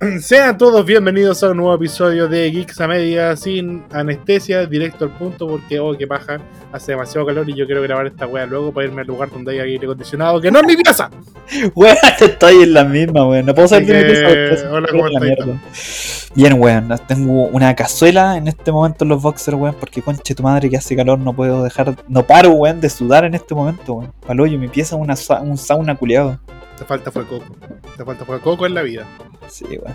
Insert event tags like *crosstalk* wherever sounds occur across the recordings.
*clears throat* Sean todos bienvenidos a un nuevo episodio de Geeks a Media sin anestesia, directo al punto, porque oh, que paja, hace demasiado calor y yo quiero grabar esta wea luego para irme al lugar donde hay aire acondicionado, que no es mi casa. *laughs* Weón, estoy en la misma, weón. No puedo salir de mi porque hola, ¿cómo mierda. Bien, weón. Tengo una cazuela en este momento en los boxers, weón, porque conche tu madre que hace calor, no puedo dejar, no paro, weón, de sudar en este momento, weón. Paloyo, mi pieza es una, un sauna culiado. Te falta fue coco. Te falta fue coco en la vida. Sí, weón.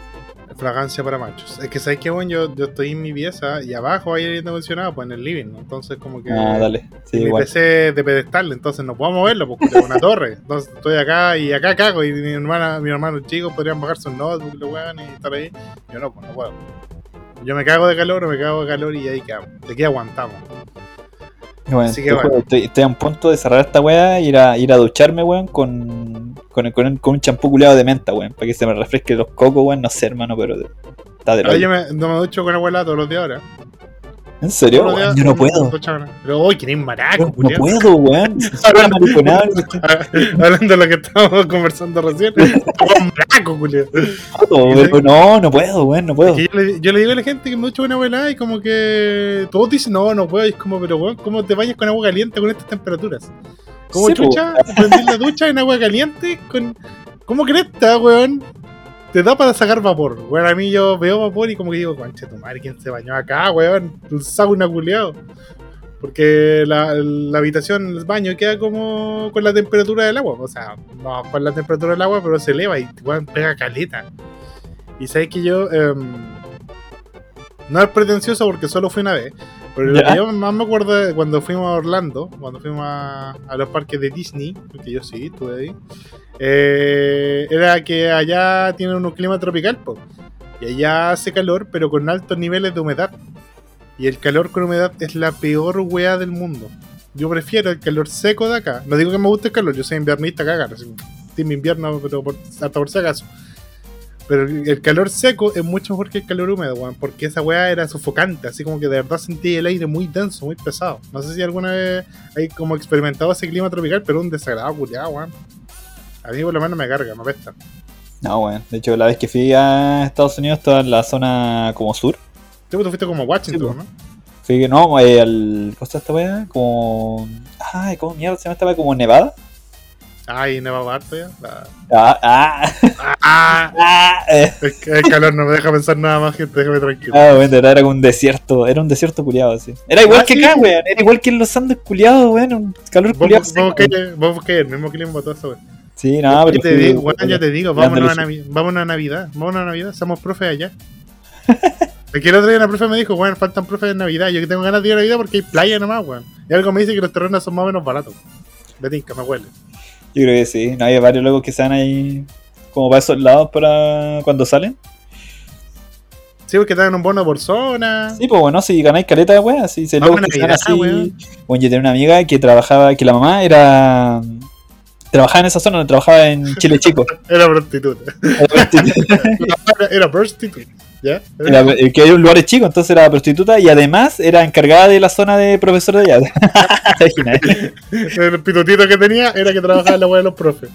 Fragancia para machos. Es que sabes que bueno, yo, yo estoy en mi pieza y abajo hay aire acondicionado, pues en el living, ¿no? Entonces como que Ah, dale. Sí, mi igual. PC de pedestal, entonces no puedo moverlo porque es una torre. Entonces estoy acá y acá cago y mi hermana, mi hermano chico podrían bajarse un notebook, lo weón, y estar ahí. Yo no, pues no puedo. Yo me cago de calor me cago de calor y ahí quedamos. De aquí aguantamos. Así que bueno. estoy, estoy a un punto de cerrar esta weá y ir a, ir a ducharme, weón, con, con, con, con un champú culiado de menta, weón, para que se me refresque los cocos, weón. No sé, hermano, pero está de Ahora yo me, no me ducho con agua helada todos los días ahora. ¿En serio? Weón? días Yo no puedo. Pero hoy querés maraco, No culiao. puedo, weón. *laughs* Una. Hablando de lo que estábamos conversando recién. *laughs* Maraco, culiao. Pero no, no puedo, weón, no puedo. Yo, le, yo le digo a la gente que me ducho con agua helada y como que todos dicen, no, no puedo. Y es como, pero weón, ¿cómo te bañas con agua caliente con estas temperaturas? ¿Cómo Sí, chucha? Prendís la ducha en agua caliente con... ¿Cómo cresta, weón? Te da para sacar vapor. Weón, a mí yo veo vapor y como que digo, conche tu madre, ¿quién se bañó acá, weón? Un sauna culiao. Porque la, la habitación, el baño queda como con la temperatura del agua. O sea, no con la temperatura del agua, pero se eleva y weón, pega caleta. Y sabes que yo. em, no es pretencioso porque solo fui una vez. Pero lo que yo más me acuerdo de cuando fuimos a Orlando, cuando fuimos a, a los parques de Disney, porque yo sí, estuve ahí, eh, era que allá tienen un clima tropical, po, y allá hace calor, pero con altos niveles de humedad. Y el calor con humedad es la peor weá del mundo. Yo prefiero el calor seco de acá. No digo que me guste el calor, yo soy inviernista cagar, así, team invierno, pero por, hasta por si acaso. Pero el calor seco es mucho mejor que el calor húmedo, weón, porque esa weá era sofocante, así como que de verdad sentí el aire muy denso, muy pesado. No sé si alguna vez hay como experimentado ese clima tropical, pero un desagradable, culiado, weón. A mí por lo menos me carga, me apesta. No, weón. De hecho, la vez que fui a Estados Unidos, estaba en la zona como sur. Tú tú fuiste como Washington, Sí, ¿no? Fui, no, eh, al. ¿Cómo está esta weá? Como. Ay, ¿cómo mierda se llama esta weá? Como Nevada. Ay, nevaba harto ya. Ah, Ah, ah, ah, ah. eh. es que el calor no me deja pensar nada más, gente, déjame tranquilo. Ah, verdad era un desierto. Era un desierto culiado, así. Era igual Ah, que sí, acá, sí. weón. Era igual que en los Andes culiados, weón. Un calor culiado. vos, vos, que, vos busqué el mismo clima para todo eso, weón. Sí, no, pero. Te digo, weón, ya te digo, vámonos a, vámonos a Navidad, vámonos a Navidad, somos profes allá. *laughs* Es que el otro día una profe me dijo, weón, faltan profes de Navidad. Yo que tengo ganas de ir a Navidad porque hay playa nomás, weón. Y algo me dice que los terrenos son más o menos baratos. De tinca, me huele. Yo creo que sí. No, hay varios locos que van ahí. Como para esos lados para cuando salen. Sí, porque te dan un bono por zona. Sí, pues bueno, si ganáis caleta de weas, si se Vamos logran a que Navidad, así. Bueno, yo tenía una amiga que trabajaba, que la mamá era. Trabajaba en esa zona, trabajaba en Chile Chico. *laughs* Era prostituta. Era, *laughs* era prostituta. ¿Ya? Era- eh, que era un lugar chico, entonces era prostituta y además era encargada de la zona de profesor de allá. *laughs* El pitutito que tenía era que trabajaba en la weá de los profes.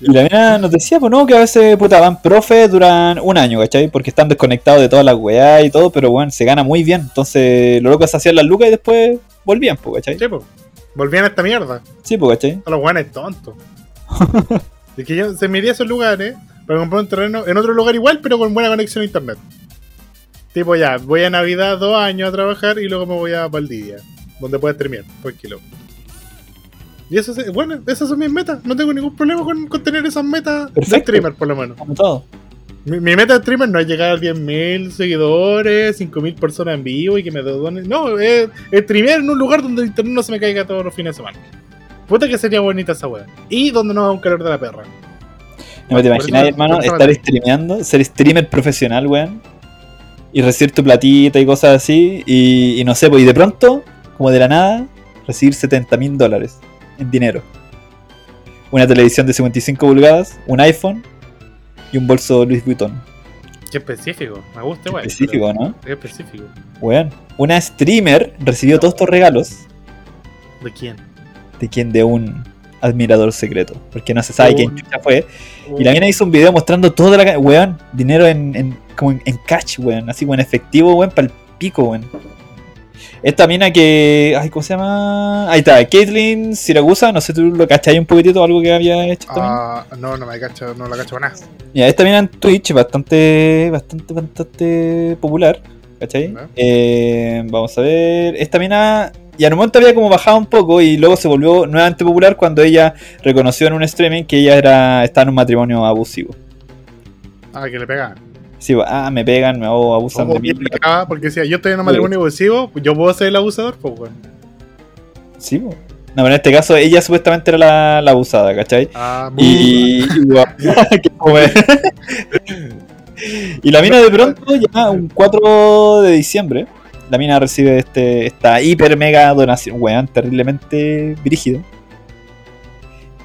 Y- la mina nos decía, pues no, que a veces puta, van profes duran un año, ¿cachai? Porque están desconectados de todas las weas y todo, pero bueno, se gana muy bien. Entonces, los locos hacían las lucas y después volvían, pues, ¿cachai? Sí, po. Volvían a esta mierda. Sí, pues, ¿cachai? A los guanes tontos. *laughs* es que yo se me iría a esos lugares para comprar un terreno en otro lugar igual, pero con buena conexión a internet. Tipo ya, voy a Navidad dos años a trabajar y luego me voy a Valdivia, donde pueda streamear, tranquilo. Y eso es, bueno, esas son mis metas. No tengo ningún problema con, con tener esas metas de Perfecto. streamer, por lo menos. Como todo. Mi, mi meta de streamer no es llegar a 10.000 seguidores, 5.000 personas en vivo y que me donen. No, es, es streamear en un lugar donde el internet no se me caiga todos los fines de semana. Puta que sería bonita esa wea. Y donde no haga un calor de la perra. No me te imaginas, hermano, estar streameando, ser streamer profesional, weón. Y recibir tu platita y cosas así. Y, y no sé, pues, y de pronto, como de la nada, recibir 70 mil dólares en dinero. Una televisión de 55 pulgadas, un iPhone y un bolso Louis Vuitton. Qué específico. Me gusta, weón. Específico, ¿no? Qué específico. Weón. Una streamer recibió todos estos regalos. ¿De quién? ¿De quién? De un admirador secreto. Porque no se sabe Oh. quién chucha fue. Y la mina hizo un video mostrando toda la. Weón, dinero en, en- como en, en cash, weón. Así en efectivo, weón, para el pico, weón. Esta mina que. Ay, ¿cómo se llama? Ahí está, Caitlyn Siragusa. No sé, tú lo cachai un poquitito, algo que había hecho esta mina? Ah, no, no me cacho, no la cacho para nada. Mira, esta mina en Twitch bastante, bastante, bastante popular. ¿Cachai? Ya. Eh, vamos a ver. Esta mina. Y en un momento había como bajado un poco y luego se volvió nuevamente popular cuando ella reconoció en un streaming que ella era estaba en un matrimonio abusivo. Ah, que le pegaban. Sí, ah, me pegan, me hago, abusan de mí. porque decía, yo estoy en un matrimonio abusivo, pues yo puedo ser el abusador, pues bueno. Sí, po. no, pero en este caso ella supuestamente era la, la abusada, ¿cachai? Ah, muy Y, *laughs* *laughs* y, la mina de pronto, ya un 4 de diciembre, la mina recibe este, esta hiper mega donación, weón, terriblemente brígido.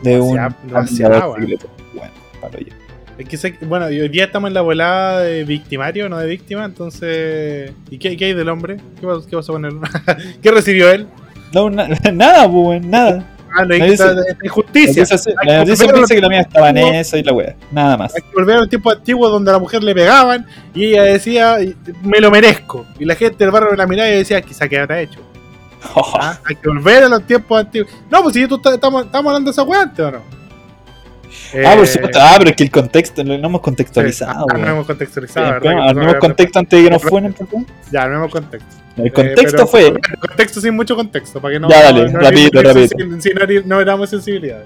De un Demasiado- demasiado, secreto. Bueno, palo yo. Es que bueno, hoy día estamos en la volada de victimario, no de víctima, entonces. ¿Y qué, qué hay del hombre? ¿Qué pasó con él? ¿Qué recibió él? No, na- *laughs* nada, pues, weón, nada. Ah, no hay injusticia. la que noticia a dice que la mina estaba en eso y la wea, nada más. Hay que volver a los tiempos antiguos donde a la mujer le pegaban y ella decía, me lo merezco. Y la gente del barrio la miraba y decía, quizá que habrá hecho. *laughs* Ah, Hay que volver a los tiempos antiguos. No, pues si tú estamos hablando de esa weá antes o no. Ah, por Eh, supuesto. Ah, pero es que el contexto, no, no hemos contextualizado, Ah, no hemos contextualizado, Sí, ¿verdad? No había- contexto antes de que nos fueran, por. Ya, no hemos contexto. El Eh, contexto pero- fue. Contexto sin mucho contexto, para que no. Ya, dale, no rapidito, herimos rapidito. sensi- Si no, no éramos sensibilidades.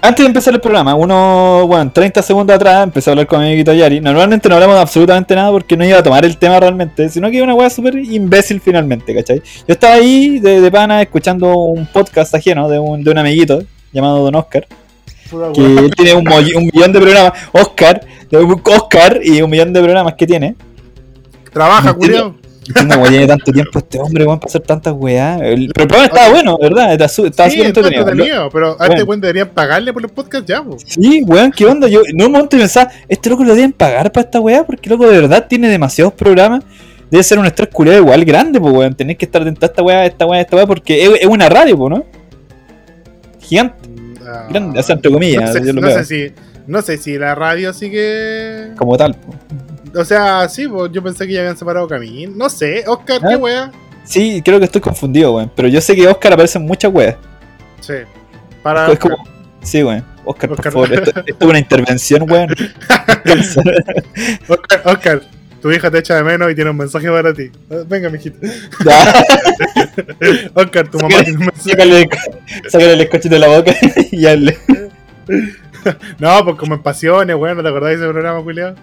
Antes de empezar el programa, uno, bueno, 30 segundos atrás empecé a hablar con mi amiguito Yari. Normalmente no hablamos de absolutamente nada porque no iba a tomar el tema realmente, sino que una weá súper imbécil finalmente, ¿cachai? Yo estaba ahí de, de pana escuchando un podcast ajeno de un, de un amiguito llamado Don Oscar, que tiene un, millón de programas. Oscar, Oscar y un millón de programas que tiene. Trabaja, no. Entiendo, weón, tiene tanto tiempo este hombre, weón, para hacer tantas weá. El- Pero el programa estaba bueno, ¿verdad? Estaba Sí, súper está entretenido. entretenido, pero a este weón deberían pagarle por los podcasts ya, po. Sí, weón, ¿qué onda? Yo en un momento pensaba, este loco lo deben pagar para esta weá, porque loco de verdad tiene demasiados programas. Debe ser un estrés culiado igual grande, pues weón. Tenés que estar dentro de esta weá, esta weá, esta weá, porque es, es una radio, pues, ¿no? Gigante, Grande, o sea, entre comillas, no sé, no sé si, no sé si la radio sigue. Como tal. O sea, sí, pues, yo pensé que ya habían separado caminos. No sé, Oscar, ¿Ah? qué wea. Sí, creo que estoy confundido, weón. Pero yo sé que Oscar aparece en muchas weas. Sí. Para. Es como. Sí, weón. Oscar, por Oscar. favor, esto, esto es una intervención, weón. *laughs* *laughs* Oscar, Oscar, tu hija te echa de menos y tiene un mensaje para ti. Venga, mijito. Ya, *laughs* Oscar, tu mamá tiene un mensaje. sácale, sácale el escochito de la boca *laughs* y hazle. *laughs* No, pues como en pasiones, weón, ¿no te acordás de ese programa, Julián?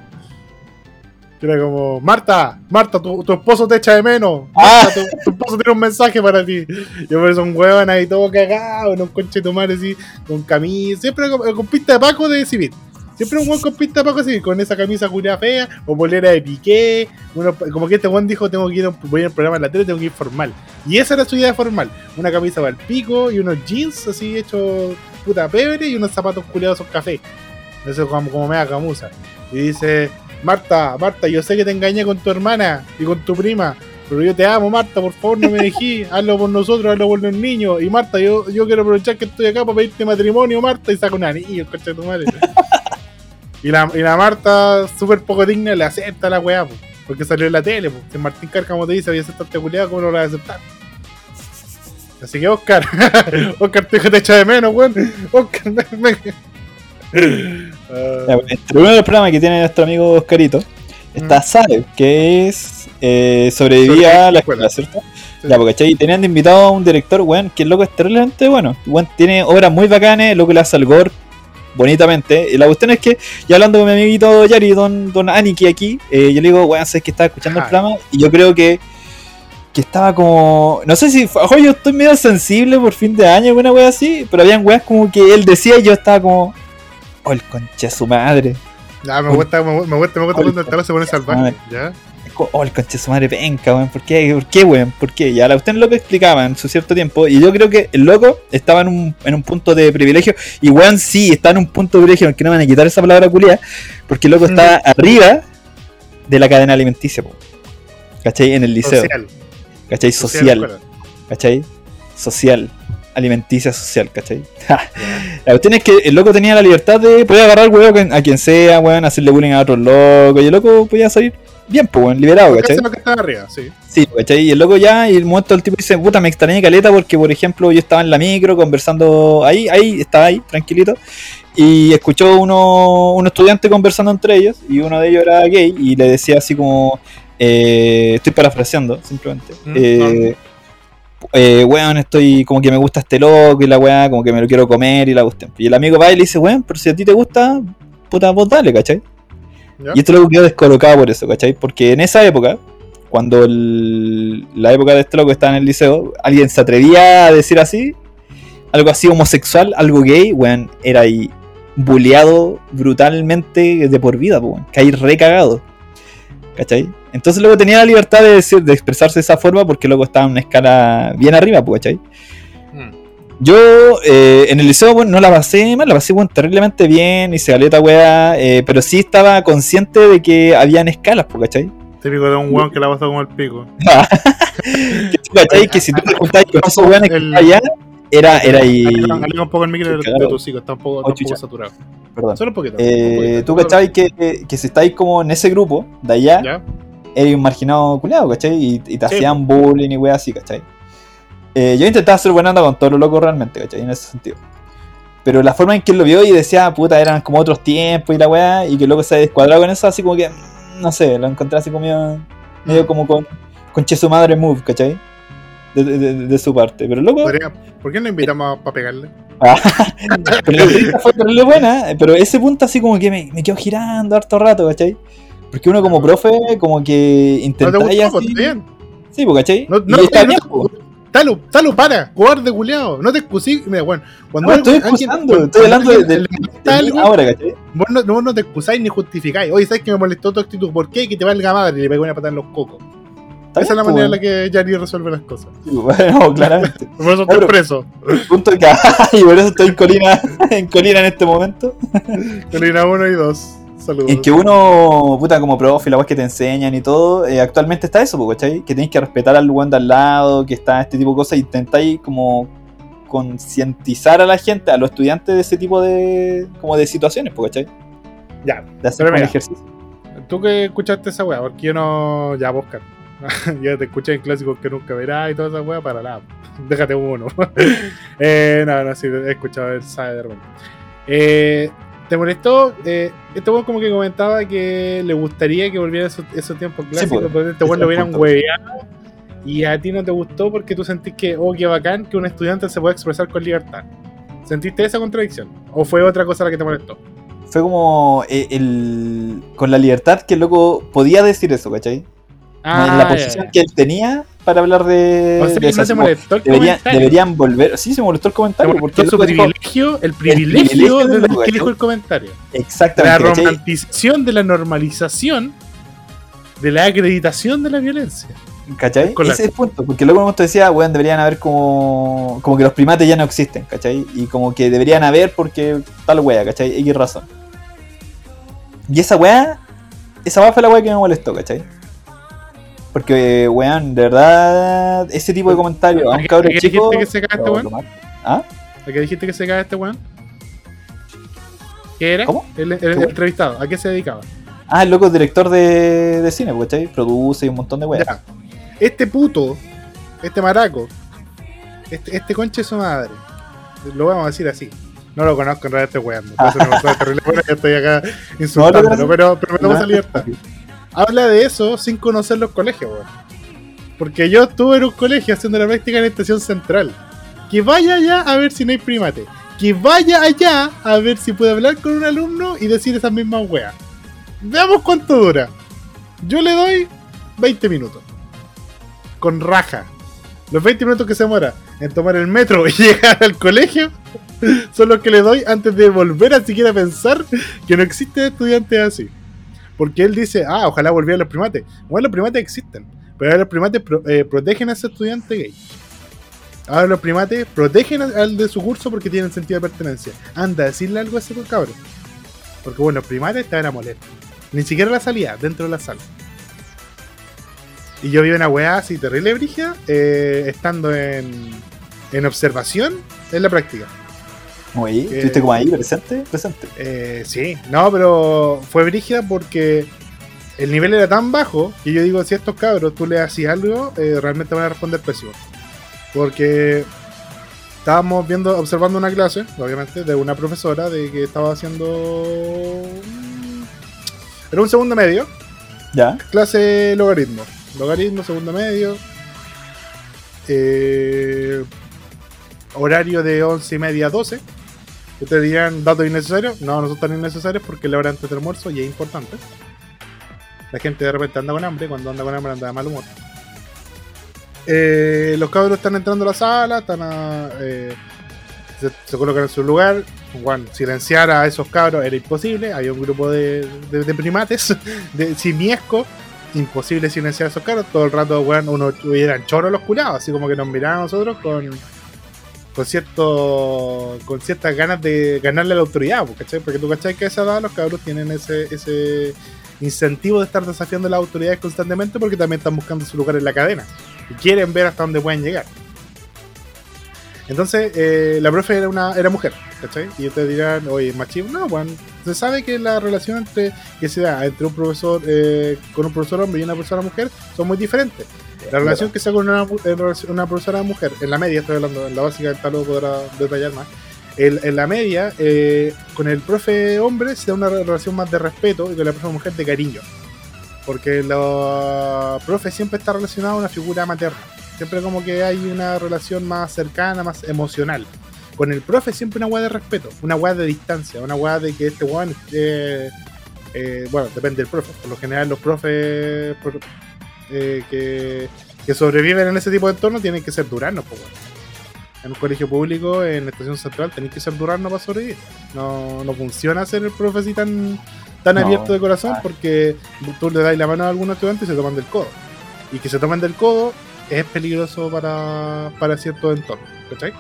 Que era como, Marta, Marta, tu, tu esposo te echa de menos. Ah. Tu, tu esposo tiene un mensaje para ti. Yo por eso un huevón ahí todo cagado, en un conche de tomar así, con camisa, siempre con, con pinta de Paco de civil. Siempre un hueón con pinta de civil, con esa camisa culia fea, o polera de piqué. Uno, como que este hueón dijo, tengo que ir a un, voy a ir a un programa en la tele, tengo que ir formal. Y esa era su idea formal. Una camisa para el pico y unos jeans así hechos puta pebre y unos zapatos culiados son café. Eso como, como mea camusa. Y dice, Marta, Marta, yo sé que te engañé con tu hermana y con tu prima, pero yo te amo, Marta, por favor no me dejes, *laughs* hazlo por nosotros, hazlo por los niños. Y Marta, yo, yo quiero aprovechar que estoy acá para pedirte matrimonio, Marta, y saca un anillo, coche de tu madre. Y, la, y la Marta, súper poco digna, le acepta la weá, po, porque salió en la tele, po. Si Martín Cárcamo te dice, voy a aceptar este culiado, ¿cómo no lo vas a aceptar? Así que Oscar, *laughs* Oscar te, te echa de menos, weón. Oscar, *laughs* ven, ven. Ah, de los programas que tiene nuestro amigo Oscarito está Mm. Sabe, que es eh, sobrevivía a la escuela, ¿cierto? sí. Ya, porque tenían de invitado a un director, weón, que el loco es terriblemente bueno. Weón, tiene obras muy bacanas, el loco le hace al gore bonitamente. Y la cuestión es que, ya hablando con mi amiguito Yari, don, don Aniki aquí, eh, yo le digo, weón, sabes que estaba escuchando el programa y yo creo que que estaba como. No sé si. Ojo, yo estoy medio sensible por fin de año, alguna wea así. Pero habían weas como que él decía y yo estaba como. Oh, el concha de su madre. Ya, me gusta, me gusta, me gusta, me gusta cuando el se pone salvaje. ¿Ya? Oh, el concha de su madre penca, weón. ¿Por qué? ¿Por qué, weón? ¿Por qué? Ya la usted lo que explicaba en su cierto tiempo. Y yo creo que el loco estaba en un, en un punto de privilegio. Y weón, sí, está en un punto de privilegio. Aunque no me van a quitar esa palabra culia. Porque el loco está arriba de la cadena alimenticia, po. ¿Cachai? En el liceo. Social. ¿Cachai? Social. ¿Cachai? Social. alimenticia social, ¿cachai? *laughs* la cuestión es que el loco tenía la libertad de poder agarrar weón a quien sea, weón, hacerle bullying a otros locos, y el loco podía salir bien, pues, weón, liberado, ¿cachai? Lo que está arriba, sí. Sí, ¿cachai? Y el loco ya, y el momento el tipo dice, puta, me extrañé caleta porque, por ejemplo, yo estaba en la micro conversando ahí, ahí, estaba ahí, tranquilito, y escuchó uno, un estudiante conversando entre ellos, y uno de ellos era gay, y le decía así como, eh, estoy parafraseando, simplemente, Mm, eh, eh, weón, estoy como que me gusta este loco y la weá, como que me lo quiero comer y la cuestión. Y el amigo va y le dice, weón, pero si a ti te gusta, puta, vos dale, ¿cachai? Y esto loco quedó descolocado por eso, ¿cachai? Porque en esa época, cuando la época de este loco estaba en el liceo, alguien se atrevía a decir así, algo así homosexual, algo gay, weón, era ahí bulleado brutalmente de por vida, weón, caí recagado. ¿Cachai? Entonces luego tenía la libertad de, decir, de expresarse de esa forma porque luego estaba en una escala bien arriba, ¿cachai? Yo eh, en el liceo bueno, no la pasé mal, la pasé bueno, terriblemente bien, hice galeta weá, eh, pero sí estaba consciente de que habían escalas, ¿cachai? Típico de un weón que la pasó como el pico. *laughs* ¿cachai? Que si tú te juntabas con esos weones que allá, era, era ahí. Aleja un poco el micro de, tus hijos, está un poco, Oh, saturado. Perdón. Solo un poquito. Eh, un poquito. tú, ¿cachai? Que, que, si estáis como en ese grupo de allá, eres un marginado culiado, ¿cachai? Y, te hacían bullying y weá así, ¿cachai? Eh, yo intentaba hacer buena onda con todos los locos realmente, ¿cachai? En ese sentido. Pero la forma en que él lo vio y decía, puta, eran como otros tiempos y la weá, y que el loco se descuadraba con eso, así como que, mm, no sé, lo encontré así como medio, medio como con, con che su madre move, ¿cachai? De, de- su parte. Pero loco, ¿Por qué no invitamos para pegarle? *laughs* *laughs* pero la fue terrible buena, eh, pero ese punto así como que me, me quedo girando harto rato, ¿cachai? Porque uno como profe, como que ¿No te intenta gustó? ya Pues, así- bien. Sí, pues, ¿cachai? No, no, y está no, bien, no, pues. Talo, Talo, para, cobarde culiao. No te excusí. Mira, bueno, cuando No, estoy excusando, estoy hablando de, de- de algo, ahora, ¿cachai? vos no, vos no te excusáis ni justificáis. Oye, ¿sabes que me molestó tu actitud? ¿Por qué? Que te valga madre y le pegué una patada en los cocos. Esa es la manera en pues, la que Yari resuelve las cosas. Bueno, *laughs* claramente. *laughs* Por eso estoy preso. Punto que, *laughs* y por eso estoy en colina, en colina en este momento. Colina 1 y 2. Saludos. En que uno, puta, como profe, la que te enseñan y todo, eh, actualmente está eso, ¿cachai? Que tenéis que respetar al lugar de al lado, que está este tipo de cosas, y intentáis como concientizar a la gente, a los estudiantes de ese tipo de como de situaciones, ¿cachai? Ya, De hacer Pero mira. ejercicio. tú que escuchaste esa weá, porque yo no. Ya, Oscar. *laughs* ya te escuché en clásicos que nunca verás y toda esa weá para nada. *laughs* Déjate uno. *laughs* eh, no, no, sí, he escuchado el repente. Eh, ¿Te molestó? Eh, este weón como que comentaba que le gustaría que volviera esos, esos tiempos clásicos, pues, donde este weón lo hubieran hueveado y a ti no te gustó porque tú sentís que, oh, qué bacán que un estudiante se pueda expresar con libertad. ¿Sentiste esa contradicción? ¿O fue otra cosa la que te molestó? Fue como eh, el, con la libertad que el loco podía decir eso, ¿cachai? en la posición que él tenía para hablar de, O sea, de no te como, molestó el deberían, volver. Sí, se molestó el Te comentario. molestó Porque su el loco dijo- privilegio, el privilegio, privilegio de la que dijo el comentario. La Exactamente. ¿cachai? romantización de la normalización de la acreditación de la violencia. ¿Cachai? La- Ese es el punto, porque luego momento decía, weón, deberían haber como. como que los primates ya no existen, ¿cachai? Y como que deberían haber porque tal wea, ¿cachai? X razón. Y esa wea, esa wea fue la wea que me molestó, ¿cachai? Porque, weón, de verdad, ese tipo de comentarios a ¿A un qué- cabrón a qué chico. dijiste que se caga este weón? ¿Ah? ¿A qué dijiste que se cae este weón? ¿Qué era? ¿Cómo? El, el- ¿Qué el entrevistado. ¿A qué se dedicaba? Ah, el loco es director de, de cine, ¿cachai? Produce y un montón de weas. Ya. Este puto, este maraco, este, este conche su madre, lo vamos a decir así. No lo conozco en realidad este weón. Es una persona *laughs* terrible buena que estoy acá insultándolo, conoces? pero, pero me tomo esa libertad. Habla de eso sin conocer los colegios, weón. Porque yo estuve en un colegio haciendo la práctica en estación central. Que vaya allá a ver si no hay primate. Que vaya allá a ver si puede hablar con un alumno y decir esas mismas weas. Veamos cuánto dura. Yo le doy 20 minutos. Con raja. Los 20 minutos que se demora en tomar el metro y *laughs* llegar al colegio son los que le doy antes de volver a siquiera pensar que no existen estudiantes así. Porque él dice, ah, ojalá volvieran los primates. Bueno, los primates existen. Pero ahora los primates eh, protegen a ese estudiante gay. Ahora los primates protegen al- de su curso porque tienen sentido de pertenencia. Anda, decirle algo a ese cabrón. Porque bueno, los primates estaban a molestar. Ni siquiera la salida, dentro de la sala. Y yo vi una weá así terrible brígida, eh, estando en, en observación en la práctica. Oye, ¿estuviste como ahí, presente? Presente. Eh, sí, no, pero fue brígida porque el nivel era tan bajo que yo digo, si a estos cabros tú le hacías algo, eh, realmente van a responder pésimo. Porque estábamos viendo, observando una clase, obviamente, de una profesora de que estaba haciendo... Era un segundo medio, Ya. clase logaritmo. Logaritmo, segundo medio. Eh, horario de 11 y media a 12. Ustedes dirían datos innecesarios. No, no son tan innecesarios porque la hora antes del almuerzo y es importante. La gente de repente anda con hambre. Cuando anda con hambre anda de mal humor. Eh, los cabros están entrando a la sala. Están a, eh, se, colocan en su lugar. Juan, silenciar a esos cabros era imposible. Había un grupo de, de- primates, *laughs* de simiesco. Imposible silenciar a esos cabros. Todo el rato, weón, uno eran choros los culados. Así como que nos miraban a nosotros con, con cierto con ciertas ganas de ganarle a la autoridad, pues. Porque tú cachai que a esa edad los cabros tienen ese, ese incentivo de estar desafiando a las autoridades constantemente porque también están buscando su lugar en la cadena y quieren ver hasta dónde pueden llegar. Entonces, eh, la profe era una era mujer, ¿cachai? Y ustedes dirán, oye, machismo. No, bueno, se sabe que la relación entre que se da entre un profesor eh, con un profesor hombre y una profesora mujer son muy diferentes. La relación que con una, relación- una profesora mujer, en la media estoy hablando, en la básica el talo podrá detallar más. En, en la media, eh, con el profe hombre se da una relación más de respeto y con la profe mujer de cariño. Porque la profe siempre está relacionada a una figura materna. Siempre como que hay una relación más cercana, más emocional. Con el profe siempre una weá de respeto, una weá de distancia, una weá de que este weón eh, eh, bueno, depende del profe. Por lo general los profes eh, que, que sobreviven en ese tipo de entorno tienen que ser duranos, pues. En un colegio público, en la estación central, tenéis que ser duranos para sobrevivir. No, no funciona ser el profe así tan, tan No, abierto de corazón claro. porque tú le das la mano a algunos estudiantes y se toman del codo. Y que se tomen del codo es peligroso para, para ciertos entornos. ¿Cachai?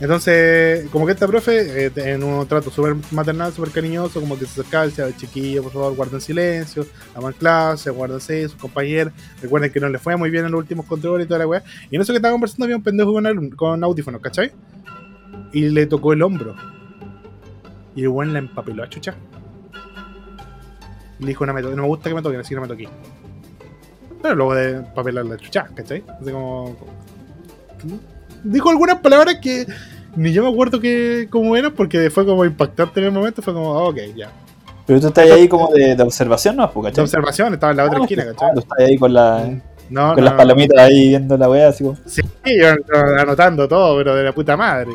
Entonces, como que esta profe, eh, en un trato súper maternal, súper cariñoso, como que se acercaba y decía, chiquillo, por favor, guarden silencio, hagan clase, guárdense, sus compañeros, recuerden que no les fue muy bien en los últimos controles y toda la weá. Y en eso que estaba conversando había un pendejo con, con audífonos, ¿cachai? Y le tocó el hombro. Y el weón la empapeló a chucha. Y le dijo, no me, no me gusta que me toquen, así que no me toqué. Pero luego de empapelar la chucha, ¿cachai? Así como... Dijo algunas palabras que ni yo me acuerdo que cómo eran porque fue como impactante en el momento. Fue como, ah, ok, ya. Pero tú estás ahí como de, de observación, ¿no? Pues, De ¿cachai? observación, estaba en la otra Ah, esquina, ¿cachai? Tú estás ahí con, la, No, con no, las palomitas ahí viendo la wea, así como, Sí, yo anotando todo, pero de la puta madre.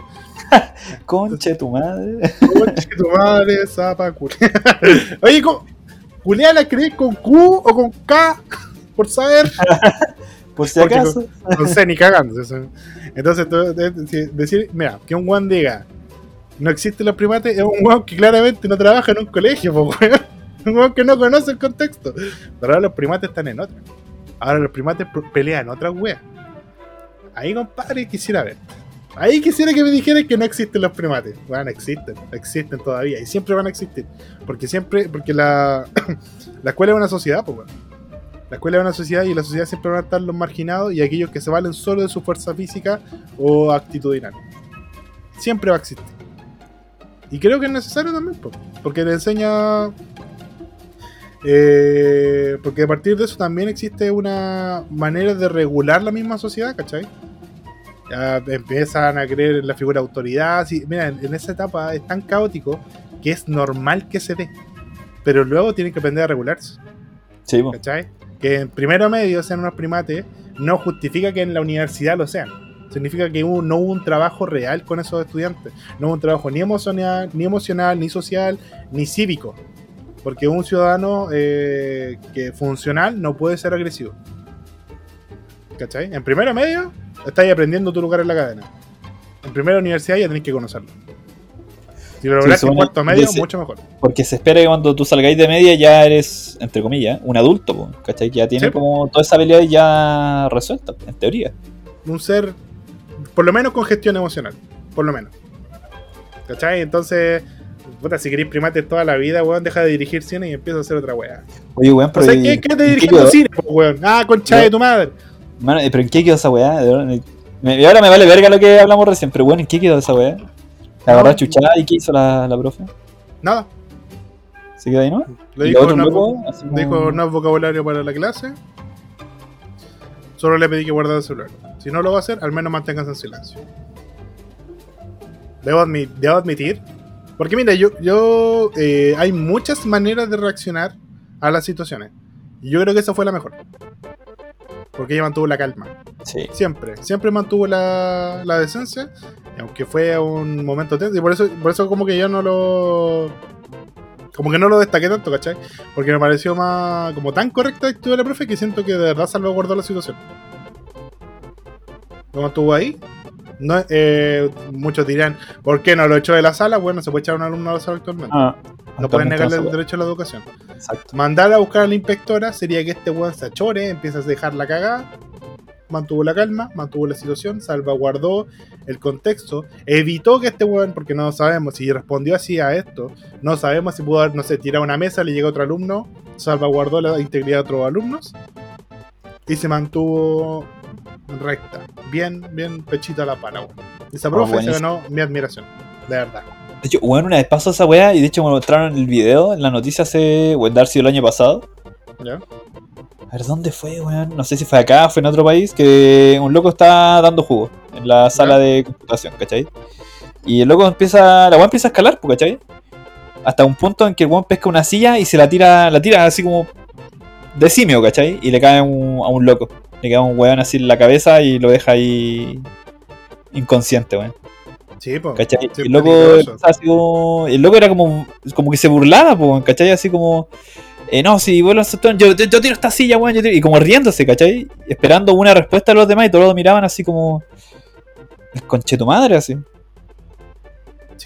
*laughs* conche tu madre. Conche tu madre, zapa, culia. *laughs* Oye, ¿cómo- ¿culiá la crees con Q o con K? *laughs* Por saber. Por si Porque acaso. No sé, ni cagando. eso. Entonces, de- decir, mira, que un guan diga no existen los primates es un guan que claramente no trabaja en un colegio, weón. *laughs* Un guan que no conoce el contexto. Pero ahora los primates están en otra. Ahora los primates pelean otras weas. Ahí, compadre, quisiera ver. Ahí quisiera que me dijeran que no existen los primates. Bueno, existen, existen todavía y siempre van a existir. Porque siempre, porque la, *clears throat* la escuela es una sociedad, pues, weón. La escuela es una sociedad y en la sociedad siempre van a estar los marginados y aquellos que se valen solo de su fuerza física o actitudinal. Siempre va a existir. Y creo que es necesario también, po, porque te enseña. eh, porque a partir de eso también existe una manera de regular la misma sociedad, ¿cachai? Ya empiezan a creer en la figura de autoridad. sí, mira, en, en esa etapa es tan caótico que es normal que se dé. Pero luego tienen que aprender a regularse. Sí. ¿Cachai? Que en primero medio sean unos primates no justifica que en la universidad lo sean. Significa que no hubo un trabajo real con esos estudiantes. No hubo un trabajo ni emocional, ni, emocional, ni social, ni cívico. Porque un ciudadano eh, que funcional no puede ser agresivo. ¿Cachai? En primero medio estáis aprendiendo tu lugar en la cadena. En primera universidad ya tenéis que conocerlo. Si lo lograste en cuarto medio, mucho mejor. Porque se espera que cuando tú salgáis de media ya eres, entre comillas, un adulto, ¿cachai? Que ya tiene Sí, como toda esa habilidad ya resuelta, en teoría. un ser, por lo menos con gestión emocional, por lo menos. ¿Cachai? Entonces, puta, si queréis primates toda la vida, weón, deja de dirigir cine y empieza a hacer otra weá. Oye, weón, O pero. sea, ¿y- ¿qué, qué te ¿en qué dirigiendo cine, weón? Ah, concha de tu madre. Mano, eh, pero ¿en qué quedó esa weá? Y ahora me vale verga lo que hablamos recién, pero bueno, ¿en qué quedó esa weá? La verdad chuchada y qué hizo la, la profe. Nada. ¿Se quedó ahí, no? Le ¿Y dijo, no, loco? Así como- dijo no vocabulario para la clase. Solo le pedí que guardara el celular. Si no lo va a hacer, al menos manténganse en silencio. Debo, admi- debo admitir. Porque mira, yo, yo eh, hay muchas maneras de reaccionar a las situaciones. Y yo creo que esa fue la mejor. Porque ella mantuvo la calma. Sí. Siempre, siempre mantuvo la, la decencia. y aunque fue un momento tenso. Y por eso, por eso como que yo no lo. Como que no lo destaqué tanto, ¿cachai? Porque me pareció más. como tan correcta la actitud de la profe que siento que de verdad salvaguardó la situación. Lo mantuvo ahí. No, eh, muchos dirán, ¿por qué no lo echó de la sala? Bueno, se puede echar a un alumno a la sala actualmente. Ah, no pueden negarle el derecho a la educación. Exacto. Mandar a buscar a la inspectora sería que este weón se achore, empieza a dejar la cagada, mantuvo la calma, mantuvo la situación, salvaguardó el contexto, evitó que este weón, porque no sabemos si respondió así a esto, no sabemos si pudo haber, no sé, tirado una mesa, le llegó otro alumno, salvaguardó la integridad de otros alumnos y se mantuvo recta, bien, bien pechita a la pala, weón. Esa profe se buenísimo. ganó mi admiración, de verdad. De hecho, bueno, una vez pasó esa weá y de hecho me mostraron el video en la noticia hace, o en Darcy el año pasado. ¿Ya? A ver, ¿dónde fue, weón? No sé si fue acá, fue en otro país, que un loco está dando jugo en la sala de computación, ¿cachai? Y el loco empieza, la weá empieza a escalar, pues, ¿cachai? Hasta un punto en que el weón pesca una silla y se la tira, la tira así como de simio, ¿cachai? Y le cae a un, a un loco. Le cae un weón así en la cabeza y lo deja ahí inconsciente, weón. Sí, pues. ¿Cachai? Sí, el loco así como- El loco era como. como que se burlaba, po, ¿cachai? Así como. eh, no, si vuelvo a yo, yo, yo tiro esta silla, weón. yo tiro- Y como riéndose, ¿cachai? Esperando una respuesta de los demás y todos lo miraban así como. El conche tu madre, así.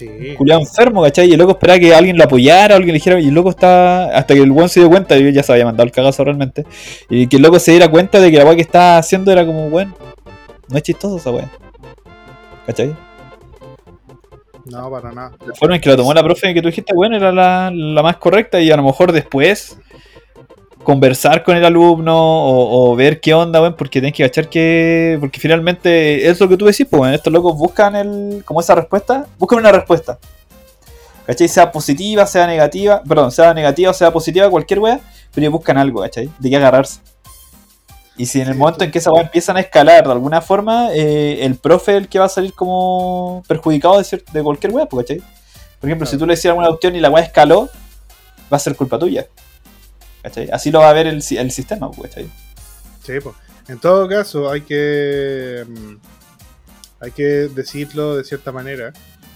Sí. Culeado enfermo, ¿cachai? Y el loco esperaba que alguien lo apoyara, alguien le dijera. Y el loco está. Hasta que el weón se dio cuenta, y ya se había mandado el cagazo realmente. Y que el loco se diera cuenta de que la weá que estaba haciendo era como, weón. No es chistoso esa weá. ¿cachai? No, para nada. La forma en que lo tomó la profe que tú dijiste, bueno, era la, la más correcta y a lo mejor después conversar con el alumno o, o ver qué onda, weón, porque tenés que cachar que. Porque finalmente es lo que tú decís, pues, weón, estos locos buscan el, como esa respuesta, buscan una respuesta. ¿Cachai? Sea positiva, sea negativa, perdón, sea negativa o sea positiva, cualquier weá, pero ellos buscan algo, ¿cachai? De qué agarrarse. Y si en el momento en que esa weá empiezan a escalar de alguna forma, eh, el profe es el que va a salir como perjudicado de, cier- de cualquier weá, pues, ¿cachai? Por ejemplo, si tú le decías alguna opción y la weá escaló, va a ser culpa tuya. Así lo va a ver el, si- el sistema, pues, ¿cachai? Sí, pues. En todo caso, hay que. mm, Hay que decirlo de cierta manera.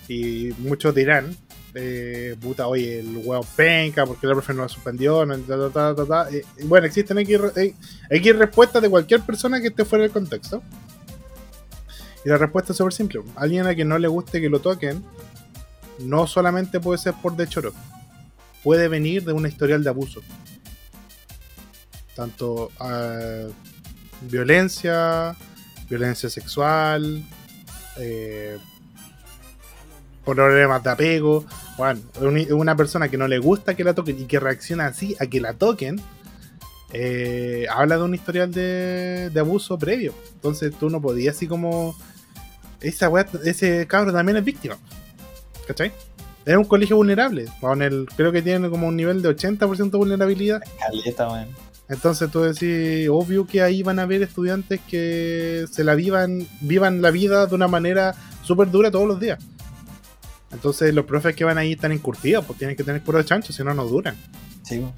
Y muchos dirán. Eh, puta, oye, el huevo penca, porque la profe no la suspendió, no, ta, ta, ta. Eh, bueno, existen X, eh, X respuestas de cualquier persona que esté fuera del contexto. Y la respuesta es súper simple. Alguien a quien no le guste que lo toquen, no solamente puede ser por de choro. Puede venir de una historial de abuso. Tanto eh, violencia, violencia sexual, eh, problemas de apego. Bueno, una persona que no le gusta que la toquen y que reacciona así a que la toquen, eh, habla de un historial de, de abuso previo. Entonces tú no podías así como... Esa wea- ese cabro también es víctima. ¿Cachai? Es un colegio vulnerable. Con el, creo que tiene como un nivel de 80% de vulnerabilidad. Caleta, weón. Entonces tú decís, obvio que ahí van a haber estudiantes que se la vivan, vivan la vida de una manera súper dura todos los días. Entonces los profes que van ahí están encurtidos, pues tienen que tener puro chancho, si no, no duran. Sí. Eso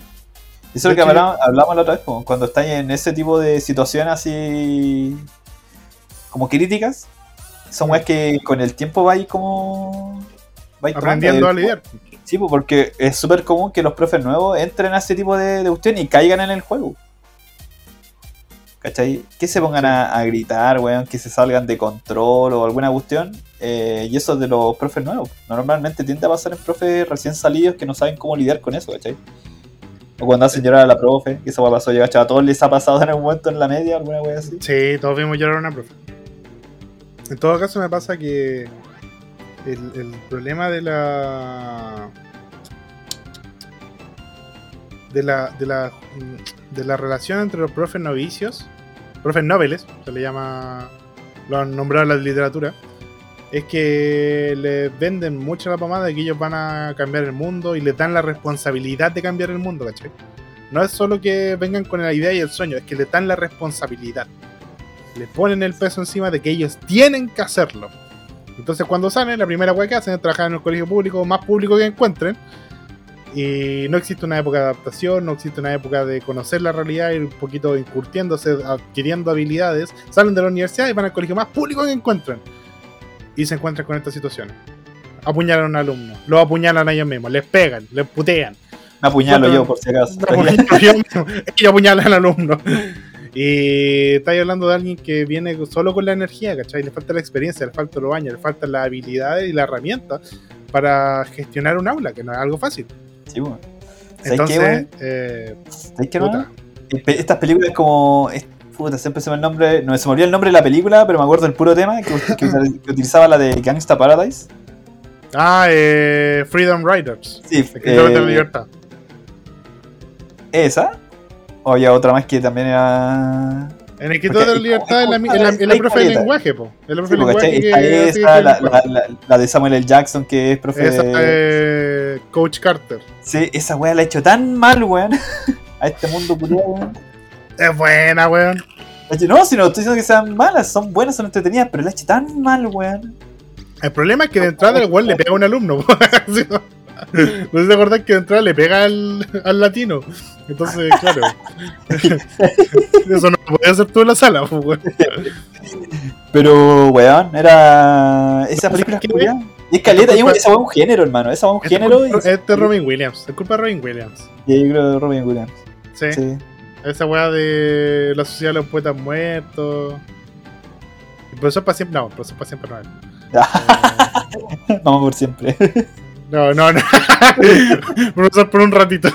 es De lo que hablamos, hablamos la otra vez, pues, cuando estáis en ese tipo de situaciones así. como críticas. Son weas que con el tiempo vais como. vais. Aprendiendo a El- lidiar. Sí, porque es súper común que los profes nuevos entren a ese tipo de, de cuestión y caigan en el juego. ¿Cachai? Que se pongan a, a gritar, weón, que se salgan de control o alguna cuestión. eh, y eso es de los profes nuevos. Normalmente tiende a pasar en profes recién salidos que no saben cómo lidiar con eso, ¿cachai? O cuando hacen llorar a la profe, que eso va a pasar, ¿cachai? A todos les ha pasado en algún momento en la media, alguna wea así. Sí, todos vimos llorar a una profe. En todo caso me pasa que el, problema de la de la de la de la relación entre los profes novicios, profes noveles, se le llama lo han nombrado en la literatura, es que les venden mucho la pomada de que ellos van a cambiar el mundo y les dan la responsabilidad de cambiar el mundo, ¿cachai? No es solo que vengan con la idea y el sueño, es que les dan la responsabilidad. Le ponen el peso encima de que ellos tienen que hacerlo. Entonces cuando salen, la primera wea que hacen es trabajar en el colegio público, más público que encuentren. Y no existe una época de adaptación, no existe una época de conocer la realidad, ir un poquito incurtiéndose, adquiriendo habilidades. Salen de la universidad y van al colegio más público que encuentren. Y se encuentran con estas situaciones. Apuñalan a un alumno, lo apuñalan a ellos mismos, les pegan, les putean. Me apuñalo yo, por si acaso. Ellos apuñalan al alumno. Y estáis hablando de alguien que viene solo con la energía, ¿cachai? Le falta la experiencia, le falta los años, le faltan las habilidades y la herramienta para gestionar un aula, que no es algo fácil. Sí, bueno. Entonces, eh, qué, puta. Estas películas como. Puta, siempre se me el nombre. No se me olvidó el nombre de la película, pero me acuerdo del puro tema que, *laughs* que, utilizaba la de Gangsta Paradise. Ah, eh, Freedom Riders. Sí, eh, de libertad. ¿Esa? O había otra más que también era. En el que de la libertad es la, la, profe de lenguaje, po. Es la profe de lenguaje. Que, esa, la, la, de Samuel L. Jackson, que es profe esa es Coach Carter. Sí, esa weá la ha hecho tan mal, weón. *laughs* A este mundo culiado, weón. Es buena, weón. No, si no estoy diciendo que sean malas, son buenas, son entretenidas, pero la ha hecho tan mal, weón. El problema es que de entrada el weón le pega a un alumno, *laughs* weón. *laughs* No si te que de entrada le pega al, al latino. Entonces, claro. *laughs* Eso no lo podías hacer tú en la sala, pues, Pero, weón, era. Esa película. Y es caleta, esa es un género, hermano. Esa es un género. Este es Robin Williams. Es culpa de Robin Williams. Sí, yo creo de Robin Williams. Sí. sí. Esa weá de la sociedad de los poetas muertos. El profesor para siempre. No, el profesor para siempre no es. *laughs* Vamos por siempre. No, no, no. *laughs* Profesor por un ratito.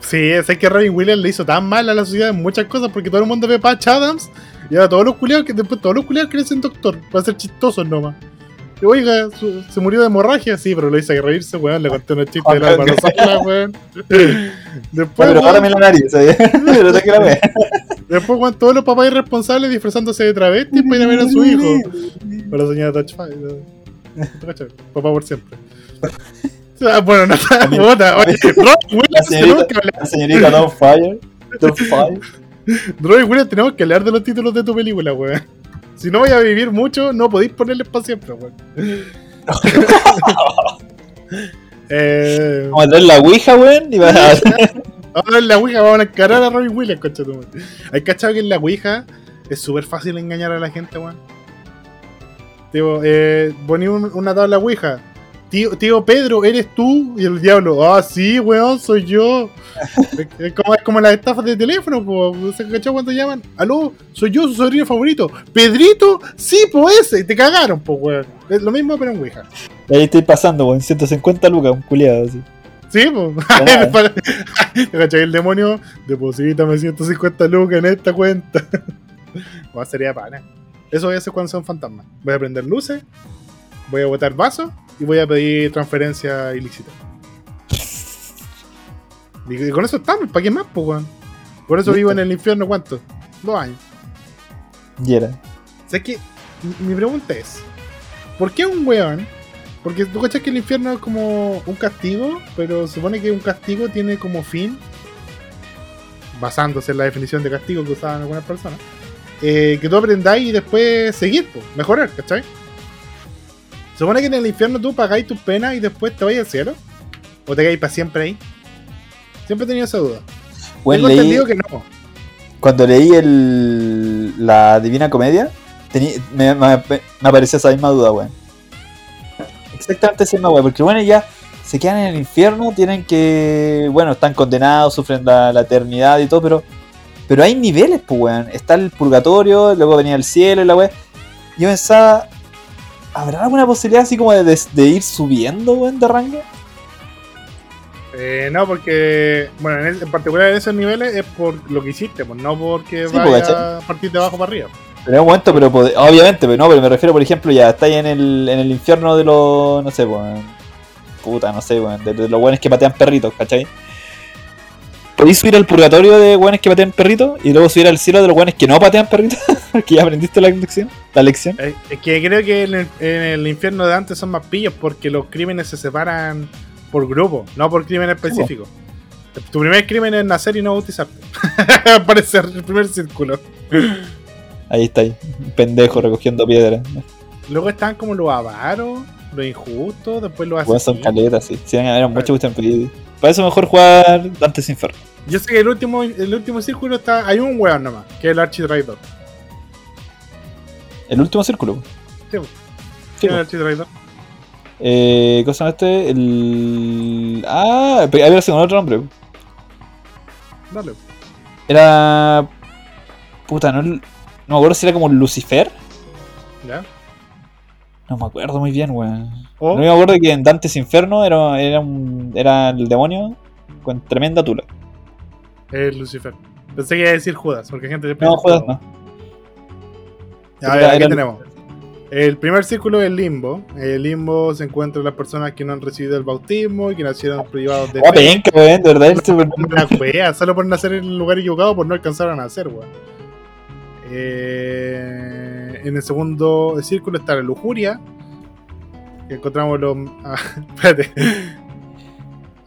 Sí, es que Robin Williams le hizo tan mal a la sociedad en muchas cosas porque todo el mundo ve Patch Adams y ahora todos los culiados que después todos los culiados quieren ser doctor para ser chistosos nomás. Oiga, se murió de hemorragia, sí, pero lo hice que reírse, weón, le conté unos chistes de la mano weón. *laughs* Después, pero me la nariz, ¿sabes? *laughs* pero te la Después, weón, todos los papás irresponsables disfrazándose de travesti para ir a ver a su hijo. Para la señora Touchfire. Papá por siempre. bueno, no *laughs* está. Oye, Williams, que hablar. La señorita Don't Fire. Don't Fire. Williams, tenemos que hablar de los títulos de tu película, weón. Si no voy a vivir mucho, no podéis ponerles para siempre, weón. *laughs* eh, vamos a traer la Ouija, weón. Y vas a... vamos a la Ouija, vamos a encarar a Robin Williams, coche tu Hay cachado que en la Ouija es súper fácil engañar a la gente, weón. Tipo, eh, poní una tabla Ouija tío, tío Pedro, ¿eres tú? Y el diablo, ah, sí, weón, soy yo. *laughs* es, como, es como las estafas de teléfono, pues, ¿se cachó cuando llaman? Aló, soy yo, su sobrino favorito. ¿Pedrito? Sí, pues ese, te cagaron, pues, weón. Es lo mismo, pero en Ouija. Ahí estoy pasando, weón, 150 lucas, un culiado así. Sí, pues. *laughs* *laughs* ¿Cachai? El demonio, deposítame 150 lucas en esta cuenta. Va sería pana. Eso voy a hacer cuando sea un fantasma. Voy a prender luces, voy a botar vasos y voy a pedir transferencia ilícita. Y con eso estamos, ¿para qué más, pues, weón? Por eso vivo en el infierno, ¿cuánto? Dos años. Y era. O sea, que mi pregunta es: ¿por qué un weón? Porque tú cachas que el infierno es como un castigo, pero supone que un castigo tiene como fin, basándose en la definición de castigo que usaban algunas personas, eh, que tú aprendáis y después seguir, pues, mejorar, ¿cachai? Supone que en el infierno tú pagáis tus penas y después te vais al cielo. ¿O te quedáis para siempre ahí? Siempre he tenido esa duda. Tengo entendido que no. Cuando leí el, la Divina Comedia, me, me, apareció esa misma duda, weón. Exactamente esa misma weón. Porque bueno, ya se quedan en el infierno, tienen que. Bueno, están condenados, sufren la, eternidad y todo, pero. Pero hay niveles, pues, weón. Está el purgatorio, luego venía el cielo y la weón. Yo pensaba, ¿Habrá alguna posibilidad así como de, ir subiendo, weón, de rango? Eh, no, porque, bueno, en, particular en esos niveles es por lo que hiciste, pues no porque sí, vaya a partir de abajo para arriba. Pero en un momento, pero obviamente, pero no, pero me refiero, por ejemplo, ya estáis en el, en el infierno de los, no sé, pues, puta, no sé, weón, de, los buenos que patean perritos, ¿cachai? podéis subir al purgatorio de weones que patean perritos y luego subir al cielo de los weones que no patean perritos. *laughs* *laughs* ya aprendiste la lección. La lección. Eh, Es que creo que en el, en el infierno de antes son más pillos porque los crímenes se separan por grupo, no por crimen específico. Tu primer crimen es nacer y no bautizarte. *laughs* Aparecer el primer círculo. Ahí está, ahí. Un pendejo recogiendo piedras. Luego están como los avaros, los injustos, después los Weón, son asesinos. caletas, sí. Sí, eran porque- Para eso mejor jugar Dantes Inferno. Yo sé que el último, el último círculo está. Hay un weón nomás, que es el architraidor. El último círculo. Sí. Sí, ¿Quién es el architraidor? Eh, ¿Cosa llama este? El. Ah, había sido otro nombre. Dale. Era. Puta, no. No me acuerdo si era como Lucifer. ¿Ya? No me acuerdo muy bien, weón. No me acuerdo que en Dantes Inferno era, era, un, era el demonio con tremenda tula. es Lucifer. Pensé que iba a decir Judas, porque gente No, Judas. no. A ver, aquí tenemos. El primer círculo es el limbo. El limbo se encuentra en las personas que no han recibido el bautismo y que nacieron privados de Ah, fe. penca, de verdad. este- Una wea, solo por nacer en el lugar equivocado, por no alcanzar a nacer, weón. Eh, en el segundo círculo está la lujuria. Que encontramos los. *laughs* Ah, espérate.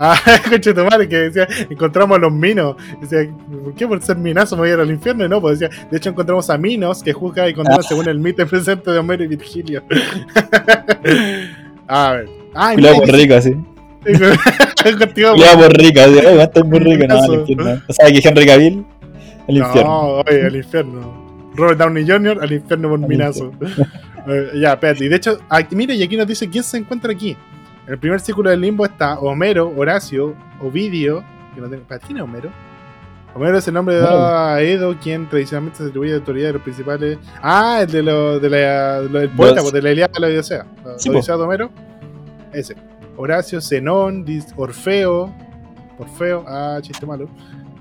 Ah, *laughs* coche tu madre que decía, encontramos los minos. Decía, ¿por qué por ser minazo me voy a ir al infierno? Y no, pues decía, de hecho encontramos a minos que juzga y condena según el mito presente de Homero y Virgilio. *laughs* a ver. Ah, mira, por rico, dice- *laughs* Contigo, por rico, así. Ay, weón, estás muy rico. No, al infierno. O sea, que Henry Cavill, el infierno. No, oye, al infierno. Robert Downey Jr. al infierno por Al minazo. Ya, espérate. Y de hecho, aquí, mira, y aquí nos dice quién se encuentra aquí. En el primer círculo del limbo está Homero, Horacio, Ovidio. Que no tengo, espérate, ¿Quién es Homero? Homero es el nombre dado a Edo, quien tradicionalmente se atribuye la autoridad de los principales. Ah, el de lo, de la, de lo del poeta, pues, de la Ilíada la Odisea. La Sí. Odisea de Homero. Ese. Horacio, Zenón, Orfeo. Orfeo, ah, chiste malo.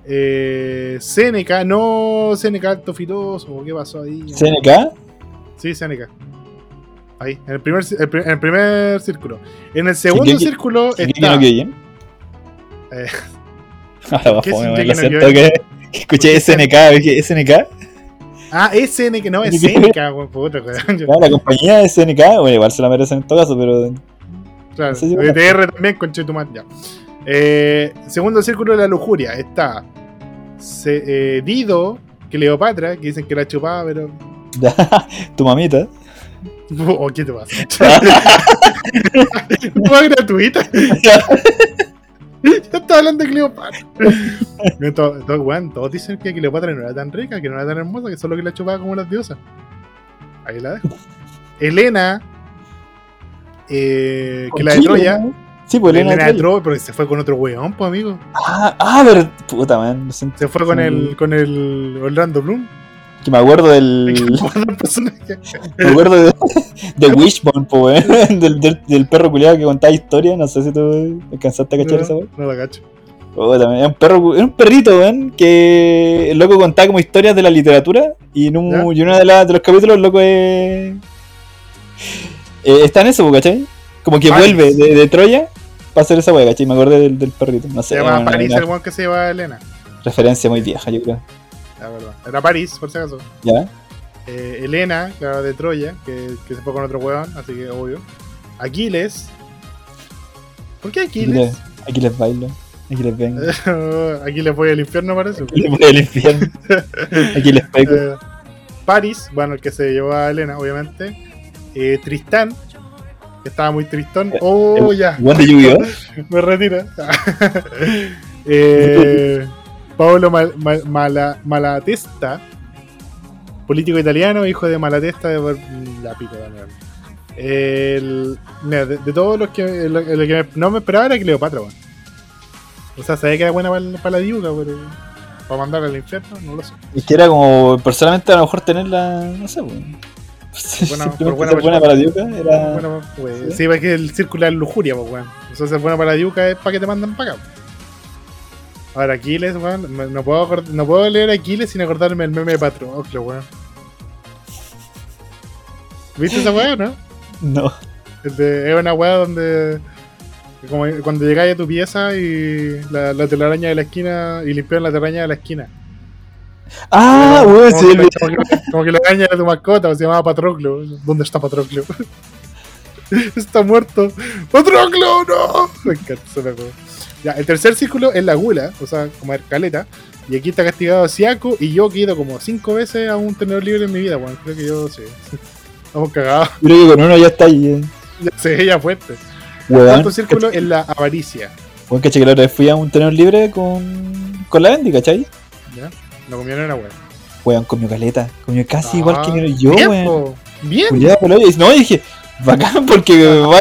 Eh, Seneca, no Seneca alto filósofo, ¿qué pasó ahí? CNK, Sí, Seneca. Ahí, en el primer, en el primer círculo. En el segundo Shingeki- círculo Shingeki está. no Kyojin. *laughs* Eh. *laughs* Ahora va ¿Qué fome, weón. Shingeki Lo no que, que escuché SNK, dije SNK. Ah, es Seneca, no, *laughs* es Seneca, weón, weón. Claro, la compañía SNK, bueno, igual se la merecen en todo caso, pero. Claro, Sí, sí, ETR también con Chetumal, ya. Eh, segundo círculo de la lujuria está Se- eh, Dido, Cleopatra, que dicen que la chupaba, pero. tu mamita. *laughs* Oh, ¿qué te pasa? *laughs* ¿No gratuita? Ya estaba hablando de Cleopatra. *laughs* No, todo- todo- weón, todos dicen que Cleopatra no era tan rica, que no era tan hermosa, que solo que la chupaba como las diosas. Ahí la dejo. Elena, eh, que la de ¿Con Troya. Sí, pues Elena, Elena de Troya, pero se fue con otro weón, pues amigo. Ah, ah, pero. Puta, man. Se fue con el, con el Orlando Bloom. Que me acuerdo del. *laughs* Me acuerdo de, de Wishbone, po, weón. *laughs* Del, del, del perro culiado que contaba historias. No sé si tú alcanzaste a cachar esa weón. no la cacho. Man, Era un perro, era un perrito, weón. Que el loco contaba como historias de la literatura. Y en, un, ¿Ya? y en uno de, la- de los capítulos, el loco es. eh, está en eso, po, ¿cachai? Como que Paris. vuelve de, de Troya para hacer esa weá, ¿cachai? Me acordé del, del perrito. No sé. Se llama París el weón que se lleva a Elena. referencia muy vieja, yo creo. La verdad. Era París, por si acaso. ¿Ya? Eh, Elena, que era de Troya, que, que se fue con otro weón, así que obvio. Aquiles. ¿Por qué Aquiles? les, aquí les bailo. Aquí les vengo. *laughs* Aquí le voy al infierno, parece. Aquí les voy al infierno. *laughs* Aquí les pego. Eh, Paris, bueno, el que se llevó a Elena, obviamente. Eh, Tristán, que estaba muy tristón. Oh, el- ya, lluvia. *laughs* me retira. eh, Paolo Mal- Mal- Mala- Malatesta, político italiano, hijo de Malatesta de la pico también. El, mira, de, de todos los que, el, el que no me esperaba era Cleopatra, weón. O sea, sabía que era buena para la diuca, pero para mandar al infierno, no lo sé. Es que era como, personalmente, a lo mejor tenerla, no sé, weón. *laughs* Simplemente por buena ser buena para Diuca era. Bueno, pues, ¿Sí? sí, es que el círculo es lujuria, pues, weón. Entonces, bueno para la diuca es para que te mandan para acá. Ahora, Aquiles, weón, no puedo, no puedo leer Aquiles sin acordarme el meme de Patroclo, weón. ¿Viste esa weá, no? *laughs* No. Es una weá donde Como cuando llegáis a tu pieza y la, la telaraña de la esquina y limpiar la telaraña de la esquina. Ah, weón, sí, como, que, como que la araña era tu mascota, o se llamaba Patroclo. ¿Dónde está Patroclo? *laughs* está muerto. ¡Patroclo, no! Me encanta juego. Ya, el tercer círculo es la gula, o sea, como caleta. Y aquí está castigado Siaco y yo que he ido como cinco veces a un tenedor libre en mi vida, bueno, creo que yo sí. *laughs* Estamos cagados. creo que con uno ya está ahí. eh. Ya sé, ya fuerte. El Weón, cuarto círculo es la avaricia. Weón, caché que la otra vez fui a un tenedor libre con, con la Bendy, ¿cachai? ¿Ya? Lo comieron era bueno. Weón, comió caleta. Comió casi Ah, igual que yo, bien, weón. Bien, Cuidado. No, y dije, bacán, porque *laughs* va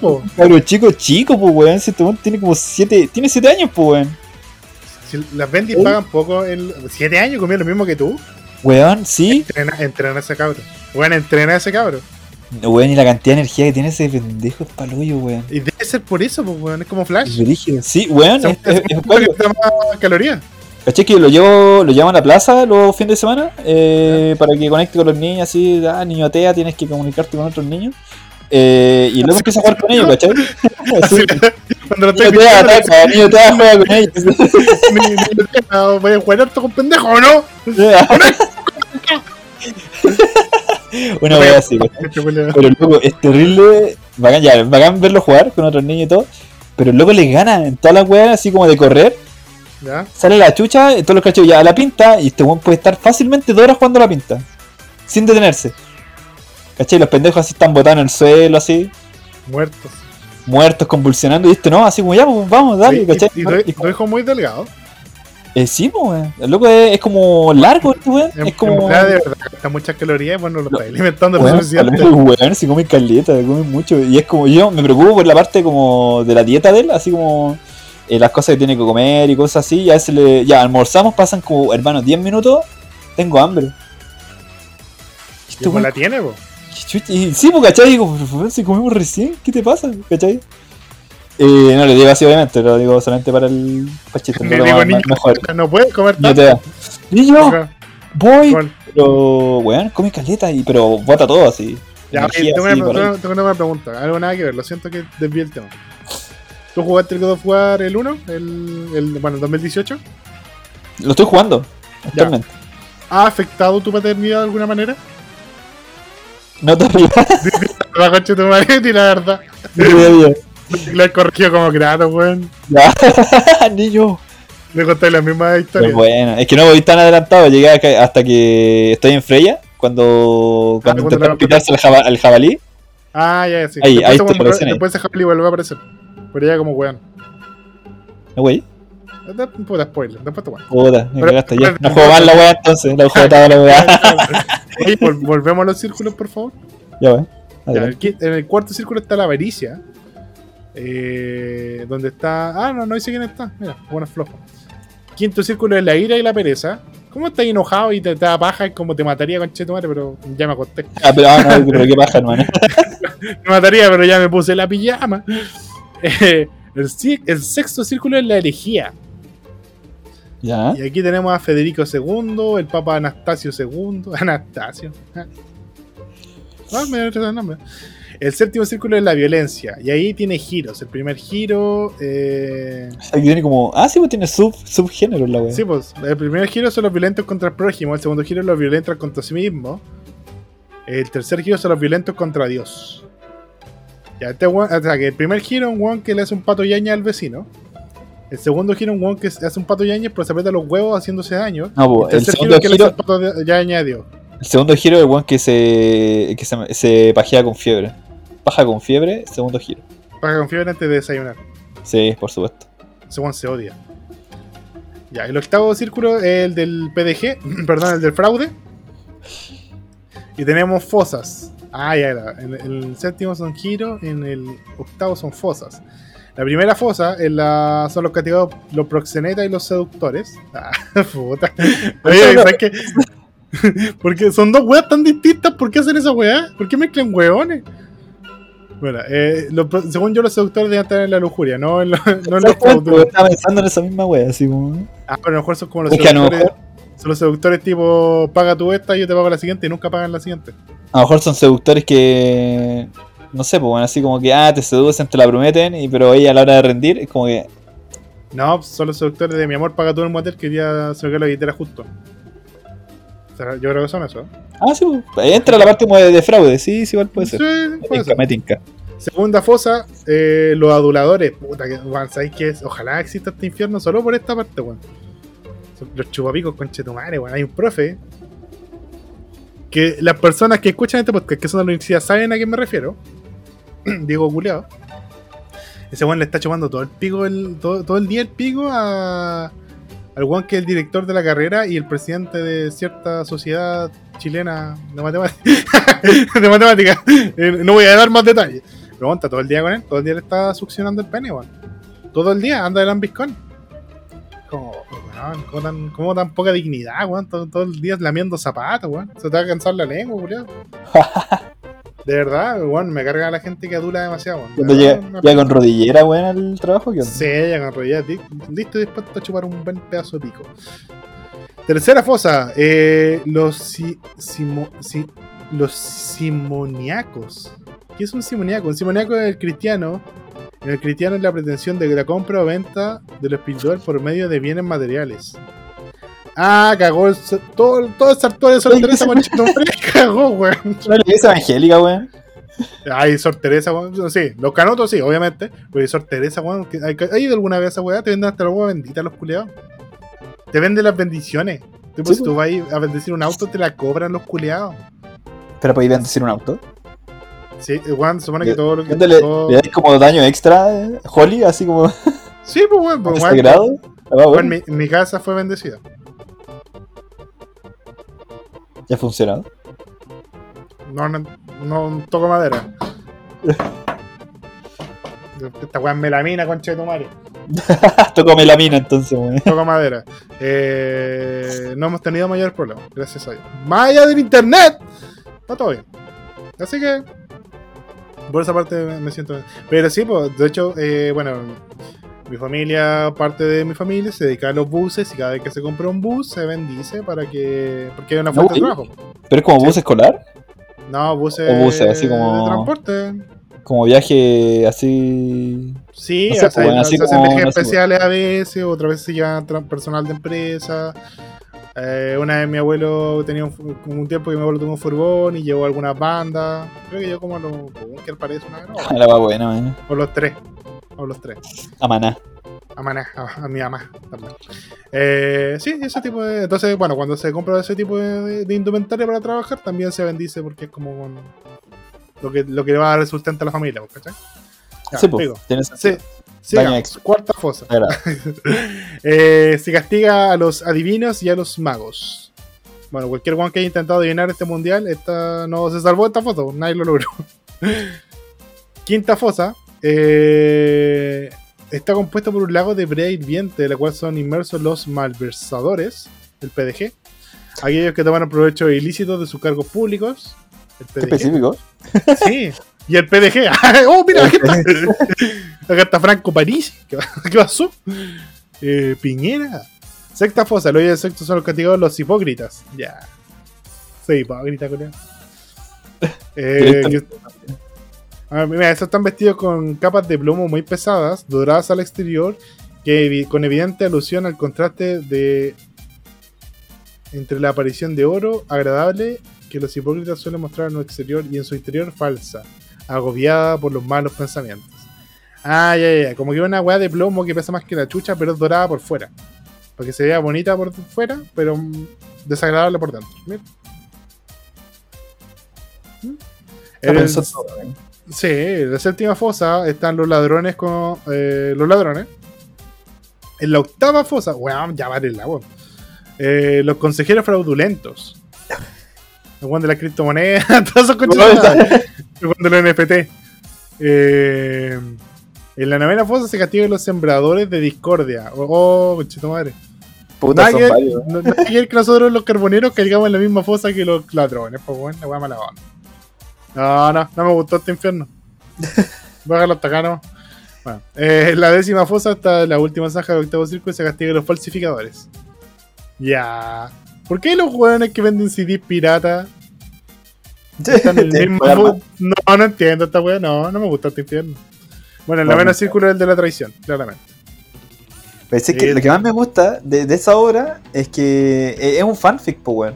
chapo. cabro chico, chico, pues, weón. Este weón tiene como 7, tiene 7 años, pues, weón. Si las Bendis ¿Eh? pagan poco, el siete años comió lo mismo que tú. Weón, sí. Entrena, entrena a ese cabro. Bueno, entrena a ese cabro. Weón, y la cantidad de energía que tiene ese pendejo es palullo, weón. Y debe ser por eso, pues, weón. Es como Flash. Es. Sí, weón, es, es, más calorías. ¿Cachai que lo llevo, lo llevo a la plaza los fines de semana? eh, para que conecte con los niños, así, ah, niño tea, tienes que comunicarte con otros niños. Eh, y luego empieza a jugar con ellos, ¿cachai? *laughs* Sí. Así, Cuando lo estoy Niño pidiendo, ataca, niño tea, juega con ellos. *laughs* ni- ni- ni- voy a jugar harto con pendejo, ¿o no? *laughs* Una wea así. Este. Pero loco, es terrible. Bacán, ya, bacán verlo jugar con otros niños y todo. Pero luego le gana en todas las weas, así como de correr. ¿Ya? Sale la chucha, y todos los cachos ya a la pinta. Y este weón puede estar fácilmente dos horas jugando a la pinta. Sin detenerse. ¿Cachai? Los pendejos así están botados en el suelo, así. Muertos. Muertos, convulsionando. Y este no, así como ya, pues, vamos, dale, Sí, ¿cachai? y, y, Y muy delgado. Eh, sí, pues. El loco es, es como largo, este weón. En, Es como. de verdad, gasta muchas calorías y bueno, lo está alimentando lo Weón, suficiente. *laughs* weón, si come caleta, come mucho. Y es como yo me preocupo por la parte como de la dieta de él, así como eh, las cosas que tiene que comer y cosas así. Y a veces le, ya almorzamos, pasan como, hermano, 10 minutos, tengo hambre. Y Y este weón, la tiene, po. Chucha, y sí, pues, ¿cachai? Digo, pero, si comimos recién, ¿qué te pasa? ¿cachai? Eh, no le digo así, obviamente, lo digo solamente para el pachito. Le no digo, niño, mejor. no puedes comer tanto. te da. Niño, voy. Pero, weón, come caleta, y, pero bota todo así. Ya, Energía tengo, así, una, tengo- una pregunta. Algo nada que ver, lo siento que desvíe el tema. ¿Tú jugaste el God of War el 1? El, el, bueno, el 2018. Lo estoy jugando, actualmente. ¿Ha afectado tu paternidad de alguna manera? No coche de tu madre, *laughs* y la verdad. Lo he corregido como Kratos, weón. Ya. *laughs* Niño. Le conté la misma Pero historia. bueno, es que no voy tan adelantado. Llegué hasta que estoy en Freya. Cuando, cuando Ah, cuando intentaron la- quitarse al, jaba- al jabalí. Ah, ya, ya, sí. Ahí, después, ahí estoy vuelve- recién ahí. después ese Jabalí vuelve a aparecer. Pero ya como weón. No, güey. Puta spoiler, después te weón. Puta, me cagaste ya. No juego más la weá entonces. No juego toda la weá. *laughs* Oye, volvemos a los círculos, por favor. ya, qui- en el cuarto círculo está la avaricia. Eh, donde está. Ah, no, no dice quién está. Mira, bueno, flojo. Quinto círculo es la ira y la pereza. ¿Cómo estás enojado y te, te da paja? Es como te mataría con madre, pero ya me acosté. Ah, pero, ah, no, pero qué paja, hermano. *laughs* Me mataría, pero ya me puse la pijama. *laughs* Eh, el, sexto círculo es la herejía. Ya. Y aquí tenemos a Federico II, el Papa Anastasio II. *laughs* Anastasio. Ah, me el nombre. El séptimo círculo es la violencia. Y ahí tiene giros. El primer giro. Eh... Aquí tiene como. Ah, sí, pues tiene sub, subgénero la weá. Sí, pues. El primer giro son los violentos contra el prójimo. El segundo giro es los violentos contra sí mismo. El tercer giro son los violentos contra Dios. Ya, este o sea, que el primer giro es un weón que le hace un pato yaña al vecino. El segundo giro es un que hace un pato yaña, pero se aprieta los huevos haciéndose daño. No, El pues, el segundo giro es que le hace giro, el pato el segundo giro es el weón que se. que se, se pajea con fiebre. Paja con fiebre, segundo giro. Para que confíen antes de desayunar. Sí, por supuesto. Ese weón se odia. Ya, el octavo círculo es el del PDG, *clears throat* perdón, el del fraude. Y tenemos fosas. Ah, ya era. En el séptimo son giros, en el octavo son fosas. La primera fosa es la, son los castigados, los proxenetas y los seductores. Ah, *laughs* puta. Oye, ¿sabes qué? *laughs* Porque son dos weas tan distintas, ¿por qué hacen esa wea? ¿Por qué mezclan weones? Bueno, eh, según yo los seductores deben estar en la lujuria, no en, lo- *laughs* no en los fraudulentos. Estaba pensando en esa misma wea, así como. Ah, pero a lo mejor son como los Es seductores. Son los seductores tipo, paga tú esta, yo te pago la siguiente y nunca pagan la siguiente. A lo mejor son seductores que. No sé, pues bueno, así como que, ah, te seducen, te la prometen, y, pero ella a la hora de rendir es como que, No, son los seductores de mi amor paga todo el motel que ya se quedó la billetera justo. O sea, Yo creo que son eso. ah, sí, pues, ahí entra la parte como de, de fraude, sí, sí, igual puede ser. Sí, Me puede ser. me. Segunda fosa, eh, los aduladores. Puta, que, weón, ¿sabéis qué es? Ojalá exista este infierno solo por esta parte, weón. Son Los chupapicos, conchetumare, weón. Hay un profe. Que las personas que escuchan este podcast, que son de la universidad, saben a quién me refiero. *clears throat* Diego Culeado. Ese weón le está chupando todo el pico, el, todo, todo el día el pico a. Al weón que es el director de la carrera y el presidente de cierta sociedad chilena de *laughs* matemáticas. Eh, no voy a dar más detalles. Pero weón, está todo el día con él, todo el día le está succionando el pene, weón. Todo el día anda el ambiscón. Como, weón, como tan, poca dignidad, weón. Todo, todo el día lamiendo zapatos, weón. Se te va a cansar la lengua, culiao. *laughs* De verdad, weón, me carga la gente que adula demasiado, weón. Cuando llega, llega con rodillera, weón, al trabajo, ¿qué onda? Sí, ya con rodillas di- listo y dispuesto a chupar un buen pedazo de pico. Tercera fosa, eh, los si- simo- si- los simoniacos. ¿Qué es un simoniaco? Un simoniaco es el cristiano. El cristiano es la pretensión de la compra o venta de lo espiritual por medio de bienes materiales. Ah, cagó el, todo, el sartor de Sor Teresa, conchetumare, *laughs* cagó, weón. Una iglesia evangélica, weón. Ay, Sor Teresa, weón. Sí, los canotos sí, obviamente. Pero Sor Teresa, weón. ¿Hay ¿hay ido alguna vez esa weá? Te venden hasta la weá bendita los culeados. Te venden las bendiciones. Tipo, Sí, si tú vas a bendecir un auto, te la cobran los culeados. Pero podéis bendecir un auto. Sí, weón, se supone que Le- todo lo que. ¿Dónde le, todo- le dais como daño extra, eh, Holly, así como Sí, pues, weón. *laughs* Pues, weón, sagrado? Ah, weón, bueno, mi, mi casa fue bendecida. Ya ha funcionado. No, no, no toco madera. Esta weá es melamina, concha de tu madre. *laughs* Tocó melamina entonces, weón. Toco madera. Eh, no hemos tenido mayor problema, gracias a Dios. Más allá del internet, está todo bien. Así que, por esa parte me me siento bien. Pero sí, pues, de hecho, eh, bueno, mi familia, parte de mi familia, se dedica a los buses y cada vez que se compra un bus se bendice para que. Porque hay una fuente de trabajo. Pero es como Sí. bus escolar, No, buses, O buses, así como- de transporte. como viaje así. Sí, No sé, o sea, pues, bueno, así se hacen como- viajes no especiales a veces, otra vez se llevan personal de empresa. Eh, una vez mi abuelo tenía un, un tiempo que mi abuelo tuvo un furgón y llevó algunas bandas. Creo que yo como a los Bunker parece una *laughs* vez, no, La va buena, weón. o los tres. O los tres. A maná. A, maná, a, a mi mamá también. Eh, sí, ese tipo de. Entonces, bueno, cuando se compra ese tipo de, de indumentaria para trabajar, también se bendice porque es como con lo que, lo que le va a dar el sustento a la familia, pues, ¿cachai? Ya, sí, pues. Tienes Sí, sigamos. Cuarta fosa. *laughs* Eh, se castiga a los adivinos y a los magos. Bueno, cualquier one que haya intentado adivinar este mundial, esta no se salvó esta foto, nadie lo logró. *laughs* Quinta fosa. Eh, está compuesta por un lago de brea hirviente, de la cual son inmersos los malversadores, el PDG. Aquellos que toman provecho ilícitos de sus cargos públicos. El PDG. específico. Sí. Y el PDG. *laughs* ¡Oh, mira! Aquí está, *laughs* acá está Franco París. ¿Qué, pasó? *laughs* Eh, Piñera. Sexta fosa. Los hoyos de sexto son los castigados los hipócritas. Ya. Soy hipócrita, colega. Eh, Ah, mira, estos están vestidos con capas de plomo muy pesadas, doradas al exterior, que con evidente alusión al contraste de entre la aparición de oro agradable que los hipócritas suelen mostrar en su exterior y en su interior falsa, agobiada por los malos pensamientos. Ah, ya, ya, ya, como que una weá de plomo que pesa más que la chucha, pero es dorada por fuera. Para que se vea bonita por fuera, pero desagradable por dentro. Mira. Está El- pensando todo. Sí, en la séptima fosa están los ladrones con. eh, los ladrones. En la octava fosa, weón, ya vale la weón. Eh, los consejeros fraudulentos. *laughs* Los weón de la criptomoneda, *laughs* todos esos madre. *laughs* Los weón de los NFT. Eh, en la novena fosa se castigan los sembradores de discordia. Oh, oh madre. Puta, Nada son que, nosotros los carboneros caigamos en la misma fosa que los ladrones, pues bueno, la weá mala onda. No, no, no me gustó este infierno. Voy a dejarlo hasta acá, ¿no? Bueno, eh, la décima fosa está la última zanja del octavo círculo y se castiga a los falsificadores. Ya. ¿Por qué los hueones que venden CDs pirata *laughs* Está en el Te mismo pagan más. fu- No, no entiendo esta wea, no, no me gusta este infierno. Bueno, el Bueno. noveno círculo es el de la traición, claramente. Pero es que Sí. lo que más me gusta de, de esa obra es que es un fanfic, pues, weón.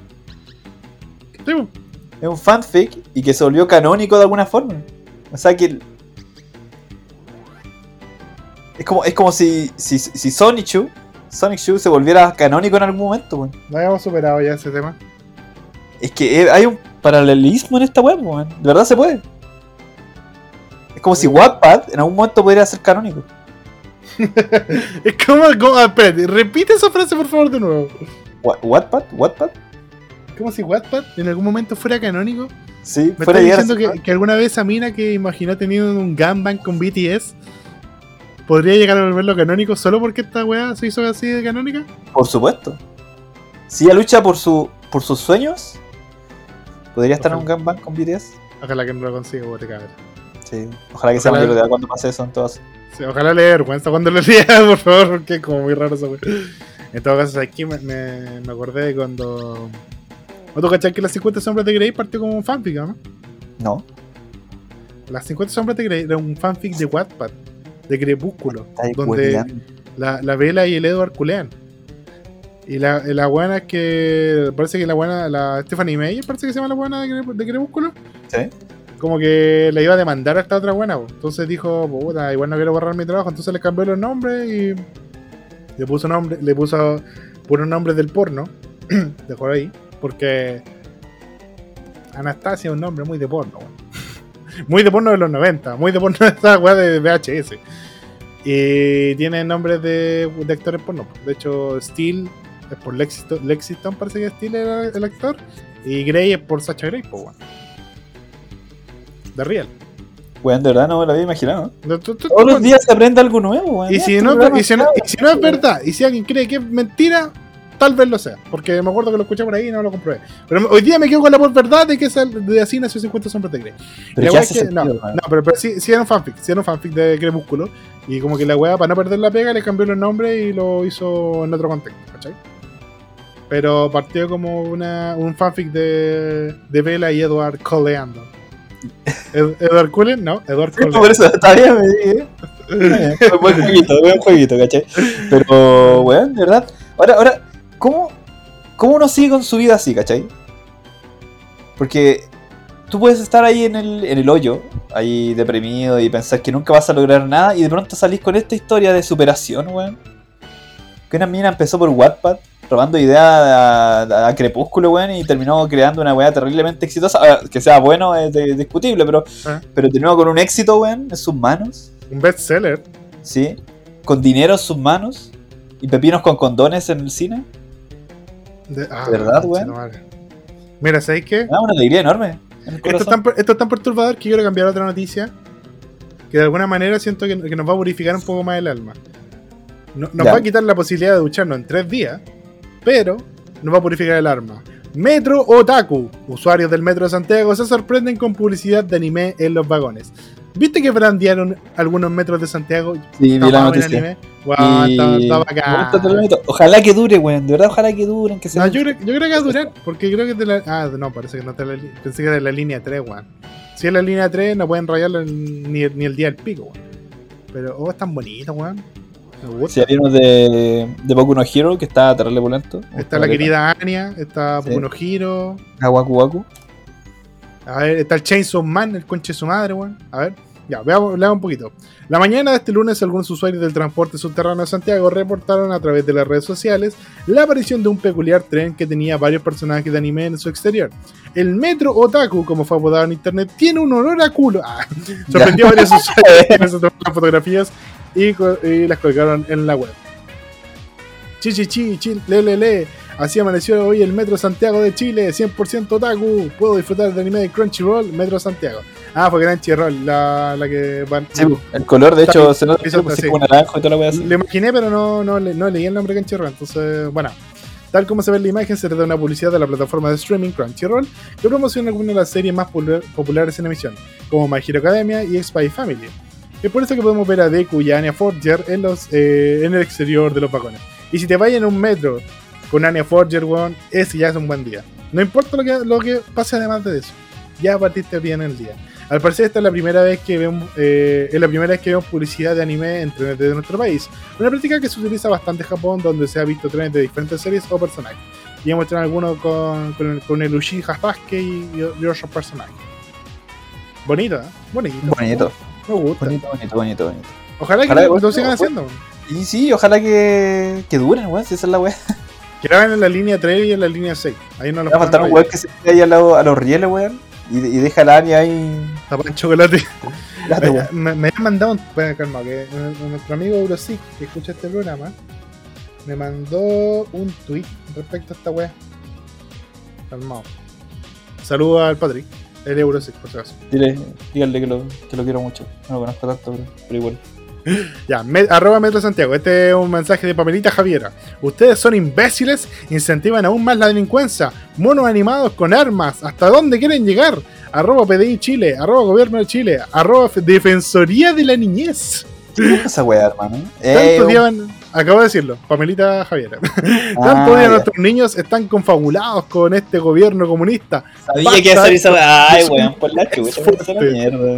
Sí. Es un fanfic y que se volvió canónico de alguna forma. O sea que. Es como, es como si, si, si Sonic Shoe, Sonic Shoe se volviera canónico en algún momento, weón. no habíamos superado ya ese tema. Es que eh, hay un paralelismo en esta web, weón. De verdad se puede. Es como si Wattpad en algún momento pudiera ser canónico. *laughs* Es como, como espérate, repite esa frase por favor de nuevo. Wa- ¿Wattpad? ¿Wattpad? Como si Wattpad en algún momento fuera canónico. Sí, ¿Me fuera a diciendo que, que alguna vez esa mina que imaginó teniendo un gangbang con BTS podría llegar a volverlo canónico solo porque esta weá se hizo así de canónica? Por supuesto. Si ella lucha por, su, por sus sueños, podría estar en un gangbang con BTS. Ojalá que no lo consiga, bote cabrón. Sí. Ojalá que sea mayor de cuando pase eso en todas. Sí, ojalá le dé vergüenza cuando lo lea, *laughs* por favor, porque es como muy raro weá. En todo caso, aquí me, me, me acordé de cuando. ¿O tú cachai que las 50 sombras de Grey partió como un fanfic, no? No. Las 50 sombras de Grey era un fanfic de Wattpad, de Crepúsculo, donde la, la Vela y el Edward culean. Y la, la buena es que. Parece que la buena, la Stephanie Meyer, parece que se llama la buena de, Cre- de Crepúsculo. Sí. Como que le iba a demandar a esta otra buena. Entonces dijo, puta, igual no quiero borrar mi trabajo. Entonces le cambió los nombres y. Le puso nombre, le puso puros nombres del porno. *clears throat* Dejó ahí. Porque. Anastasia es un nombre muy de porno. *laughs* Muy de porno de los 90, muy de porno de esa weá de VHS. Y tiene nombres de, de actores porno. De hecho, Steel es por Lexington, Lexington parece que Steel era el actor. Y Grey es por Sacha Grey, pues bueno. De Real. Weón, de verdad no me lo había imaginado. No, tú- tú- Todos los días se aprende algo nuevo, weón. y si, no, programa y, si no, está- y si no es verdad, y si alguien cree que es mentira, tal vez lo sea. Porque me acuerdo que lo escuché por ahí y no lo comprobé. Pero hoy día me quedo con la por verdad de que es el- de así nació 50 sombras de Grey. Pero La ¿qué wea hace es que- no, sentido, no, pero, pero sí, sí era un fanfic, sí era un fanfic de Crepúsculo. Y como que la weá, para no perder la pega, le cambió los nombres y lo hizo en otro contexto, ¿cachai? Pero partió como una, un fanfic de, de Bella y Edward coleando. *laughs* Ed- ¿Edward Cullen? No, Edward Sí, Cullen. por eso, está bien, me dije. *laughs* Buen jueguito, buen jueguito, ¿cachai? Pero, weón, de verdad. Ahora, ahora, ¿cómo, ¿cómo uno sigue con su vida así, cachai? Porque tú puedes estar ahí en el, en el hoyo, ahí deprimido y pensar que nunca vas a lograr nada y de pronto salís con esta historia de superación, weón. Que una mina empezó por Wattpad, robando ideas a, Crepúsculo, weón, y terminó creando una weá terriblemente exitosa. Que sea bueno es de- discutible, pero, Ah. pero terminó con un éxito, weón, en sus manos. Un bestseller. ¿sí? Con dinero en sus manos y pepinos con condones en el cine. De, ah, ¿Verdad, madre. Mira, ¿sabéis qué? Da una alegría enorme. en Esto es, tan, per- esto es tan perturbador que quiero cambiar a otra noticia. Que de alguna manera siento que, que nos va a purificar un poco más el alma. No- nos Ya. va a quitar la posibilidad de ducharnos en tres días, pero nos va a purificar el alma. Metro Otaku. Usuarios del Metro de Santiago se sorprenden con publicidad de anime en los vagones. ¿Viste que brandearon algunos metros de Santiago? Sí, vi la noticia. anime? Y- está- está bacán. totalmente. Ojalá que dure, weón. De verdad, ojalá que duren. Que se No, yo creo, yo creo que va a durar, porque creo que es de la. Ah, no, parece que no está la Pensé que era de la línea 3, weón. Si es la línea 3, no pueden rayarlo ni, ni el día del pico, weón. Pero, oh, es tan bonito, weón. Si uno de, de Boku no Hero que está terrible pulento. está la querida Anya, está Sí. Boku no Hiro. Waku Waku. A ver, está el Chainsaw Man, el conche de su madre, weón. A ver, ya, veamos, leamos un poquito. La mañana de este lunes, algunos usuarios del transporte subterráneo de Santiago reportaron a través de las redes sociales la aparición de un peculiar tren que tenía varios personajes de anime en su exterior. El Metro Otaku, como fue apodado en internet, tiene un olor a culo. Ah, *laughs* sorprendió a varios usuarios tomaron las fotografías y las colgaron en la web. Chi, chi, chi, chi, le, le, le. Así amaneció hoy el Metro Santiago de Chile, 100% otaku. Puedo disfrutar de anime de Crunchyroll, Metro Santiago. Ah, fue Crunchyroll, la, la que. Sí, el color, de hecho, se nota como naranjo y toda la wea así. Lo imaginé, pero no, no, no leí el nombre Crunchyroll. Entonces, bueno. Tal como se ve en la imagen, se trata de una publicidad de la plataforma de streaming Crunchyroll que promociona algunas de las series más popular- populares en emisión, como My Hero Academia y Spy Family. Es por eso que podemos ver a Deku y a Anya Forger en, los, eh, en el exterior de los vagones. Y si te vayas en un metro con Anya Forger, weón, ese ya es un buen día. No importa lo que, lo que pase además de eso. ya partiste bien el día. Al parecer esta es la primera vez que vemos, eh, es la primera vez que vemos publicidad de anime en trenes de nuestro país. Una práctica que se utiliza bastante en Japón, donde se ha visto trenes de diferentes series o personajes. Y muestran algunos con, con, el, con el Uchiha Sasuke y, y otros personajes. Bonito, ¿eh? Bonito. Bonito. Me gusta. Bonito, bonito, bonito, bonito. Ojalá que Ojalá lo, que- lo sigan haciendo. Y sí, ojalá que, que duren, weón, si esa es la weá. Que graben en la línea 3 y en la línea 6. Ahí no lo Va a faltar un weón que se tire ahí al lado, a los rieles, weón. Y, y deja la área ahí. Tapan chocolate. *laughs* Oye, me, me han mandado un. Bueno, calma, que eh, nuestro amigo Eurosic, que escucha este programa, me mandó un tweet respecto a esta wea. Calmado. Saludos al Patrick, el Eurosic, por si acaso. Dile, díganle que lo, que lo quiero mucho. No lo conozco tanto, pero, pero igual. *laughs* Ya, me- arroba Metro Santiago. Este es un mensaje de Pamelita Javiera. Ustedes son imbéciles, incentivan aún más la delincuencia. Monos animados con armas. ¿Hasta dónde quieren llegar? Arroba PDI Chile, arroba Gobierno de Chile, arroba Defensoría de la Niñez. ¿Qué es esa weá, hermano? Tanto Eh, acabo de decirlo, Pamelita Javiera. *laughs* ah, Tanto odian a ya. nuestros niños, están confabulados con este gobierno comunista. Sabía Basta, que iba a hacer esa weá. Ay, weón, por la chucha.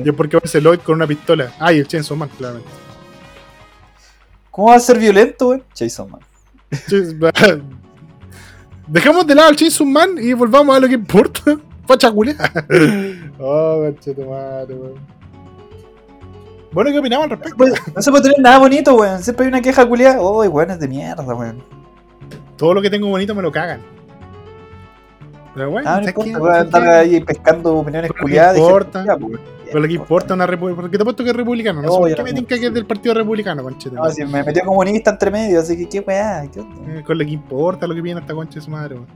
Y es porque aparece Lloyd con una pistola. Ah, y el Chainsaw Man, claramente. ¿Cómo va a ser violento, weón? Jason, man. *laughs* Dejamos de lado al Chainsaw Man y volvamos a lo que importa. *laughs* Facha. *laughs* Oh, conchetumare, weón. Bueno, ¿qué opinamos al respecto? No se puede tener nada bonito, weón. Siempre hay una queja culiada. Uy, weón, es de mierda, weón. Todo lo que tengo bonito me lo cagan. Pero bueno, Ah, no importa, weón, andar ¿Sabes ahí pescando opiniones Pero no culiadas. importa. pues? Con lo que importa una república. Porque te apuesto que es republicano. No, No, sé por qué me tinca que es del partido republicano, conchetumare. No, si me metió comunista entre medio, así que qué weá. Eh, con lo que importa lo que viene esta concha de su madre, weón.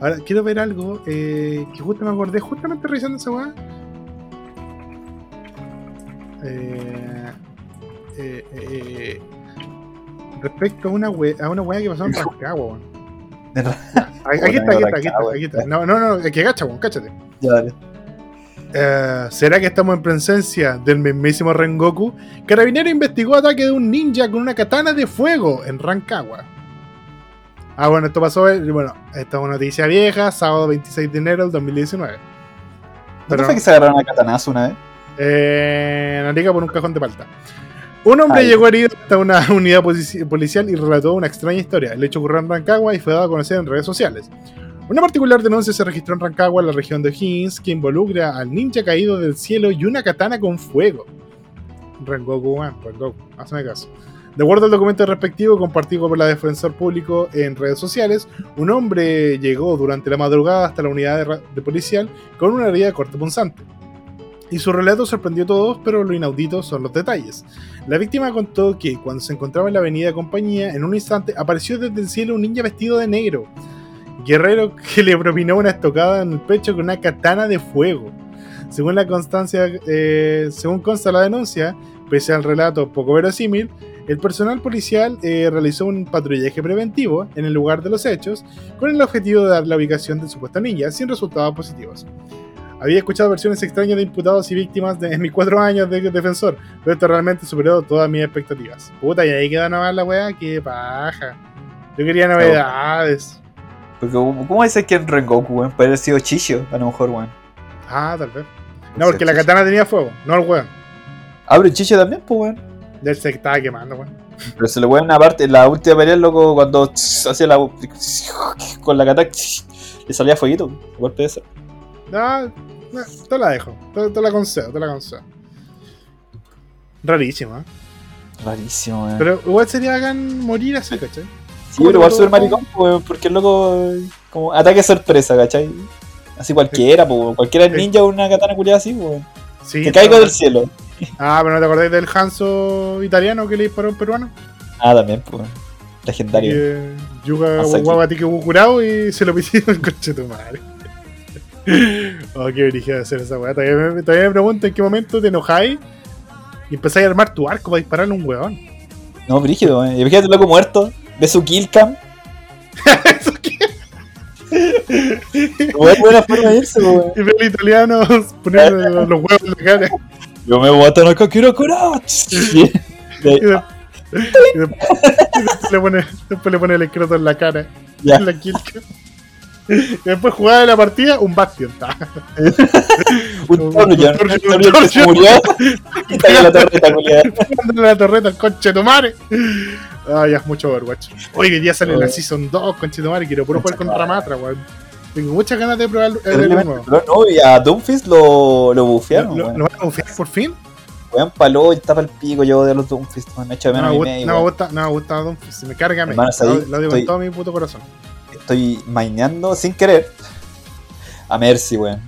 Ahora, quiero ver algo eh, que justo me acordé, justamente revisando esa weá. Eh, eh, eh, respecto a una weá, a una weá que pasó en *laughs* Rancagua, weón. Aquí aquí está, aquí está, aquí está, aquí está. No, no, no, es que gacha, weón, cáchate. Ya, dale. Eh, ¿Será que estamos en presencia del mismísimo Rengoku? Carabinero investigó ataque de un ninja con una katana de fuego en Rancagua. Ah, bueno, esto pasó. eh, Bueno, esta es una noticia vieja, sábado 26 de enero del 2019. ¿No Pero, fue que se agarraron a katanazo una vez? eh, en Arica por un cajón de palta. Un hombre Ay. llegó herido hasta una *laughs* unidad polici- policial y relató una extraña historia. El hecho ocurrió en Rancagua y fue dado a conocer en redes sociales. Una particular denuncia se registró en Rancagua, en la región de O'Higgins, que involucra al ninja caído del cielo y una katana con fuego. Rengoku, man, Rengoku, hazme caso. De acuerdo al documento respectivo compartido por la defensor público en redes sociales, un hombre llegó durante la madrugada hasta la unidad de policial con una herida de corte punzante. Y su relato sorprendió a todos, pero lo inaudito son los detalles. La víctima contó que cuando se encontraba en la avenida Compañía, en un instante apareció desde el cielo un ninja vestido de negro. Guerrero que le propinó una estocada en el pecho con una katana de fuego. Según la constancia, eh, según consta la denuncia, pese al relato poco verosímil, el personal policial eh, realizó un patrullaje preventivo en el lugar de los hechos con el objetivo de dar la ubicación del supuesto ninja sin resultados positivos. Había escuchado versiones extrañas de imputados y víctimas de- en mis cuatro años de defensor, pero esto realmente superó todas mis expectativas. Puta, y ahí queda nomás la weá, que paja. Yo quería novedades. Porque, ¿cómo dice que en Rengoku, weón? Puede haber sido Chicho, a lo mejor, weón. Ah, tal vez. No, porque la katana tenía fuego, no el weón. Abre Chicho también, pues, weón. Del se estaba quemando, weón. Pero se le weón una parte, en la última pelea, loco, cuando hacía la. con la katana, le salía fueguito. Igual puede ser. No, no, te la dejo, te, te la concedo, te la concedo. Rarísimo, ¿eh? Rarísimo, weón. Pero igual sería bacán morir así, ¿cachai? sí, pero igual super maricón, pues, porque el loco. Como ataque sorpresa, ¿cachai? Así cualquiera, pues, weón. cualquiera Sí. ninja o una katana culiada así, pues. Sí, Te caigo del cielo. Ah, pero ¿no te acordáis del Hanzo italiano que le disparó a un peruano? Ah, también, pues. Legendario. Que Yuga Masaki. Guaguatiki curado y se lo pisó *laughs* el coche de tu madre. Oh, qué origen de hacer esa weá. Todavía me, todavía me pregunto en qué momento te enojáis y empezáis a armar tu arco para dispararle a un weón. No, brígido, weón. Imagínate el loco muerto, ve su kill cam. *laughs* ¿Eso qué? Buena forma de irse, weón. Y ve al italiano poniendo los, huevos en la cara. Yo me voy a tener que quiero curar. *laughs* Y, de- de- después le pone, después le pone el escroto en la cara. Ya. En la kill cam. Y *laughs* después jugaba de la partida, un Bastion. *laughs* Un Un Torjon que se murió. Y está en la torreta. Dándole la torreta conche tu madre. Ay, ya es mucho Overwatch. Hoy hoy día sale la. Season 2, conche tu madre. Quiero puro jugar con Concha Ramatra, weón. Tengo muchas ganas de probar el, nuevo. No, y a Doomfist lo, lo bufearon, ¿Lo, van a bufear por fin? Weón, paló y tapa el pico yo de los Doomfist. Me echa No menos medio, no me gusta, no me gusta Se me carga a mí. Lo, digo con todo mi puto corazón. Estoy maineando sin querer a Mercy, weón.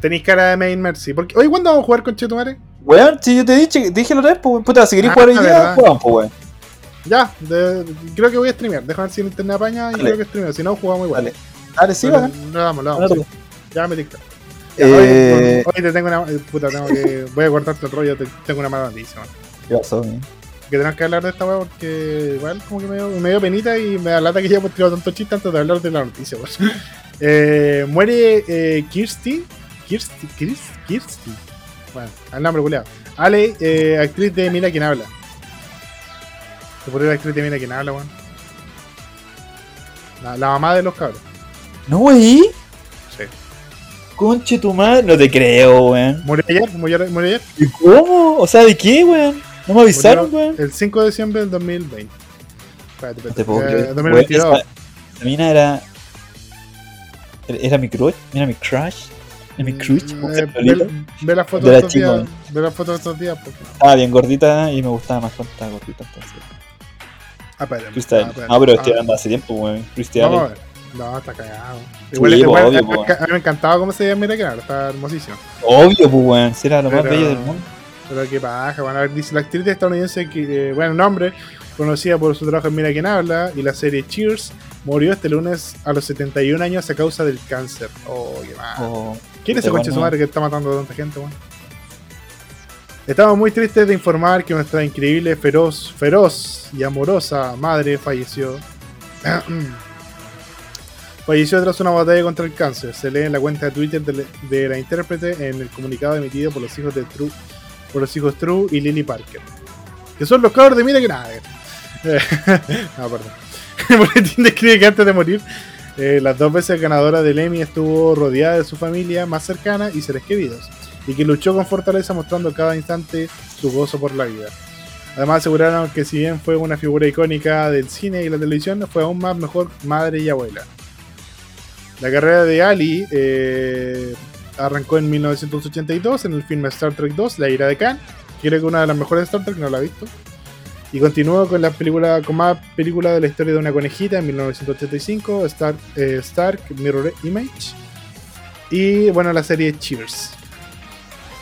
Tenéis cara de Main Mercy. Porque, oye, ¿cuándo vamos a jugar con Chetumare? Weón, si yo te dije, dije la otra vez, pues, weón, puta, si queréis Ah, jugar hoy día, pues, weón. Ya, de- creo que voy a streamear. Déjame ver si el internet apaña y Dale. creo que streameo. Si no, jugamos igual. Dale. Dale, sí, weón. sí. Ya me dicta. Ya, Eh, Hoy, hoy te tengo una. eh, Puta, tengo que. Voy a cortarte el rollo. Te, tengo una mala noticia, man. ¿Qué pasó, weón? Que tenemos que hablar de esta weá porque igual como que me dio, me dio penita y me da lata que ya hemos tirado tanto chiste antes de hablar de la noticia. weón. *laughs* Eh, muere eh, Kirsty. Kirsty. Kirsty. Kirsty. Bueno, al nombre culeado. Ale, eh, actriz de Mira quién habla. Se murió la actriz de Mira quién habla, weón. La, la mamá de los cabros. No, wey. Sí. Conche tu madre. No te creo, weón. Murió ayer, murió, murió ayer. ¿Y cómo? O sea, ¿de qué, weón? No me avisaron, weón. El 5 de diciembre del 2020. Espérate, No espérate. te Eh, creer. 2022. Weón, esa, mina era. Era mi crush. Era mi crush. Era mi crush. ¿cómo se Eh, ve, ve las fotos De estos días. Ve las fotos de estos días. Porque... Estaba bien gordita y me gustaba más cuando estaba gordita. Entonces. Ah. Freestyle. ah. No, pero Ah, estoy hablando hace tiempo. Vamos a ver. No, está cagado. Igual, Sí, igual, obvio, po. a mí me encantaba cómo se veía Mira que está hermosísimo. Obvio, pues, weón. Si era lo más Pero- bello del mundo. Pero qué paja, van a ver, dice la actriz estadounidense que, eh, bueno, nombre, conocida por su trabajo en Mira quién habla y la serie Cheers, murió este lunes a los 71 años a causa del cáncer. Oh, qué mal. Oh, ¿Quién es ese Puta, conche su madre que está matando a tanta gente, weón? Estamos muy tristes de informar que nuestra increíble, feroz, feroz y amorosa madre falleció. *clears throat* falleció tras una batalla contra el cáncer. Se lee en la cuenta de Twitter de, la- de la intérprete en el comunicado emitido por los hijos de True, por los hijos True y Lily Parker. Que son los cabros de mira eh. *laughs* no, perdón. *laughs* El boletín describe que antes de morir eh, las dos veces ganadora del Emmy estuvo rodeada de su familia más cercana y seres queridos, y que luchó con fortaleza mostrando cada instante su gozo por la vida. Además aseguraron que si bien fue una figura icónica del cine y la televisión, fue aún más mejor madre y abuela. La carrera de Ali eh, arrancó en 1982 en el filme Star Trek 2, La ira de Khan, creo que una de las mejores de Star Trek, no la he visto. Y continuó con la película, con más película de la historia de una conejita en 1985, Star, eh, Stark Mirror Image. Y bueno, la serie Cheers.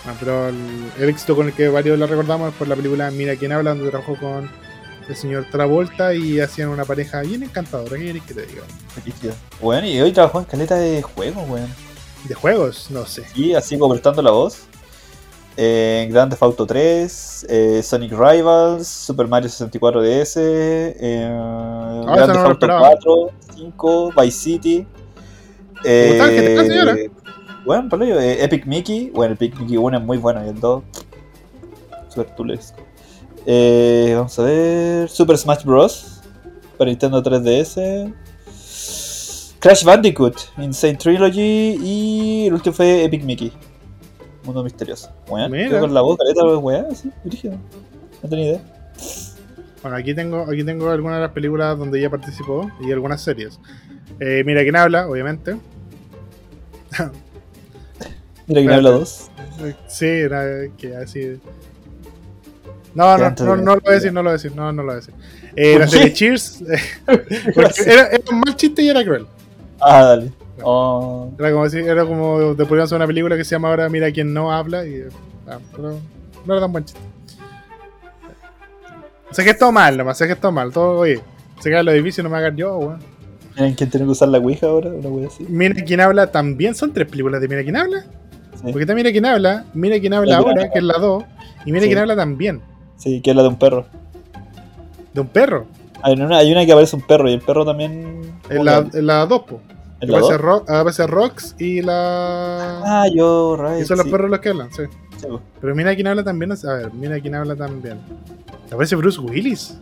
Ah, pero el, éxito con el que varios la recordamos es por la película Mira quién habla, donde trabajó con el señor Travolta y hacían una pareja bien encantadora. ¿Qué que te diga? Weón, y hoy trabajó en caleta de juegos, weón. ¿De juegos? No sé. Y así como prestando la voz. Eh, Grand Theft Auto 3, eh, Sonic Rivals, Super Mario 64 DS, eh, esa Grand Theft Auto esperaba. 4, 5, Vice City. ¿Cómo está el GTA, señora? Bueno, por ello, eh, Epic Mickey. Bueno, Epic Mickey 1 es muy bueno y el 2 super tulesco. Eh, vamos a ver. Super Smash Bros. Para Nintendo 3DS. Crash Bandicoot, Insane Trilogy y el último fue Epic Mickey. Mundo misterioso. Bueno, creo con la voz, caleta, weá, así, brígido. No tenía idea. Bueno, aquí tengo, aquí tengo algunas de las películas donde ella participó y algunas series. Eh, Mira quién habla, obviamente. Mira Espérate. habla dos. Sí, era que así. No, no, no, no lo voy a decir, no lo voy a decir, no, no lo voy a decir. Eh, ¿Por la serie Cheers, *laughs* *laughs* era un mal chiste y era cruel. Ah, dale. Oh, Era como decir, era como te ponían una película que se llama ahora Mira quién no habla y ah, pero no era tan buen chiste. Se gestó mal, nomás, se gestó mal, todo, oye, se cae lo difícil, no me hagan yo, weón. Miren quién tiene que usar la Ouija ahora, una wea así. Mira quién habla también son tres películas de Mira quién habla. Sí. Porque está Mira quién habla, Mira quién habla La ahora, que es la 2, y Mira Sí. quién habla también, Sí, que es la de un perro. de un perro. Hay una, hay una que aparece un perro y el perro también. En la, en la 2, po. ¿En la aparece, dos? Ro- aparece Rox y la. Ah, yo, right. y son los sí, perros los que hablan, sí. Pero mira quién habla también. A ver, mira quién habla también. Aparece Bruce Willis.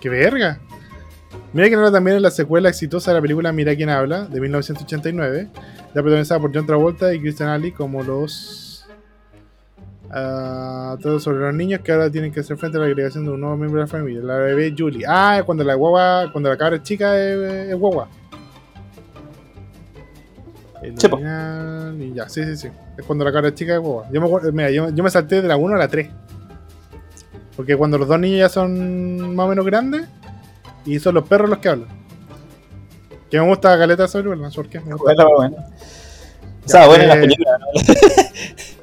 ¡Qué verga! Mira que no también es la secuela exitosa de la película Mira quién habla, de 1989, ya protagonizada por John Travolta y Christian Ali como los... todos sobre los niños que ahora tienen que hacer frente a la agregación de un nuevo miembro de la familia, la bebé Julie. Ah, cuando la guagua, cuando la cabra es chica es, es guagua. El original y ya, sí, sí, sí. Es cuando la cabra es chica es guagua. Yo me, mira, yo, yo me salté de la 1 a la 3. Porque cuando los dos niños ya son más o menos grandes, y son los perros los que hablan. Que me gusta película, no sé por qué. Me gusta. Bueno, bueno. O sea, las eh, películas, ¿no? *laughs*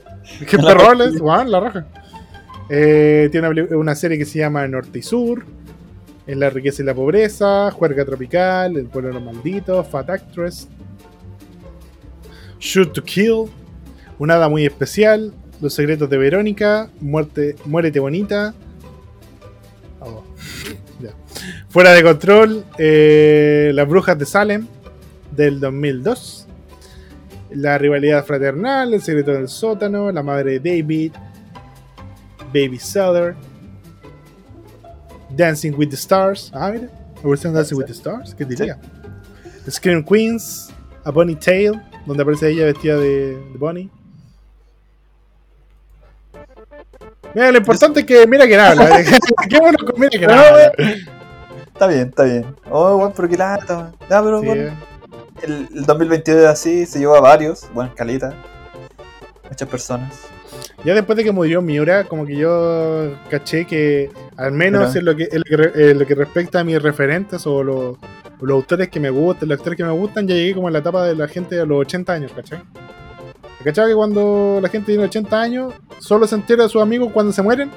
Es que el perro habla, es guau, la raja. Eh, tiene una, serie que se llama Norte y Sur. En la riqueza y la pobreza, Juerga Tropical, El pueblo de los malditos, Fat Actress, Shoot to Kill, Una hada muy especial, Los secretos de Verónica, Muerte, Muérete bonita. Oh, ya. Fuera de control, eh, Las brujas de Salem, del 2002. La rivalidad fraternal, El secreto del sótano, La madre de David, Baby Seller, Dancing with the Stars. Ah, mira, la versión Dancing with the Stars, ¿qué diría? Scream Queens, A Bunny Tale, donde aparece ella vestida de, de Bunny. Mira, lo importante es que mira que habla. Qué bueno con mira que habla. Está bien, está bien. Oh, bueno, pero qué lata. Ya, pero Sí, bueno. El, el 2022 así se llevó a varios. Bueno, calita. Muchas personas. Ya después de que murió Miura, como que yo caché que, al menos Pero- en lo que, en lo que, en lo que respecta a mis referentes o los, los autores que me gustan, los actores que me gustan, ya llegué como en la etapa de la gente de los 80 años, ¿cachai? ¿Cachai que cuando la gente tiene 80 años, solo se entera de sus amigos cuando se mueren?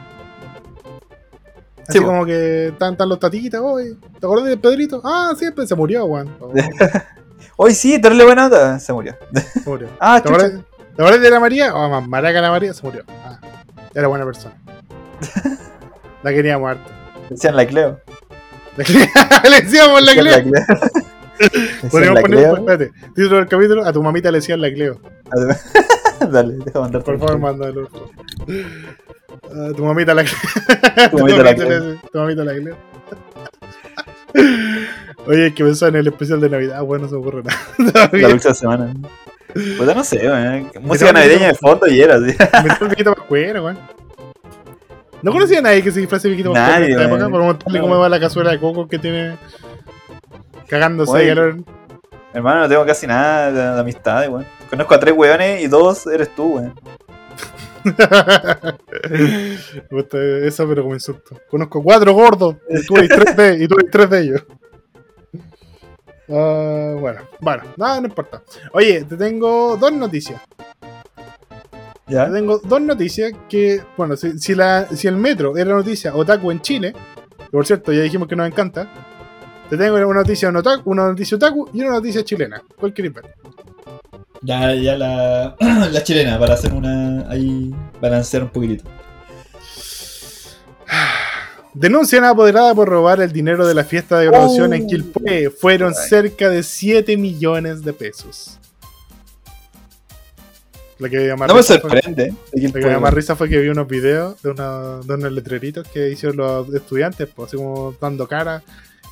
Así Sí, como que están, están los tatitas, oye, ¿te acuerdas de Pedrito? Ah, sí, pues se murió, weón. *laughs* Hoy sí, darle buena nota. Se murió. se murió. *laughs* Ah, ¿Te acuerdas, ¿te acuerdas de la María? Oh, más maraca la María, se murió. Ah, era buena persona. *laughs* La queríamos harto. Decían la Cleo. *laughs* le decíamos la Cleo. Decían Podríamos la poner, Cleo. espérate, título del capítulo, a tu mamita le decían la Cleo. Dale, deja mandar Por favor, mándalo. A tu mamita la Cleo. Tu mamita la le- Cleo. Tu mamita la Cleo. Oye, que pensó en el especial de Navidad. Ah, bueno, no se me ocurre nada. *laughs* La próxima semana. Pues ya no sé, weón. Música navideña de fondo y era, así. *laughs* Me trae el viejito pascuero, weón. No conocía a nadie que se disfrace de en Nadie, esta época, por mostrarle cómo va la cazuela de coco que tiene cagándose al horno. Hermano, no tengo casi nada de, de amistad, weón. Conozco a tres weones y dos eres tú, weón. Me gusta eso, pero como insulto. Conozco cuatro gordos y tú eres tres de, y tú eres tres de ellos. Ah, bueno, bueno, nada, no importa. Oye, te tengo dos noticias. Te ¿Ya? tengo dos noticias que, bueno, si, si, la, si el metro era noticia otaku en Chile, que por cierto ya dijimos que nos encanta, te tengo una noticia, otaku, una noticia otaku y una noticia chilena. ¿Cuál ver? Ya, ya la, *clears throat* la chilena, para hacer una. ahí. balancear un poquitito. *sighs* Denuncian a apoderada por robar el dinero de la fiesta de graduación Oh. en Quilpué. Fueron Ay. cerca de 7 millones de pesos. Lo que me No me fue- sorprende. de quién Lo que me fue, más risa fue que vi unos videos de, una- de unos letreritos que hicieron los estudiantes, pues, así como dando cara.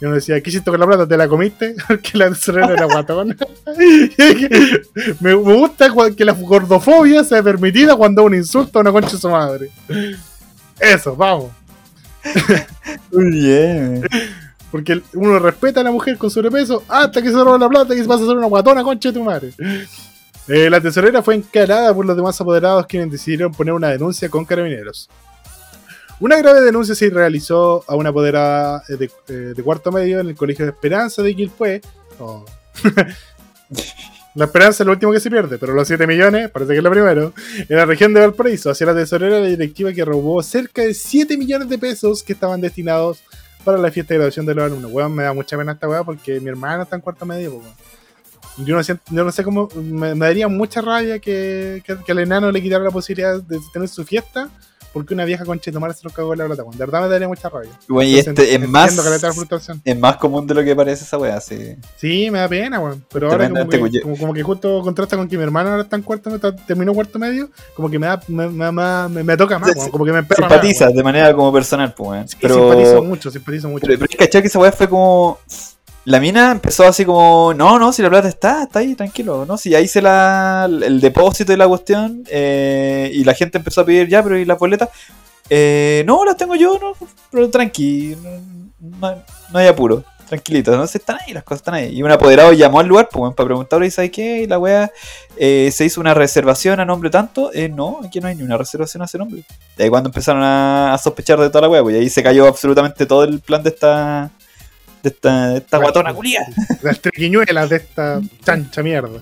Y uno decía, ¿qué hiciste con la plata? ¿Te la comiste? *laughs* Porque la tesorera era guatona. *laughs* Me, gusta que la gordofobia sea permitida cuando un insulto a una concha de su madre. Eso, vamos. *laughs* Muy bien. Porque uno respeta a la mujer con sobrepeso hasta que se roba la plata y vas a ser una guatona concha de tu madre. Eh, la tesorera fue encarada por los demás apoderados quienes decidieron poner una denuncia con carabineros. Una grave denuncia se realizó a una apoderada eh, de, eh, de cuarto medio en el Colegio de Esperanza de Quilpué. Oh. *laughs* la esperanza es lo último que se pierde, pero los 7 millones, parece que es lo primero, en la región de Valparaíso, hacia la tesorera la directiva que robó cerca de 7 millones de pesos que estaban destinados para la fiesta de graduación de los alumnos. Weón, me da mucha pena esta weá porque mi hermano está en cuarto medio, weón. Yo no, siento- yo no sé cómo. Me, me daría mucha rabia que, que, que al enano le quitara la posibilidad de tener su fiesta porque una vieja concha de tomar se lo cagó en la plata. weón. De verdad me daría mucha rabia. Weón, y Entonces, este es más. Es más común de lo que parece esa weá, sí. Sí, me da pena, weón. Pero ahora como que, como, como que justo contrasta con que mi hermano ahora está en cuarto medio, terminó cuarto medio, como que me da, me, me, me, me- me toca más, weón. Como que me emperra más, Simpatiza weón. de manera como personal, pues, weón. Sí, pero, simpatizo mucho, simpatizo mucho. pero, pero es que esa weá fue como. La mina empezó así como, no, no, si la plata está, está ahí, tranquilo, ¿no? Si ya hice la, el depósito y la cuestión, eh, y la gente empezó a pedir ya, pero ¿y las boletas? Eh, no, las tengo yo, no, pero tranqui, no, no hay apuro, tranquilito, no sé, están ahí, las cosas están ahí. Y un apoderado llamó al lugar pues, para preguntarle, ¿sabes qué? Y la wea, eh, ¿se hizo una reservación a nombre tanto? Eh, no, aquí no hay ni una reservación a ese nombre. Y ahí cuando empezaron a, sospechar de toda la wea, pues y ahí se cayó absolutamente todo el plan de esta de esta, de esta guatona culia. Las triquiñuelas de esta chancha mierda.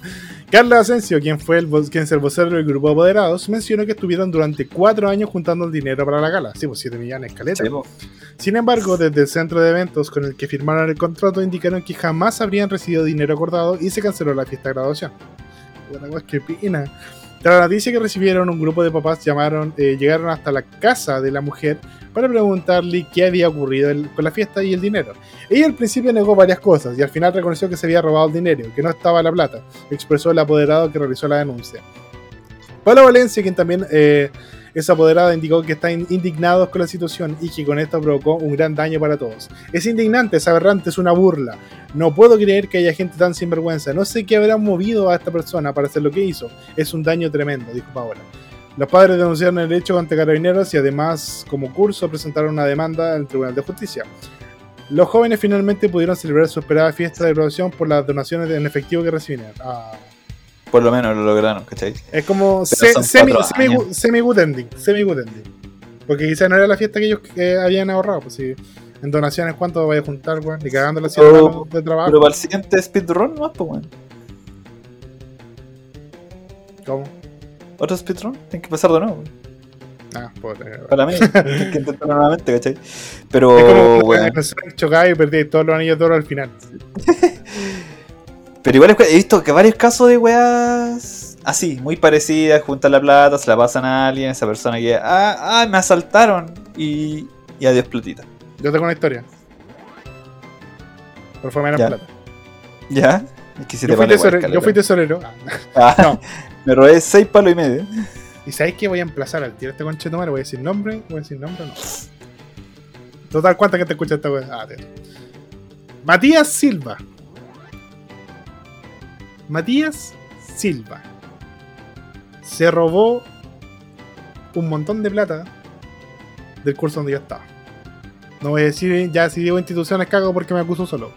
Carlos Asensio, quien fue el, quien es el vocero del grupo de apoderados, mencionó que estuvieron durante cuatro años juntando el dinero para la gala. Sí, pues 7 millones, caleta. Sí, po. Sin embargo, desde el centro de eventos con el que firmaron el contrato indicaron que jamás habrían recibido dinero acordado y se canceló la fiesta de graduación. Buena wea, qué pena. Tras la noticia que recibieron, un grupo de papás llamaron, eh, llegaron hasta la casa de la mujer para preguntarle qué había ocurrido con la fiesta y el dinero. Ella al principio negó varias cosas y al final reconoció que se había robado el dinero, que no estaba la plata, expresó el apoderado que realizó la denuncia. Pablo Valencia, quien también eh, es apoderado, indicó que están indignados con la situación y que con esto provocó un gran daño para todos. Es indignante, es aberrante, es una burla. No puedo creer que haya gente tan sinvergüenza. No sé qué habrá movido a esta persona para hacer lo que hizo. Es un daño tremendo, dijo Paola. Los padres denunciaron el hecho ante carabineros y además, como curso, presentaron una demanda al Tribunal de Justicia. Los jóvenes finalmente pudieron celebrar su esperada fiesta de graduación por las donaciones en efectivo que recibieron. Ah, Por lo menos lo lograron, ¿cachai? es como se- semi, semi, semi good ending, semi good ending. Porque quizás no era la fiesta que ellos eh, habían ahorrado. Pues si en donaciones, ¿cuánto vaya a juntar, weón? Ni cagando la ciudad Oh, de trabajo. Pero para el siguiente speedrun más, pues, weón. ¿Cómo? Otro speedrun, tienen que pasar de nuevo. weón. Ah, pobre. Para mí, *laughs* tienen que intentarlo nuevamente, ¿cachai? Pero, Es como weón. Sonic chocaba y perdí todos los anillos de oro al final. *laughs* Pero igual he visto que varios casos de weas así, muy parecidas, juntan la plata, se la pasan a alguien, esa persona que, ah, ah, me asaltaron y, y adiós platita. Yo tengo una historia. Pero fue menos Ya. plata. ¿Ya? Es que si Yo te fui, vale tesorero, igual, yo fui caleta. tesorero. Ah, *laughs* no. *laughs* Me robé seis palos y medio. ¿Y sabéis qué? Voy a emplazar al tiro este conche de. Voy a decir nombre, voy a decir nombre o no. Total, ¿cuánta gente escucha esta wea? Ah, tío. Matías Silva. Matías Silva. Se robó un montón de plata del curso donde yo estaba. No voy a decir, ya si digo instituciones cago porque me acuso solo.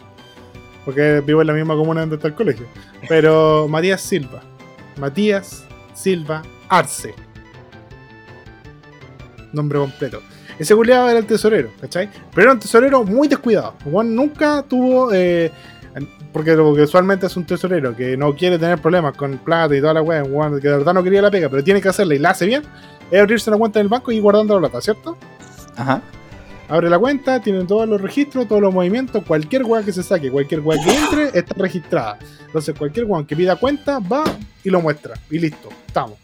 Porque vivo en la misma comuna donde está el colegio. Pero *laughs* Matías Silva. Matías Silva Arce. Nombre completo. Ese culiado era el tesorero, ¿cachai? Pero era un tesorero muy descuidado. Juan nunca tuvo. eh, porque lo que usualmente es un tesorero que no quiere tener problemas con plata y toda la weá, que de verdad no quería la pega, pero tiene que hacerla y la hace bien, es abrirse una cuenta en el banco y ir guardando la plata, ¿cierto? Ajá. Abre la cuenta, tiene todos los registros, todos los movimientos, cualquier weá que se saque, cualquier weá que entre, está registrada. Entonces cualquier weón que pida cuenta, va y lo muestra. Y listo, estamos.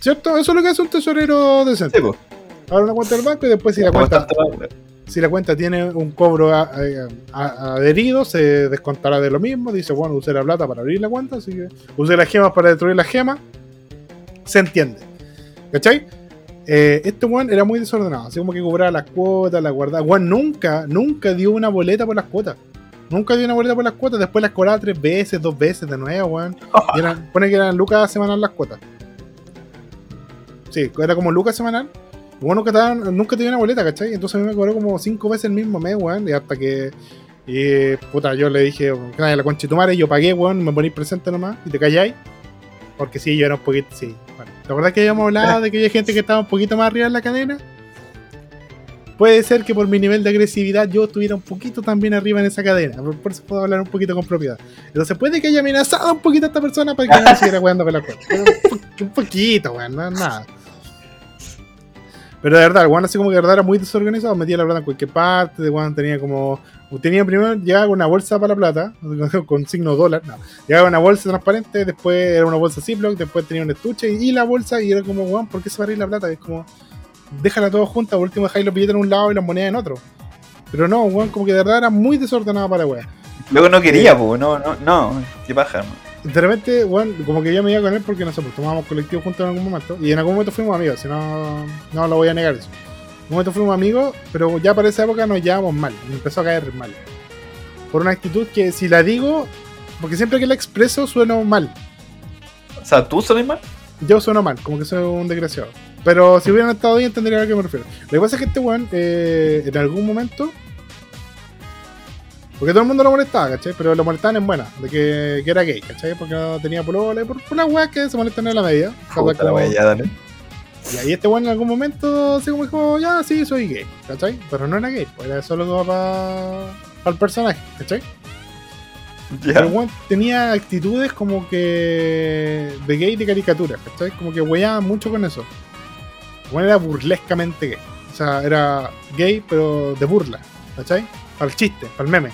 ¿Cierto? Eso es lo que hace un tesorero decente. Sí, pues. Abre una cuenta del banco y después si la Como cuenta. Si la cuenta tiene un cobro adherido, se descontará de lo mismo. Dice, bueno, usé la plata para abrir la cuenta, así que usé las gemas para destruir las gemas. Se entiende. ¿Cachai? Eh, este Juan era muy desordenado, así como que cobraba las cuotas, las guardaba. Juan nunca, nunca dio una boleta por las cuotas. Nunca dio una boleta por las cuotas, después las cobraba tres veces, dos veces de nuevo, weón. Pone que eran lucas semanal las cuotas. Sí, era como lucas semanal. Bueno, nunca, daban- nunca te dio una boleta, ¿cachai? Entonces a mí me cobró como cinco veces el mismo mes, weón. Y hasta que. Y puta, yo le dije, la concha tu madre, yo pagué, weón, me ponéis presente nomás y te calláis. Porque sí, yo era un poquito. Sí, bueno. ¿Te acuerdas que habíamos hablado de que había gente que estaba un poquito más arriba en la cadena? Puede ser que por mi nivel de agresividad yo estuviera un poquito también arriba en esa cadena. Por, eso puedo hablar un poquito con propiedad. Entonces puede que haya amenazado un poquito a esta persona para que no siguiera weando con la cuenta. Un, po- un poquito, weón, no es nada. Pero de verdad, el así como que de verdad era muy desorganizado, metía la plata en cualquier parte, de weón tenía como. Tenía primero, llegaba con una bolsa para la plata, *laughs* con signo dólar, no. Llegaba una bolsa transparente, después era una bolsa Ziploc, después tenía un estuche y, y la bolsa, y era como, weón, ¿por qué se va a abrir la plata? Es como, déjala todo junta, por último dejáis los billetes en un lado y las monedas en otro. Pero no, weón, como que de verdad era muy desordenado para la weá. Luego no quería, pues, no, no, no, qué paja, hermano. De repente, bueno, como que yo me iba con él porque nosotros tomábamos colectivo juntos en algún momento. Y en algún momento fuimos amigos, si no, no lo voy a negar eso. En algún momento fuimos amigos, pero ya para esa época nos llevábamos mal. Me empezó a caer mal. por una actitud que si la digo, porque siempre que la expreso sueno mal. O sea, ¿tú sonas mal? Yo sueno mal, como que soy un desgraciado. Pero si hubieran estado ahí entendería a qué me refiero. Lo que pasa es que este weón, eh, en algún momento. Porque todo el mundo lo molestaba, ¿cachai? Pero lo molestaban en buena, de que, que era gay, ¿cachai? Porque no tenía polola, por, por una weá que se molestan en la media. Puta la wea, ya, dale. Y ahí este weón en algún momento así como dijo, ya, sí, soy gay, ¿cachai? Pero no era gay, pues era solo para el personaje, ¿cachai? Pero el Ya. weón tenía actitudes como que de gay de caricatura, ¿cachai? Como que weyaba mucho con eso. El weón era burlescamente gay. O sea, era gay, pero de burla, ¿cachai? Para el chiste, para el meme.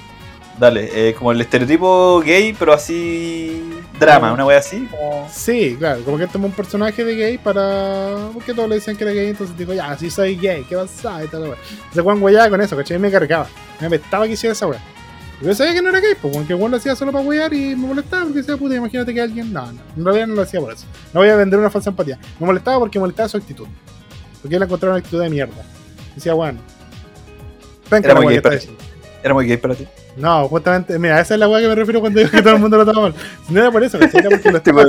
Dale, eh, como el estereotipo gay, pero así. drama, una wea así. Como... Sí, claro, como que tomó un personaje de gay para. Porque todos le decían que era gay, entonces dijo, ya, sí soy gay, ¿qué pasa? Y tal, weón. Ese weón weyaba con eso, ¿cachai? Me cargaba. Me apestaba que hiciera esa weá. Y Yo sabía que no era gay, pues, porque el weón lo hacía solo para wear y me molestaba porque decía, puta, imagínate que alguien. No, no, en realidad no lo hacía por eso. No voy a vender una falsa empatía. Me molestaba porque molestaba su actitud. Porque él encontraba una actitud de mierda. Decía, bueno. Era muy gay para ti. Era muy gay para ti. No, justamente, mira, esa es la weá que me refiero cuando digo que todo el mundo lo toma mal. No era por eso, ¿cachai? Era porque lo *laughs* estaba.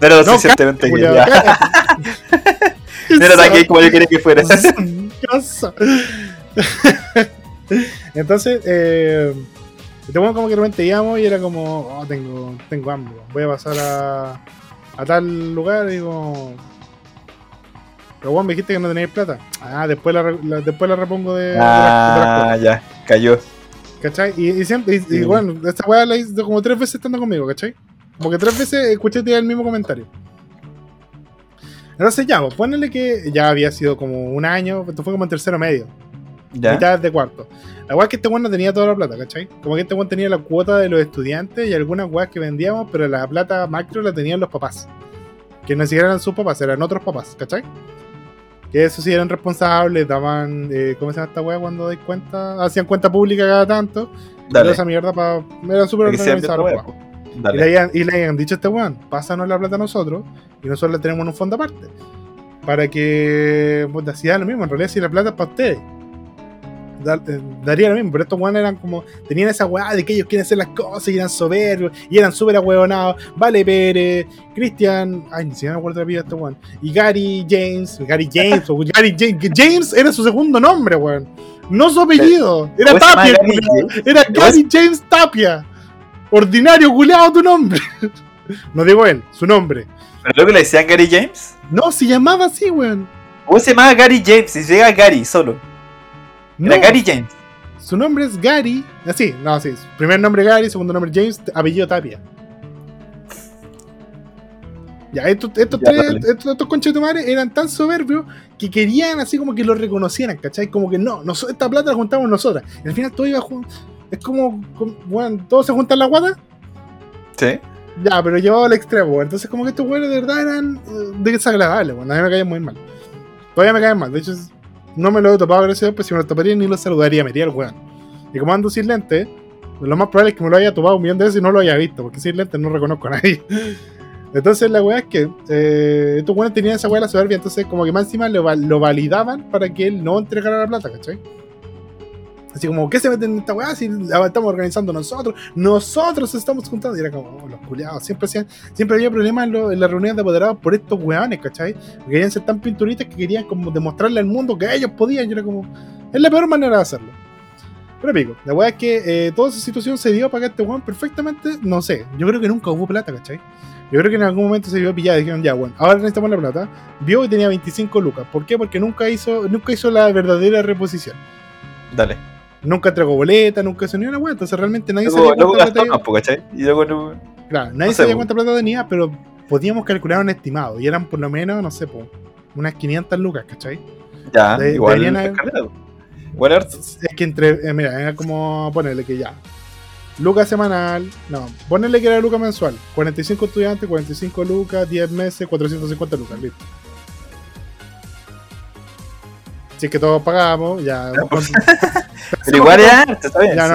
No era lo No, suficientemente gay. No era tan gay como yo quería que fuera. *laughs* Entonces, eh, este weón como que de repente íbamos y era como, oh, tengo, tengo hambre, voy a pasar a, a tal lugar y digo, pero weón, me dijiste que no teníais plata. Ah, después la, después la repongo de, de las- de las Ah, ya, cayó. ¿cachai? Y, y siempre, y, bueno, esta weá la hice como tres veces estando conmigo, ¿cachai? Como que tres veces escuché tirar el mismo comentario. Entonces ya, pues ponele que ya había sido como un año, esto fue como en tercero medio, Ya. mitad de cuarto. La weá es que este weón no tenía toda la plata, ¿cachai? Como que este weón tenía la cuota de los estudiantes y algunas weas que vendíamos, pero la plata macro la tenían los papás. Que no siquiera eran sus papás, eran otros papás, ¿cachai? Que eso sí eran responsables, daban, eh, ¿cómo se llama esta weá cuando dais cuenta? Hacían cuenta pública cada tanto. Dale. esa mierda para. Eran súper la po. Y le, habían, y le habían dicho a este weón, pásanos la plata a nosotros y nosotros le tenemos un fondo aparte. Para que, si da lo mismo, en realidad si la plata es para ustedes. Da- eh, daría lo mismo, pero estos weones eran como, tenían esa weá de que ellos quieren hacer las cosas y eran soberbios y eran súper ahueonados. Vale Pérez, Cristian, ay, ni siquiera me acuerdo la vida de este weón. Y Gary James, Gary James, o Gary James, James era su segundo nombre, weón. No su apellido, era ¿Cómo se Tapia, era ¿Cómo Gary James Tapia. Ordinario, culeado tu nombre. *laughs* No digo él, su nombre. ¿Pero luego le decían Gary James? No, se llamaba así, weón. ¿Cómo se llamaba Gary James? Y llega Gary solo. No, Era Gary James. Su nombre es Gary. Así, no, sí. su Primer nombre Gary, segundo nombre James, apellido Tapia. Ya, estos, estos Ya, tres, dale. estos, estos conchetumares eran tan soberbios que querían así como que lo reconocieran, ¿cachai? Como que no, nos- esta plata la juntamos nosotras. Y al final todo iba jun- Es como, como, weón, todos se juntan la guata. Sí. Ya, pero llevado al extremo. Entonces, como que estos weones de verdad eran eh, desagradables, weón. A mí me caían muy mal. Todavía me caen mal. De hecho, es- no me lo he topado, gracias a Dios, si me lo toparía ni lo saludaría, me iría el weón. Y como ando sin lentes, lo más probable es que me lo haya topado un millón de veces y no lo haya visto, porque sin lentes no reconozco a nadie. *laughs* Entonces, la weá es que eh, estos weones tenían esa weá de la soberbia, entonces, como que más encima lo, lo validaban para que él no entregara la plata, ¿cachai? Así como, ¿qué se meten en esta weá? Si la estamos organizando nosotros, nosotros estamos juntando. Y era como, oh, los culiados. Siempre, hacían- siempre había problemas en, lo- en las reuniones de apoderados por estos weones, ¿cachai? Porque querían ser tan pinturitas que querían como demostrarle al mundo que ellos podían. Y era como, es la peor manera de hacerlo. Pero pico, la weá es que eh, toda esa situación se dio para que este weón perfectamente, no sé, yo creo que nunca hubo plata, ¿cachai? Yo creo que en algún momento se vio pillado y dijeron, ya, bueno, ahora necesitamos la plata. Vio que tenía 25 lucas. ¿Por qué? Porque nunca hizo, nunca hizo la verdadera reposición. Dale. Nunca entregó boleta, nunca hizo ni una weá. Entonces realmente nadie. Y luego no. Claro, nadie sabía po. cuánta plata tenía, pero podíamos calcular un estimado. Y eran por lo menos, no sé, po, unas 500 lucas, ¿cachai? Ya, De- igual. haber-. Es que entre, eh, mira, era como ponerle que ya. Lucas semanal, no, ponerle que era lucas mensual. 45 estudiantes, 45 lucas, 10 meses, 450 lucas, listo. Si es que todos pagamos, ya. Ya, pues. *laughs* Pero igual harto, está bien. Ya,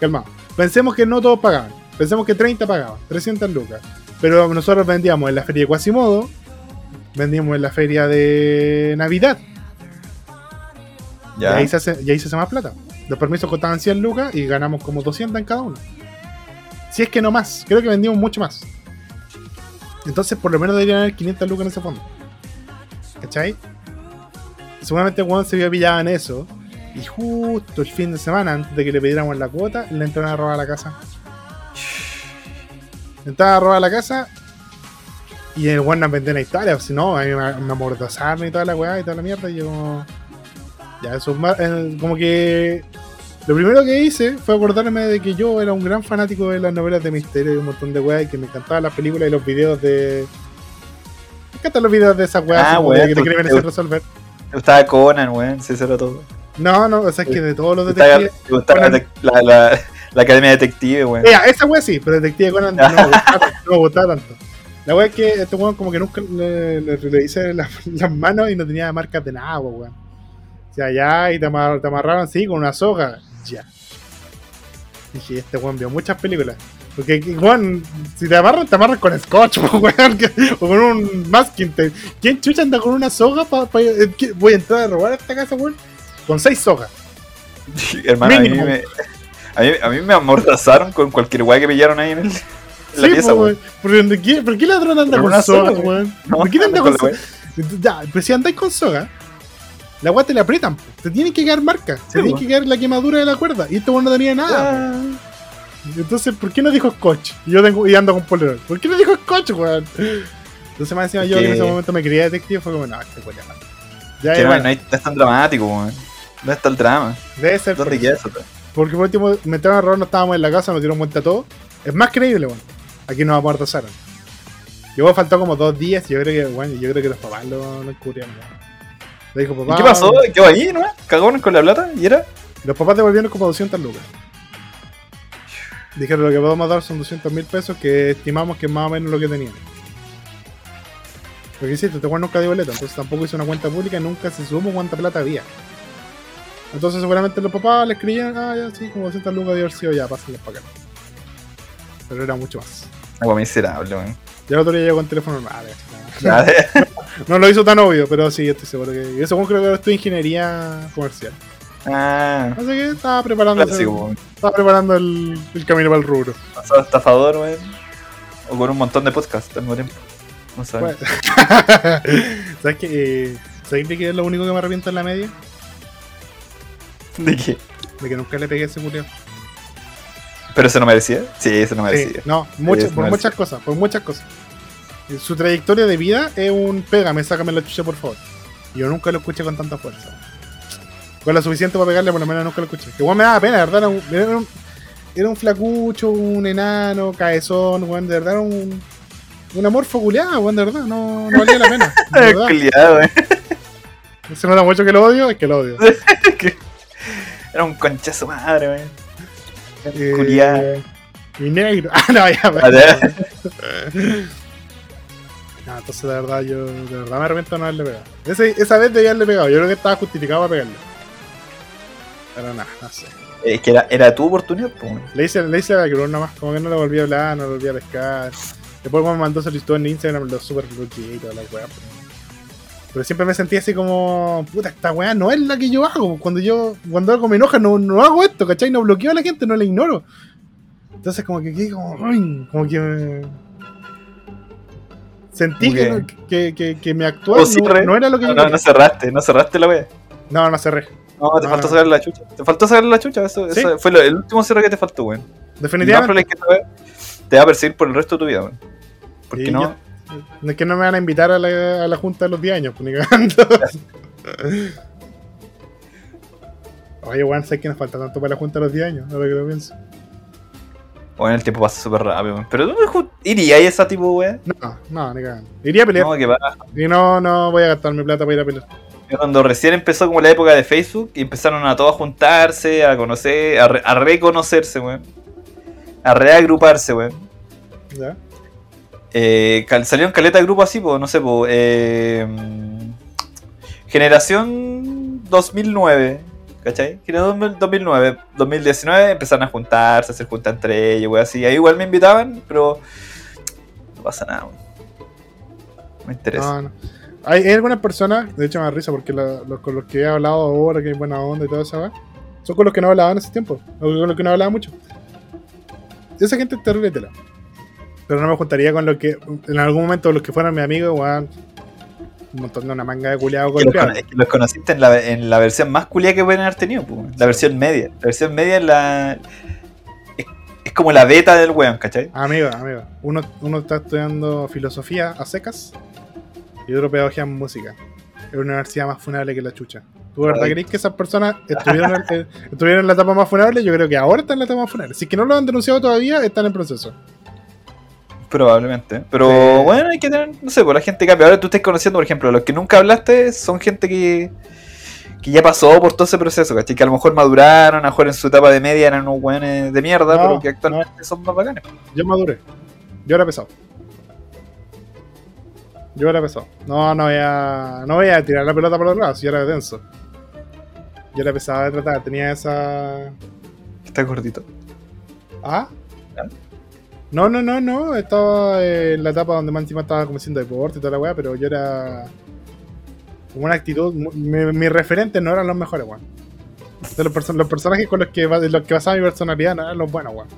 calma. Pensemos que no todos pagaban. Pensemos que 30 pagaban, 300 lucas. Pero nosotros vendíamos en la feria de Quasimodo, vendíamos en la feria de Navidad. Y Ya. ahí, se hace, y ahí se hace más plata. Los permisos costaban 100 lucas y ganamos como 200 en cada uno. Si es que no más. Creo que vendimos mucho más. Entonces, por lo menos deberían haber 500 lucas en ese fondo. ¿Cachai? Seguramente Juan se había pillado en eso. Y justo el fin de semana, antes de que le pidiéramos la cuota, le entraron a robar la casa. Entraron a robar la casa. Y el Juan nos vendió o Si no, a mí me, me amordazaron y toda la weá y toda la mierda. Y yo como. Ya, eso eh, Como que. Lo primero que hice fue acordarme de que yo era un gran fanático de las novelas de misterio y un montón de weas y que me encantaban las películas y los videos de. Me encantan los videos de esas weas Ah, de que te te- sin resolver. Me gustaba Conan, weón. Eso era todo. No, no, o sea, es que de todos los detectives. me gustaba Conan- la, la, la, Academia Detective, weón. Ya, esa wea sí, pero Detective Conan no me gustaba, no me gustaba tanto. La wea es que este weón como que nunca le, le, le hice las, las manos y no tenía marcas de nada, weón. O sea, ya, y te, amar- te amarraron así con una soga. Ya. Dije, este weón vio muchas películas. Porque, weón, si te amarran, te amarran con scotch, *laughs* o con un masking tape. ¿Quién chucha anda con una soga para voy a entrar a robar a esta casa? Con seis sogas. *laughs* Hermano, a mí, me, a, mí, a mí me amordazaron con cualquier weá que pillaron ahí en, el, en la Sí, pieza. ¿Por, qué- ¿Por qué ladrón anda Con soga? No, ¿Por qué anda con soga? Ya, pero si andáis con soga, la weá te la aprietan, te tienen que quedar marcas, te tiene que quedar la quemadura de la cuerda. Y weón no tenía nada. Ah. Entonces, ¿por qué no dijo scotch? Y yo tengo, y ando con polerón. ¿Por qué no dijo scotch, weón? Entonces, más encima, yo Es que en ese momento me quería detective, fue como, no, este weón ya y no, bueno, no, no es tan dramático, weón. ¿Dónde está el drama? debe ser. ¿Dónde eso. queda eso? Porque por último, me entraron a robar, no estábamos en la casa, nos dieron vuelta a todo. Es más creíble, weón. Aquí nos amordazaron. Luego faltó como dos días y yo creo que, bueno, yo creo que los papás lo, lo encubrieron, weón. Le dijo, ¿Y papá. qué pasó? ¿Quedó ahí, no? ¿Cagón con la plata? ¿Y era? Los papás devolvieron como 200 lucas. Dijeron lo que podemos dar son 200 mil pesos que estimamos que es más o menos lo que tenían. Lo que hiciste, este weón nunca dio boleta, entonces tampoco hizo una cuenta pública y nunca se supo cuánta plata había. Entonces seguramente los papás les creían, ah, ya sí, como 200 lucas de haber sido, ya, pásenles para acá. Pero era mucho más. Agua miserable, weón. Ya el otro día llegó con teléfono normal. eh. Nada. No lo hizo tan obvio, pero sí, estoy seguro que. Y eso creo que estudió ingeniería comercial. Ah, Así que estaba preparando, clásico, weón. estaba preparando el, el camino para el rubro. Pasado estafador, weón. O con un montón de podcasts al mismo tiempo. No sabes. Bueno. *laughs* ¿Sabes qué? Eh, ¿Sabes de qué es lo único que me arrepiento en la media? ¿De qué? De que nunca le pegué a ese culiao. ¿Pero eso no merecía? Sí, eso no merecía. no, por no muchas cosas, por muchas cosas. Eh, Su trayectoria de vida es un pégame, sácame la chucha por favor. Yo nunca lo escuché con tanta fuerza. Con lo suficiente para pegarle, por lo menos nunca lo escuché. Que igual me daba pena, de verdad. Era un, era un, era un flacucho, un enano, caezón, weón, de verdad era un, un amor foculeado, weón, de verdad. No, no valía la pena. *laughs* Culiado, weón. Se nota mucho que lo odio, es que lo odio. *laughs* Era un conchazo madre, weón. Eh, Culiado. Y negro. *laughs* Ah, no, ya. Ya. No, entonces de verdad yo de verdad me arrepiento de no haberle pegado. Ese- esa vez debía haberle pegado, yo creo que estaba justificado para pegarle. Sé. Es que era, era tu oportunidad, pues. Le hice, le hice a la cruz nomás, como que no le volví a hablar, no le volví a pescar. Después me mandó solicitud en Instagram, lo super bloqueé y toda la weá. Pero, pero siempre me sentí así como, puta, esta weá no es la que yo hago. Cuando yo, cuando algo me enoja, no, no hago esto, ¿cachai? No bloqueo a la gente, no la ignoro. Entonces como que como, uy, como que me... Sentí que, que- que, que, mi actual O no, no era lo que yo no, no cerraste, no cerraste la wea. No, no cerré. No, te No, faltó no. saber la chucha. Te faltó saber la chucha, eso, Sí. eso fue lo- el último cierre que te faltó, weón. Definitivamente. que te va a perseguir por el resto de tu vida, weón. Porque Sí, no, yo- es que no me van a invitar a la, a la junta de los 10 años, pues ni *laughs* cagando. Oye, weón, sé que nos falta tanto para la junta de los 10 años, ahora que lo pienso. Bueno, el tiempo pasa súper rápido, weón. Pero tú irías a esa tipo, weón. No, no, ni cagando. Iría a pelear. No, que va. Y no, no voy a gastar mi plata para ir a pelear. Cuando recién empezó como la época de Facebook y empezaron a todos a juntarse, a conocer, a, re- a reconocerse, weón. A reagruparse, weón. ¿Ya? Eh, salieron caleta de grupos así, pues, no sé, pues. Eh, generación 2009, ¿cachai? Generación 2009, 2019 empezaron a juntarse, a hacer juntas entre ellos, weón, así. Ahí igual me invitaban, pero. No pasa nada, weón. No me interesa. No, no. Hay, hay algunas personas, de hecho me da risa porque la- los con los que he hablado ahora, que hay buena onda y todo eso, son con los que no hablaba en ese tiempo, o con los que no hablaba mucho. Esa gente es terrible tela. Pero no me juntaría con los que, en algún momento, los que fueran mis amigos, weón. Un montón de una manga de culiados Que los, que los conociste en la, en la versión más culia que pueden haber tenido, po, la versión media. La versión media es la. Es, es como la beta del weón, ¿cachai? Amigo, amigo. Uno, uno está estudiando filosofía a secas y otro pedagogía en música. Es una universidad más funable que la chucha. ¿Tú verdad crees que esas personas estuvieron, en- eh, estuvieron en la etapa más funable? Yo creo que ahora están en la etapa más funable. Si es que no lo han denunciado todavía, están en proceso. Probablemente. Pero Sí. bueno, hay que tener, no sé, por la gente cambia. Ahora tú estás conociendo, por ejemplo, los que nunca hablaste son gente que, que ya pasó por todo ese proceso, ¿cachai? Que a lo mejor maduraron, a lo mejor en su etapa de media eran unos weones de mierda, No, pero que actualmente son más bacanes. Yo maduré. Yo era pesado. Yo era pesado. No, no voy a, no voy a tirar la pelota por los lados. Yo era denso. Yo era pesado de tratar. Tenía esa. Está gordito. ¿Ah? ¿Ah? No, no, no, no. Estaba en la etapa donde más encima estaba como haciendo deporte y toda la weá, pero yo era. Como una actitud. Mi, mis referentes no eran los mejores, weón. Los, perso- los personajes con los que, los que basaba mi personalidad no eran los buenos, weón.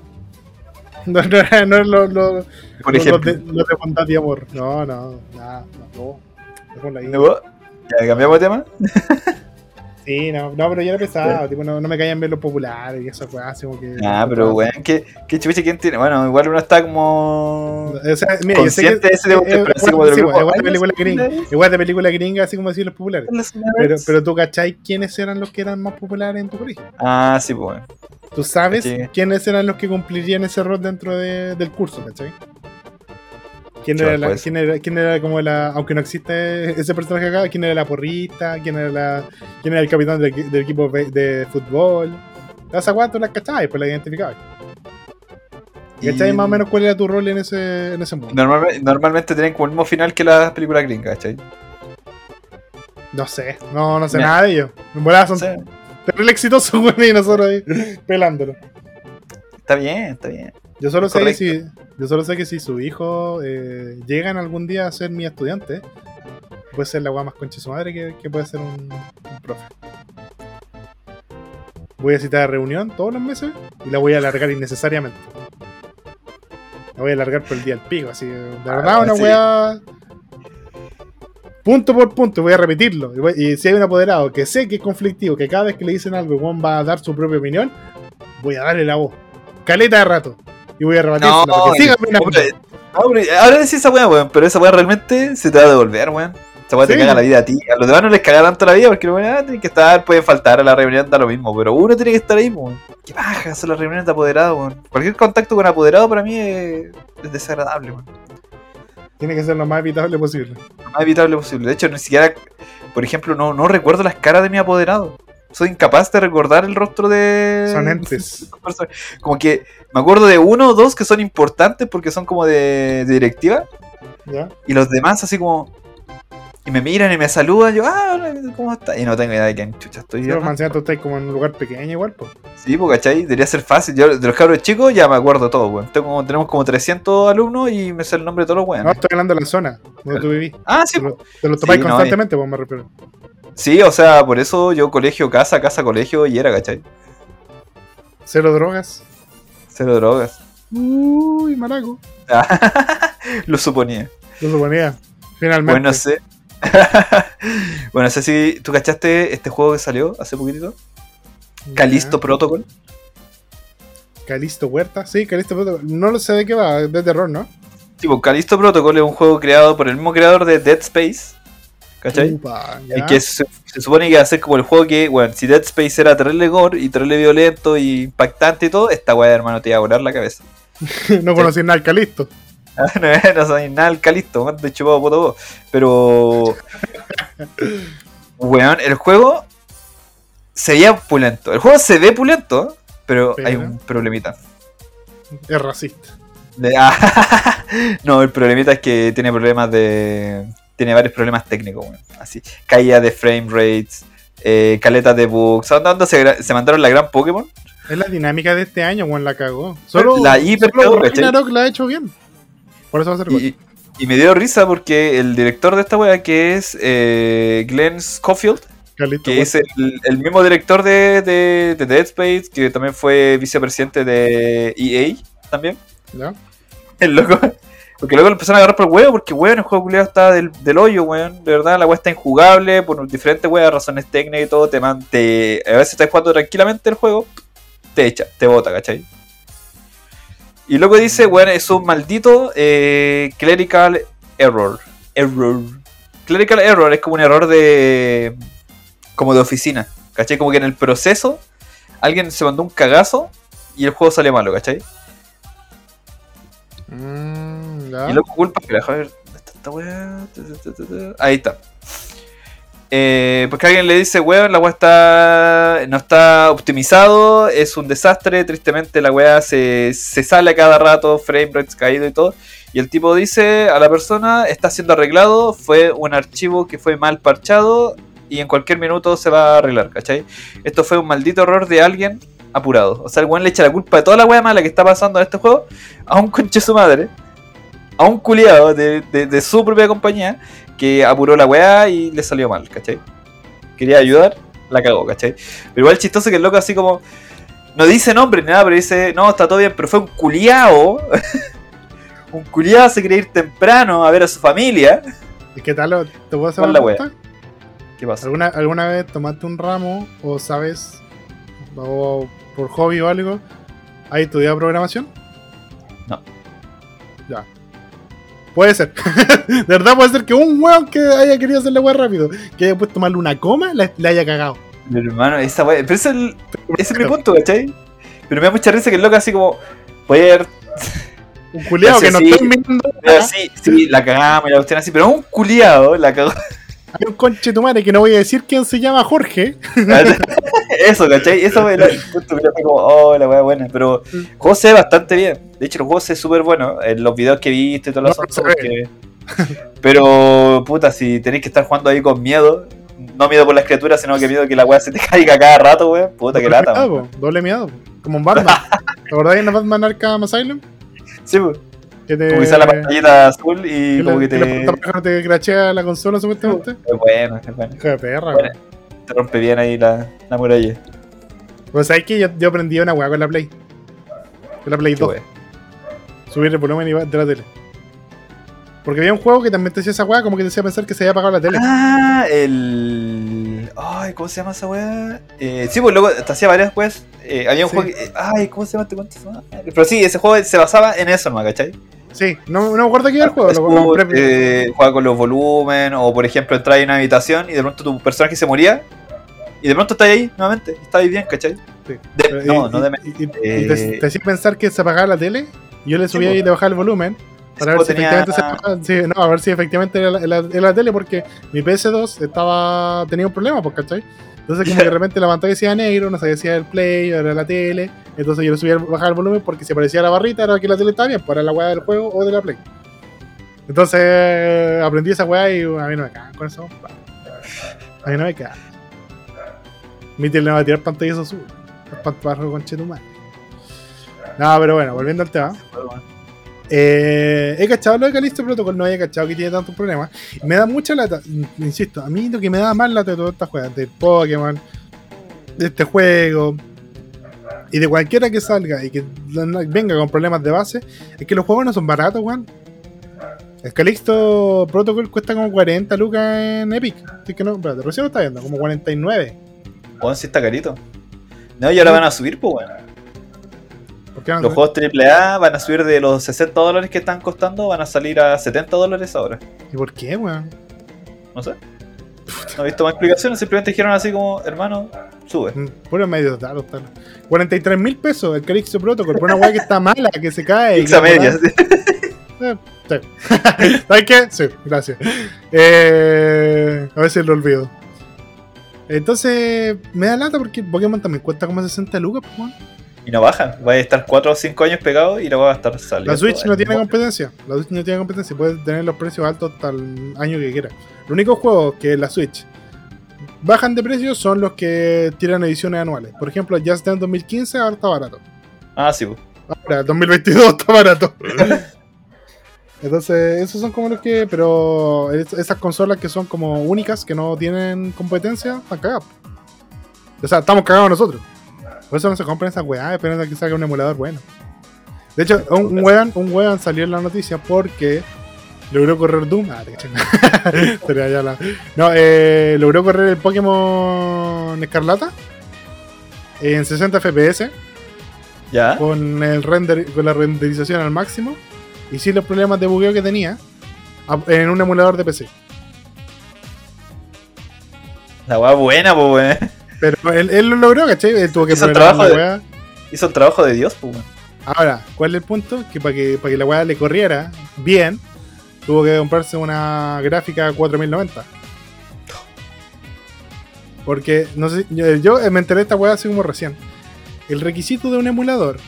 *laughs* No, no no los, los, Por ejemplo. los de, los de bondad y amor. No, no, nada, no. ¿No? ¿Ya cambiamos de tema? *laughs* Sí, no, no, pero yo era pesado, tipo, no, no me caían bien los populares y eso fue así como que. Ah, pero weón, ¿qué, qué chucha quién tiene? Bueno, igual uno está como. O sea, mira, yo sé que. consciente de ese pero así como de sí, igual de "Ay, película gringa. Igual de película gringa, así como decir los populares. los Pero, nerds". pero tú cachai quiénes eran los que eran más populares en tu colegio. Ah, sí, pues bueno. Tú sabes quiénes eran los que cumplirían ese rol dentro de- del curso, ¿cachai? ¿Quién era, la- quién, era, quién era como la. Aunque no existe ese personaje acá, quién era la porrista, quién era la. quién era el capitán del, equi- del equipo de, fútbol. Weá tú las cachabas, pues la identificabas. Y ¿Cachai más o menos cuál era tu rol en ese, en ese mundo? Normalmente, normalmente tienen como el mismo final que las películas gringas, ¿cachai? No sé, no, no sé Mira. nada de ellos. En volada son Sí, terrible exitosos, *laughs* güey, y nosotros ahí *laughs* pelándolo. está bien, está bien. Yo solo sé que si, yo solo sé que si su hijo eh, llegan algún día a ser mi estudiante, puede ser la weá más concha de su madre que, que puede ser un, un profe. Voy a citar a reunión todos los meses y la voy a alargar innecesariamente. La voy a alargar por el día del pico, así. De verdad, Ah, una sí. weá. Punto por punto, voy a repetirlo. Y, voy- y si hay un apoderado que sé que es conflictivo, que cada vez que le dicen algo, weón va a dar su propia opinión, voy a darle la voz. Caleta de rato. Y voy a hombre, no, ahora decís esa weá, weón, pero esa weá realmente se te va a devolver, weón. Esa weá te Sí. caga la vida a ti. A los demás no les caga tanto la vida porque weones ah, tienen que estar, pueden faltar a la reunión, da lo mismo, pero uno tiene que estar ahí, weón. Qué baja son las reuniones de apoderado, weón. Cualquier contacto con apoderado para mí es, es desagradable, weón. Tiene que ser lo más evitable posible. Lo más evitable posible. De hecho, ni siquiera, por ejemplo, no, no recuerdo las caras de mi apoderado. Soy incapaz de recordar el rostro de. Son *laughs* entes. Como que me acuerdo de uno o dos que son importantes porque son como de, de directiva. ¿Ya? Y los demás, así como. Y me miran y me saludan. Yo, ah, ¿cómo estás? Y no tengo idea de quién chucha estoy. ¿no? Mancilla, tú estás como en un lugar pequeño igual, pues. Sí, pues, ¿cachai? Debería ser fácil. Yo, de los cabros chicos ya me acuerdo todo, weón. Tengo, tenemos como 300 alumnos y me sé el nombre de todos los No, weones. estoy hablando de la zona donde tú vivís. Ah, sí, Te lo, te lo topáis Sí, no, constantemente, pues me refiero. Sí, o sea, por eso yo colegio, casa, casa, colegio y era, ¿cachai? Cero drogas. Cero drogas. Uy, maraco. *laughs* Lo suponía. Lo suponía. Finalmente. Bueno, no sé. *laughs* bueno, no sé si tú cachaste este juego que salió hace poquitito. Ya. Calisto Protocol. Calisto Huerta. Sí, Calisto Protocol. No lo sé de qué va, de terror, ¿no? Tipo, Calisto Protocol es un juego creado por el mismo creador de Dead Space. ¿Cachai? Upa. El que se, se supone que va a ser como el juego que, bueno, si Dead Space era terrible gore y terrible violento y impactante y todo, esta weá, hermano, te iba a volar la cabeza. *laughs* no conocí nada al Calisto. *laughs* no, no soy nada al calisto, man, de chupado vos. Pero. Weón, el juego se veía pulento. El juego se ve pulento, pero, hay un problemita. Es racista. De- ah, *laughs* no, el problemita es que tiene problemas de. Tiene varios problemas técnicos, weón. Así. Caída de frame rates, eh, caletas de bugs. ¿A dónde se, mandaron la gran Pokémon? Es la dinámica de este año, weón, la cagó. Solo, La hiper solo cagó, ¿cachai? Ragnarok la ha hecho bien. Por eso va a ser gol. Y, y me dio risa porque el director de esta wea, que es eh, Glenn Schofield, Carlito, que es el, el mismo director de, de, de Dead Space, que también fue vicepresidente de EA también. ¿Ya? El loco. Porque luego lo empezaron a agarrar por el huevo, porque weón, el juego culiado está del, del hoyo, weón. De verdad, la weá está injugable por diferentes weas, razones técnicas y todo. Te, man- te- a veces estás jugando tranquilamente el juego, te echa, te bota, ¿cachai? Y luego dice, weón, es un maldito eh, clerical error. Error. Clerical error es como un error de. como de oficina, ¿cachai? Como que en el proceso alguien se mandó un cagazo y el juego sale malo, ¿cachai? Mm. Y luego culpa que a ver, ¿dónde está esta weá? Tu, tu, tu, tu, tu. Ahí está. Eh, porque alguien le dice, weón, la weá está. no está optimizado, es un desastre, tristemente la weá se, se sale a cada rato, frame rates caído y todo. Y el tipo dice a la persona, está siendo arreglado, fue un archivo que fue mal parchado y en cualquier minuto se va a arreglar, ¿cachai? Esto fue un maldito error de alguien apurado. O sea, el weón le echa la culpa de toda la weá mala que está pasando en este juego a un conche su madre, a un culiado de, de- de su propia compañía que apuró la weá y le salió mal, ¿cachai? Quería ayudar, la cagó, ¿cachai? Pero igual chistoso que el loco así como. No dice nombre ni nada, pero dice, no, está todo bien, pero fue un culiao. *laughs* un culiao se quería ir temprano a ver a su familia. ¿Y qué tal? ¿Te puedo hacer ¿Cuál una pregunta? ¿Qué pasa? ¿Alguna, ¿Alguna vez tomaste un ramo o sabes, o por hobby o algo, has estudiado programación? No. Ya. Puede ser. *laughs* de verdad puede ser que un weón que haya querido hacer la weá rápido, que haya puesto tomarle una coma, la- haya cagado. Pero, hermano, esa weá. Pero ese es, el- ese es mi punto, ¿cachai? Pero me da mucha risa que el loco así como. Haber Un culiado que no sí. estoy mirando. Sí, sí, la cagamos y la cuestión así, pero un culiado la cagó. Hay un conche tu madre que no voy a decir quién se llama Jorge. *laughs* Eso, ¿cachai? Eso me que fue como, oh, la wea buena. Pero el juego se ve bastante bien. De hecho, el juego se ve súper bueno. En los videos que viste y todo lo No, ve. porque- *laughs* Pero, puta, si tenéis que estar jugando ahí con miedo, no miedo por las criaturas, sino que miedo que la wea se te *laughs* caiga cada rato, weón. Puta, que lata, miedo, doble miedo. Como un Batman. ¿Te acordás en el Batman Arkham Asylum? Sí, pues. Que te, Como que sale la pantallita azul y que como la- que que te. puta te crachea la consola supuestamente. Es bueno, es bueno. Hijo de perra, Bueno. Te rompe bien ahí la, la muralla. Pues sabes que yo, yo aprendí una weá con la Play. Con la Play Qué 2. wea. Subir el volumen y va- de la tele. Porque había un juego que también te hacía esa weá, como que te hacía pensar que se había apagado la tele. Ah, el. Ay, ¿cómo se llama esa weá? Eh, sí, pues luego te hacía varias weas. Eh, había un Sí. juego que. eh, Ay, ¿cómo se llama este cuento? Pero sí, ese juego se basaba en eso, ¿no? ¿cachai? Sí, no, no me acuerdo qué era el juego. Lo, compré- eh, juega con los volúmenes, o por ejemplo, entras en una habitación y de pronto tu personaje se moría. Y de pronto estás ahí nuevamente, ahí bien, ¿cachai? Sí. De- no, y- no de y, y- y eh, te, te hacía pensar que se apagaba la tele. Yo le subía y le bajaba el volumen. Para ver si tenía- efectivamente se apagaba. Sí, no, a ver si efectivamente era la, era- era la tele, porque mi PS2 estaba tenía un problema, pues, ¿cachai? Entonces, como que de repente la pantalla decía negro, no sabía si era el play, era la tele. Entonces yo le subía bajaba el volumen porque si aparecía la barrita era que la tele estaba bien, para la weá del juego o de la play. Entonces aprendí esa weá y a mí no me cagan con eso. A mí no me cagan. Mi tele no va a tirar pantallazo azul. Espantabarro con chetumar. No, pero bueno, volviendo al tema. Eh, he cachado lo de Callisto Protocol, no había cachado que tiene tantos problemas. Me da mucha lata, in- insisto, a mí lo que me da más lata de todas estas juegas, de Pokémon, de este juego, y de cualquiera que salga y que venga con problemas de base, es que los juegos no son baratos, weón. El Calixto Protocol cuesta como 40 lucas en Epic. Así que no, espérate, recién lo está viendo, como 49. Weón, sí está carito. No, y ahora van a subir, pues, weón. Los juegos AAA van a subir de los 60 dólares que están costando, van a salir a 70 dólares ahora. ¿Y por qué, weón? No sé. No he visto más explicaciones, simplemente dijeron así como, hermano, sube. Mm, Puro medio tal. 43 mil pesos el Calixto Protocol, por una weá que está mala, que se cae. Pizza media. *laughs* Eh, sí. *laughs* ¿Sabes qué? Sí, gracias. Eh, a veces lo olvido. Entonces, me da lata porque Pokémon también cuesta como 60 lucas, pues, weón. Y no baja. Va a estar 4 o 5 años pegado y luego va a estar saliendo. La Switch no tiene competencia. La Switch no tiene competencia. Puede tener los precios altos hasta el año que quiera. Los únicos juegos que la Switch bajan de precio son los que tiran ediciones anuales. Por ejemplo, Just Dance 2015 ahora está barato. Ah, sí. Ahora, 2022 está barato. *laughs* Entonces, esos son como los que. Pero es- esas consolas que son como únicas, que no tienen competencia, están cagadas. O sea, estamos cagados nosotros. Por eso no se compran esas weas, esperando a que salga un emulador bueno. De hecho, un, un weón, un weón salió en la noticia porque logró correr Doom. Ah, *laughs* ya la- No, eh, logró correr el Pokémon Escarlata en 60 FPS ¿Ya? con el render con la renderización al máximo y sin los problemas de bugueo que tenía en un emulador de PC. La weá buena, pues, weón. Pero él, él lo logró, ¿cachai? Él tuvo que Hizo el programar trabajo la de-. Hizo el trabajo de Dios, pues. Ahora, ¿cuál es el punto? Que para que, para que la weá le corriera bien, tuvo que comprarse una gráfica 4090. Porque, no sé, yo, yo me enteré de esta weá así como recién. El requisito de un emulador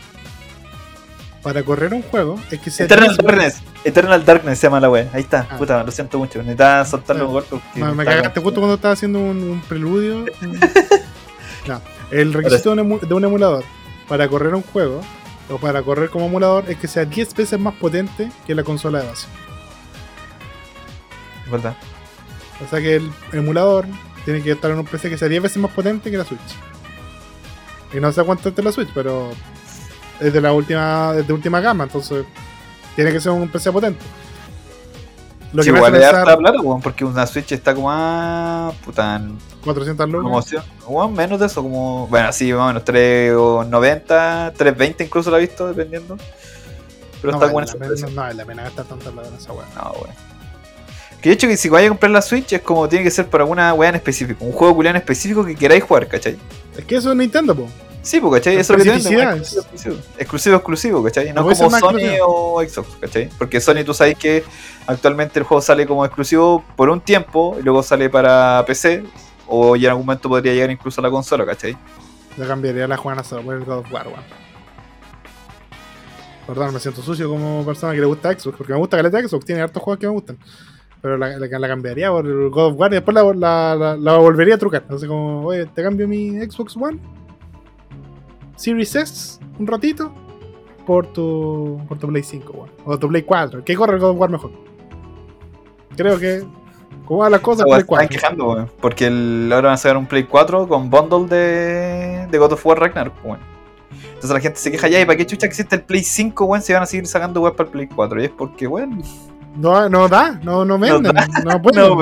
para correr un juego es que sea. Eternal Darkness. Eternal Darkness se llama la weá. Ahí está. Ah. Puta, lo siento mucho. Necesitaba soltar los Ah. porque Me, me cagaste justo cuando estaba haciendo un, un preludio. *laughs* no, el requisito de un, de un emulador para correr un juego o para correr como emulador es que sea 10 veces más potente que la consola de base. Es verdad. O sea que el emulador tiene que estar en un PC que sea 10 veces más potente que la Switch. Y no sé cuánto es la Switch, pero es de la última, es de última gama, entonces tiene que ser un PC potente. Lo Sí, que igual pensar harta plata, weón, porque una Switch está como a. Puta, en 400 lucas. Weón, menos de eso, como. Bueno, sí, más o menos 3.90, 3.20 incluso la he visto, dependiendo. Pero no, está buena pena, no vale la pena gastar tanta plata en esa weá. No, weón. Que de hecho que si vaya a comprar la Switch es como tiene que ser para una weá en específico, un juego culiado en específico que queráis jugar, ¿cachai? Es que eso es Nintendo, po. Sí, pues, ¿cachai? Eso es lo que. Exclusivo, exclusivo, exclusivo, ¿cachai? No como Sony exclusivo. o Xbox, ¿cachai? Porque Sony tú sabes que actualmente el juego sale como exclusivo por un tiempo y luego sale para PC o ya en algún momento podría llegar incluso a la consola, ¿cachai? Yo cambiaría la Juana solo por el God of War, weón. Perdón, me siento sucio como persona que le gusta Xbox, porque me gusta caleta Xbox, tiene hartos juegos que me gustan. Pero la, la, la cambiaría por el God of War y después la, la volvería a trucar. Entonces como, oye, te cambio mi Xbox One, Series S, un ratito, por tu, por tu Play 5, weón. O tu Play 4, que corre el God of War mejor. Creo que, como las cosas, Play se están 4. quejando, weón, porque el- ahora van a sacar un Play 4 con bundle de, de God of War Ragnarok, weón. Entonces la gente se queja ya, ¿y para qué chucha existe el Play 5, weón? Se van a seguir sacando weón para el Play 4. Y es porque, weón, No, no da, no, no venden, *laughs* no, pueden. no.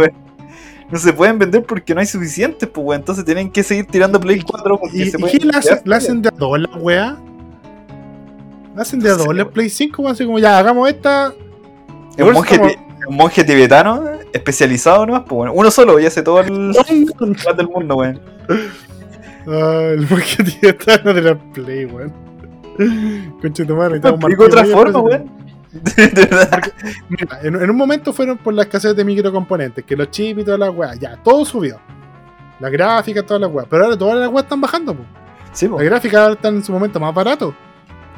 No se pueden vender porque no hay suficientes, pues, weón. Entonces tienen que seguir tirando Play 4 porque ¿Y, se y pueden qué la hacen, quedar la hacen de a dos la weá? ¿La hacen de a dos la. Play 5? weón? Así como ya, hagamos esta. Es un monje, como- ti- un monje tibetano especializado nomás, pues bueno. Uno solo y hace todo el *laughs* *laughs* más del mundo, weón. Ah, el monje *laughs* tibetano de la Play, weón. Conche tu madre, Te necesitamos explico otra forma, weón. *laughs* De verdad. Mira, en, en un momento fueron por la escasez de microcomponentes, que los chips y todas las weas, ya, todo subió. La gráfica, todas las weas. Pero ahora todas las weas están bajando, po. Sí, La gráfica ahora está en su momento más barato.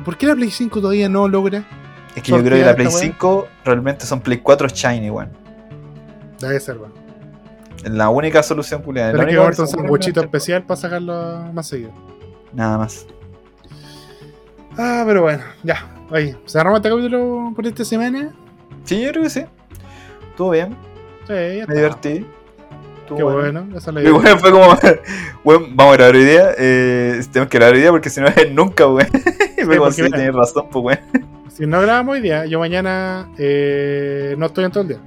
¿Por qué la Play 5 todavía no logra? Es que yo creo que la Play esta weá. 5 realmente son Play 4 shiny, weón. Debe ser, weón. La única solución, culiada. Pero La hay que un sanguchito especial para sacarlo más seguido. Nada más. Ah, pero bueno, ya. Oye, cerramos este capítulo por esta semana. Sí, yo creo que sí. Estuvo bien, Sí, ya me divertí. Estuvo Qué bueno, esa es la Y idea. bueno, fue como, *laughs* weón, vamos a grabar hoy día. Eh, tenemos que grabar hoy día porque si no es *laughs* nunca, weón. *laughs* Porque sí, mira. tienes razón, pues, weón. Si no grabamos hoy día, yo mañana eh, no estoy en todo el día.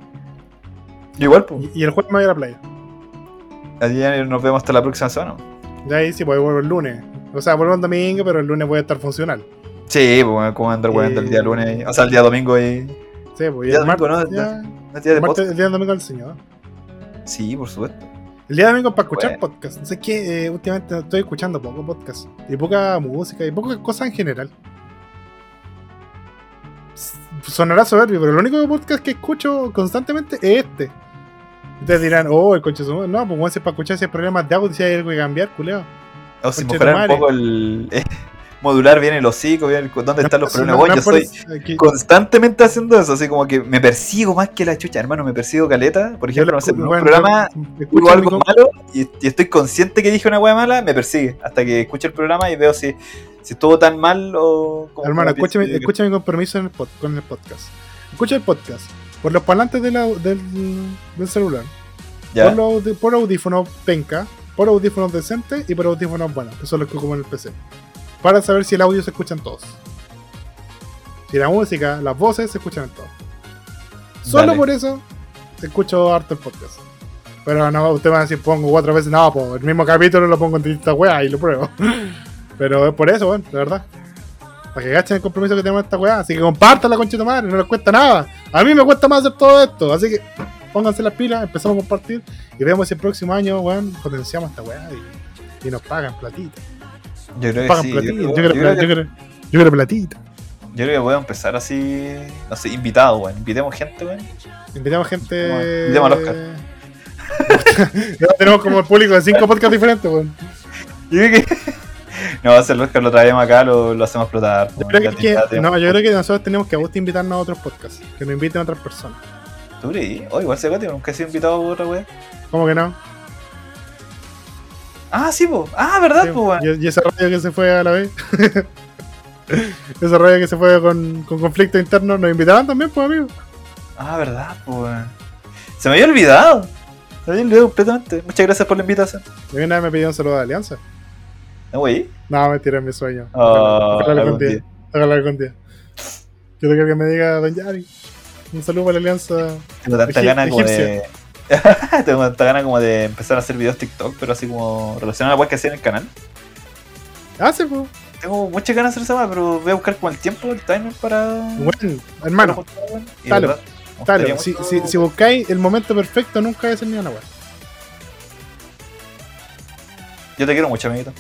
Igual, pues. Y, y el jueves me voy a la playa. Así ya nos vemos hasta la próxima semana. Ya ahí sí, pues vuelvo el lunes. O sea, vuelvo el domingo, pero el lunes voy a estar funcional. Sí, pues, como andar weón el día Eh, lunes, o sea, el día domingo y. Sí, pues el martes, domingo, ¿no? ya- ¿no día de el, martes- el día domingo al señor. Sí, por supuesto. El día domingo es para escuchar Bueno. podcast. No sé qué, eh, últimamente estoy escuchando poco podcast. Y poca música, y pocas cosas en general. Sonará soberbio, pero el único podcast que escucho constantemente es este. Ustedes dirán, oh, el coche madre". No, pues bueno, si es para escuchar ese problemas de audio si hay algo que cambiar, culeo. O si mejorar un poco el. *laughs* modular bien el hocico, bien el- dónde están los problemas. no yo estoy constantemente haciendo eso, así como que me persigo más que la chucha, hermano, me persigo caleta. Por ejemplo, lo no sé, en un programa escucho algo malo y, y estoy consciente que dije una wea mala, me persigue. Hasta que escucho el programa y veo si, si estuvo tan mal o. como Hermano, escúchame, escúchame mi compromiso en el pod- con el podcast. escucha el podcast por los parlantes de la- del, del celular, Ya. por, los por audífonos penca, por audífonos decentes y por audífonos buenos, que son los que ocupan el PC. Para saber si el audio se escucha en todos. Si la música, las voces se escuchan en todos. Solo Dale. por eso escucho harto el podcast. Pero no, usted va a decir, pongo cuatro veces, no, pues el mismo capítulo lo pongo en distintas weas y lo pruebo. *laughs* Pero es por eso, weón, de verdad. Para que gachen el compromiso que tenemos esta weá. Así que compartan la tu madre, no les cuesta nada. A mí me cuesta más hacer todo esto. Así que pónganse las pilas, empezamos a compartir y vemos si el próximo año, weón, potenciamos esta weá y, y nos pagan platita. Yo creo que sí. Yo, creo- Yo quiero, yo creo yo que- quiero- yo quiero platita. yo creo que voy a empezar así. No sé, invitado, weón. Invitemos gente, weón. Invitamos gente. Invitemos al Oscar. *laughs* ya tenemos como el público de cinco podcasts diferentes, weón. Que. *laughs* No, va a ser Oscar, lo traemos acá, lo, lo hacemos explotar. Yo creo que, no, yo creo que nosotros tenemos que a gusto invitarnos a otros podcasts. Que nos inviten a otras personas. ¿Tú creí? Oh, igual se nunca he sido invitado por otra weón. ¿Cómo que no? Ah, sí, po. Ah, ¿verdad, Sí, po, weón? y, y esa radio que se fue a la vez. *laughs* esa radio que se fue con, con conflicto interno. Nos invitaban también, pues, amigos. Ah, ¿verdad, po, weón? Se me había olvidado. Se me había olvidado completamente. Muchas gracias por la invitación. Y una vez me pidió un saludo de Alianza. ¿No, güey? No, mentira, es mi sueño. Ah, Ojalá ojalá algún día. día. Ojalá algún día. Quiero que alguien me diga, Don Yari. Un saludo para la Alianza. Tengo tanta ganas como de. *laughs* Tengo tanta ganas como de empezar a hacer videos TikTok, pero así como relacionado a la web que hacía en el canal. Hace, pues. Tengo muchas ganas de hacer esa web, pero voy a buscar como el tiempo, el timer para. Bueno, hermano, dale, dale. Si, si, si buscáis el momento perfecto, nunca voy a hacer ni una weá. Yo te quiero mucho, amiguito.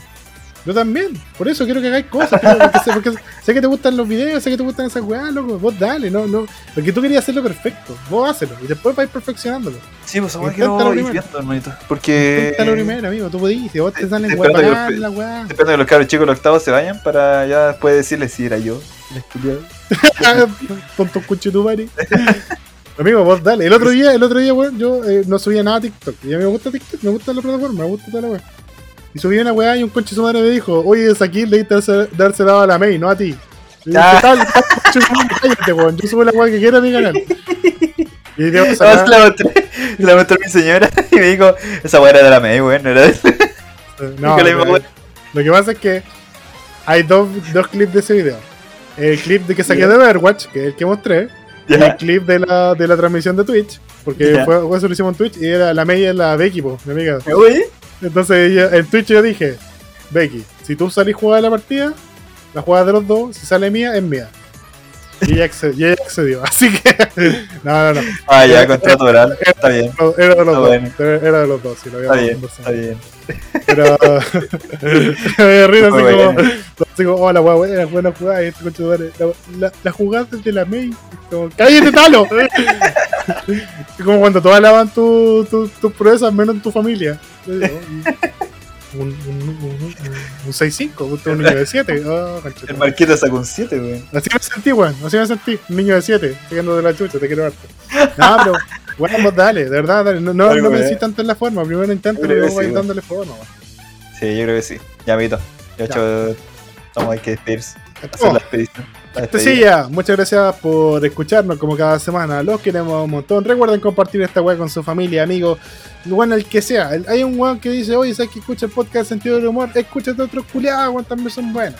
Yo también, por eso quiero que hagáis cosas, porque, sé, porque sé que te gustan los videos, sé que te gustan esas weas, loco, vos dale, no, no, porque tú querías hacerlo perfecto, vos hazlo, y después vais perfeccionándolo. Sí, pues ahora Inténtalo quiero ir viendo, hermanito. Porque. Inténtalo primero, amigo, tú podís, si vos te salen Estoy weas esperando que la weá. Depende de los cabros chicos, los octavos se vayan para ya después decirles si era yo. el estudiado. *laughs* Tonto cucho tu madre. *laughs* Amigo, vos dale. El otro día, el otro día, weón, yo eh, no subía nada a TikTok. Y a mí me gusta TikTok, me gusta la plataforma, me gusta toda la weá. Y subí una weá y un conche su madre me dijo, oye, es aquí le darse, darse dado a la May, no a ti. Y yo, Ah. ¿qué tal? Cállate, weón. Yo subo la weá que quiera a mi canal. Y No, se la mostré, la mostré a mi señora *laughs* y me dijo, esa weá era de la May, weón, no era de... *laughs* no, pero- weá. lo que pasa es que hay dos, dos clips de ese video. El clip de que saqué de Overwatch, que es el que mostré, y el clip de la, de la transmisión de Twitch, porque fue, eso lo hicimos en Twitch y era la May y la Becky, mi amiga. Uy, Entonces ella- en Twitch yo dije, Becky, si tú salís jugada la partida, la jugada de los dos, si sale mía, es mía. Y ella, accedió, ella accedió. *laughs* Así que, no, no, no. Ah, ya, contrato oral. Está bien, Era de los Está dos. Era de los dos, si lo está habíamos bien, está bien. Pero *laughs* *laughs* me así como, así como, oh la weá buena, buena jugada, y este coche de la, la, jugada de la May, como, cállate talo. Es como cuando todos alaban tus tu, tus proezas, menos en tu familia. Un, un, un, un, un 6-5, justo un niño de 7. *laughs* Oh, El. Marquito sacó un 7, weón. así me sentí, weón. Así me sentí. Un niño de 7, siguiendo de la chucha, te quiero harto. No, pero, bueno, vos dale, de verdad, dale. No, no, Algo, no me decís tanto en la forma. Primero intento y luego vais sí, dándole forma, weón. Sí, yo creo que sí. Ya, amiguito. Ya, hecho, vamos, hay que despedirse. Hacer la expedición. Despedida. sí, ya. Muchas gracias por escucharnos como cada semana. Los queremos un montón. Recuerden compartir esta weá con su familia, amigos. Bueno, el que sea. Hay un weón que dice, oye, ¿sabes que escucha el podcast Sentido del Humor? Escúchate otros culiados, weón, también son buenos.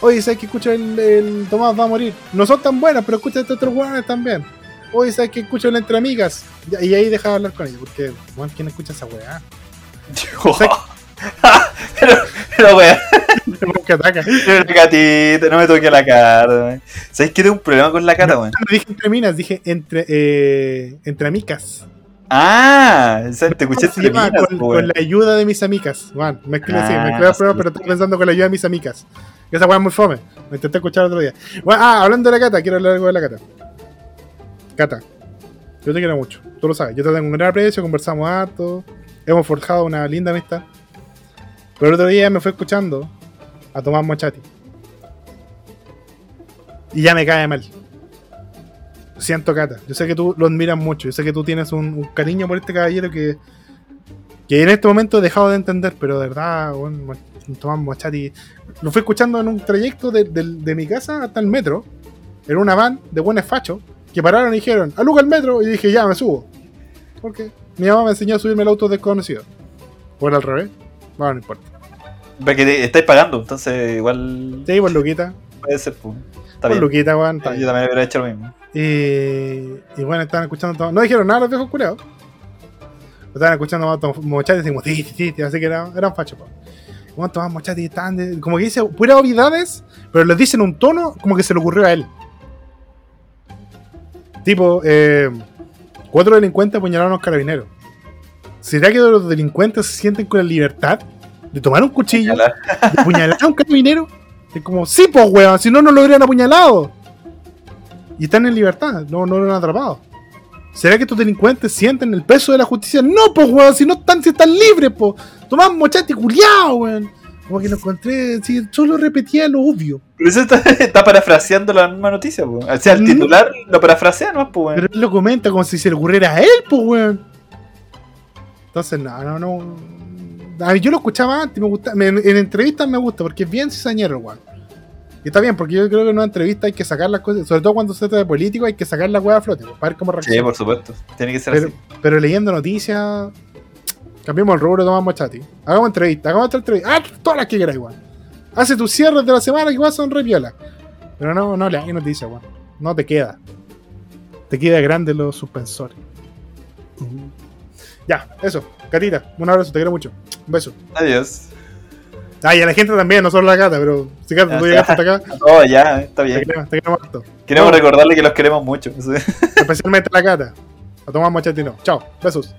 Oye, ¿sabes que escucha el, el Tomás va a morir? No son tan buenos, pero escúchate otros weones también. Oye, ¿sabes que escucho el Entre Amigas? Y ahí deja de hablar con ellos, porque, weón, ¿quién escucha esa weá? *laughs* pero, *laughs* pero, weón. *laughs* gatito, no me toque la cara, weón. ¿Sabes que tengo un problema con la cara, weón? No dije entre minas, dije entre, eh, entre amicas. Ah, o sea, te escuché entre minas, con, weón. la ayuda de mis amigas. Bueno, mezclé así, Ah, mezclé el sí, programa, pero estoy pensando con la ayuda de mis amigas. Esa weá es muy fome. Me intenté escuchar otro día. Bueno, ah, hablando de la cata, quiero hablar algo de la cata. Cata, yo te quiero mucho. Tú lo sabes. Yo te tengo un gran aprecio, conversamos harto. Hemos forjado una linda amistad. Pero el otro día me fue escuchando a Tomás Mochati. Y ya me cae mal. Siento, Cata. Yo sé que tú lo admiras mucho. Yo sé que tú tienes un, cariño por este caballero que, que en este momento he dejado de entender, pero de verdad, bueno, Tomás Mochati. Lo fui escuchando en un trayecto de, de- mi casa hasta el metro. En una van de buenos fachos. que pararon y dijeron, a Luca al metro, y dije, ya, me subo. Porque mi mamá me enseñó a subirme al auto desconocido. O era al revés. Bueno, no importa. Porque te- estáis pagando, entonces igual Sí, por Luquita. puede ser. pues. Está Por bien. Luquita, weón. Yo también hubiera hecho lo mismo. Y, y bueno, estaban escuchando todo. No dijeron nada los viejos curados. Estaban escuchando a Mochati y decimos, sí, sí, sí, así que eran, eran fachos. po. Bueno, Tomás Mochati estaban de- como que dice puras obviedades, pero les dicen un tono como que se le ocurrió a él. Tipo, eh, cuatro delincuentes apuñalaron a los carabineros. ¿Será que los delincuentes se sienten con la libertad de tomar un cuchillo de apuñalar a un carabinero? Es como, sí, pues, weón, si no, no lo hubieran apuñalado. Y están en libertad, no, no lo han atrapado. ¿Será que estos delincuentes sienten el peso de la justicia? No, pues, weón, si no están, si están libres, pues. Tomás mochate culiao, weón. Como que lo encontré, sí, solo repetía lo obvio. Pero eso está, está parafraseando la misma noticia, pues. O sea, el titular lo parafrasea, ¿no? Pues, Pero él lo comenta como si se le ocurriera a él, pues, weón. Entonces, no, no, no. A mí yo lo escuchaba antes, me gusta, me- en, en entrevistas me gusta, porque es bien cizañero, weón. Y está bien, porque yo creo que en una entrevista hay que sacar las cosas, sobre todo cuando se trata de político, hay que sacar la weá a flote, para ver cómo Sí, reacciona. por supuesto. Tiene que ser pero, así. pero leyendo noticias, cambiemos el rubro, tomamos chati. Hagamos entrevistas, hagamos otra entrevista. Ah, todas las que quieras, weón. Hace tus cierres de la semana igual son re piola. Pero no, no le hay noticias, weón. No te queda. Te queda grande los suspensores. Ya, eso. Catita, un abrazo, te quiero mucho. Un beso. Adiós. Ah, y a la gente también, no solo la gata, pero si Cata, tú llegaste hasta acá, Oh, ya, está te bien. queremos, te queremos harto. Queremos No. recordarle que los queremos mucho. Especialmente a la gata. A tomar mochatino. Chao, besos.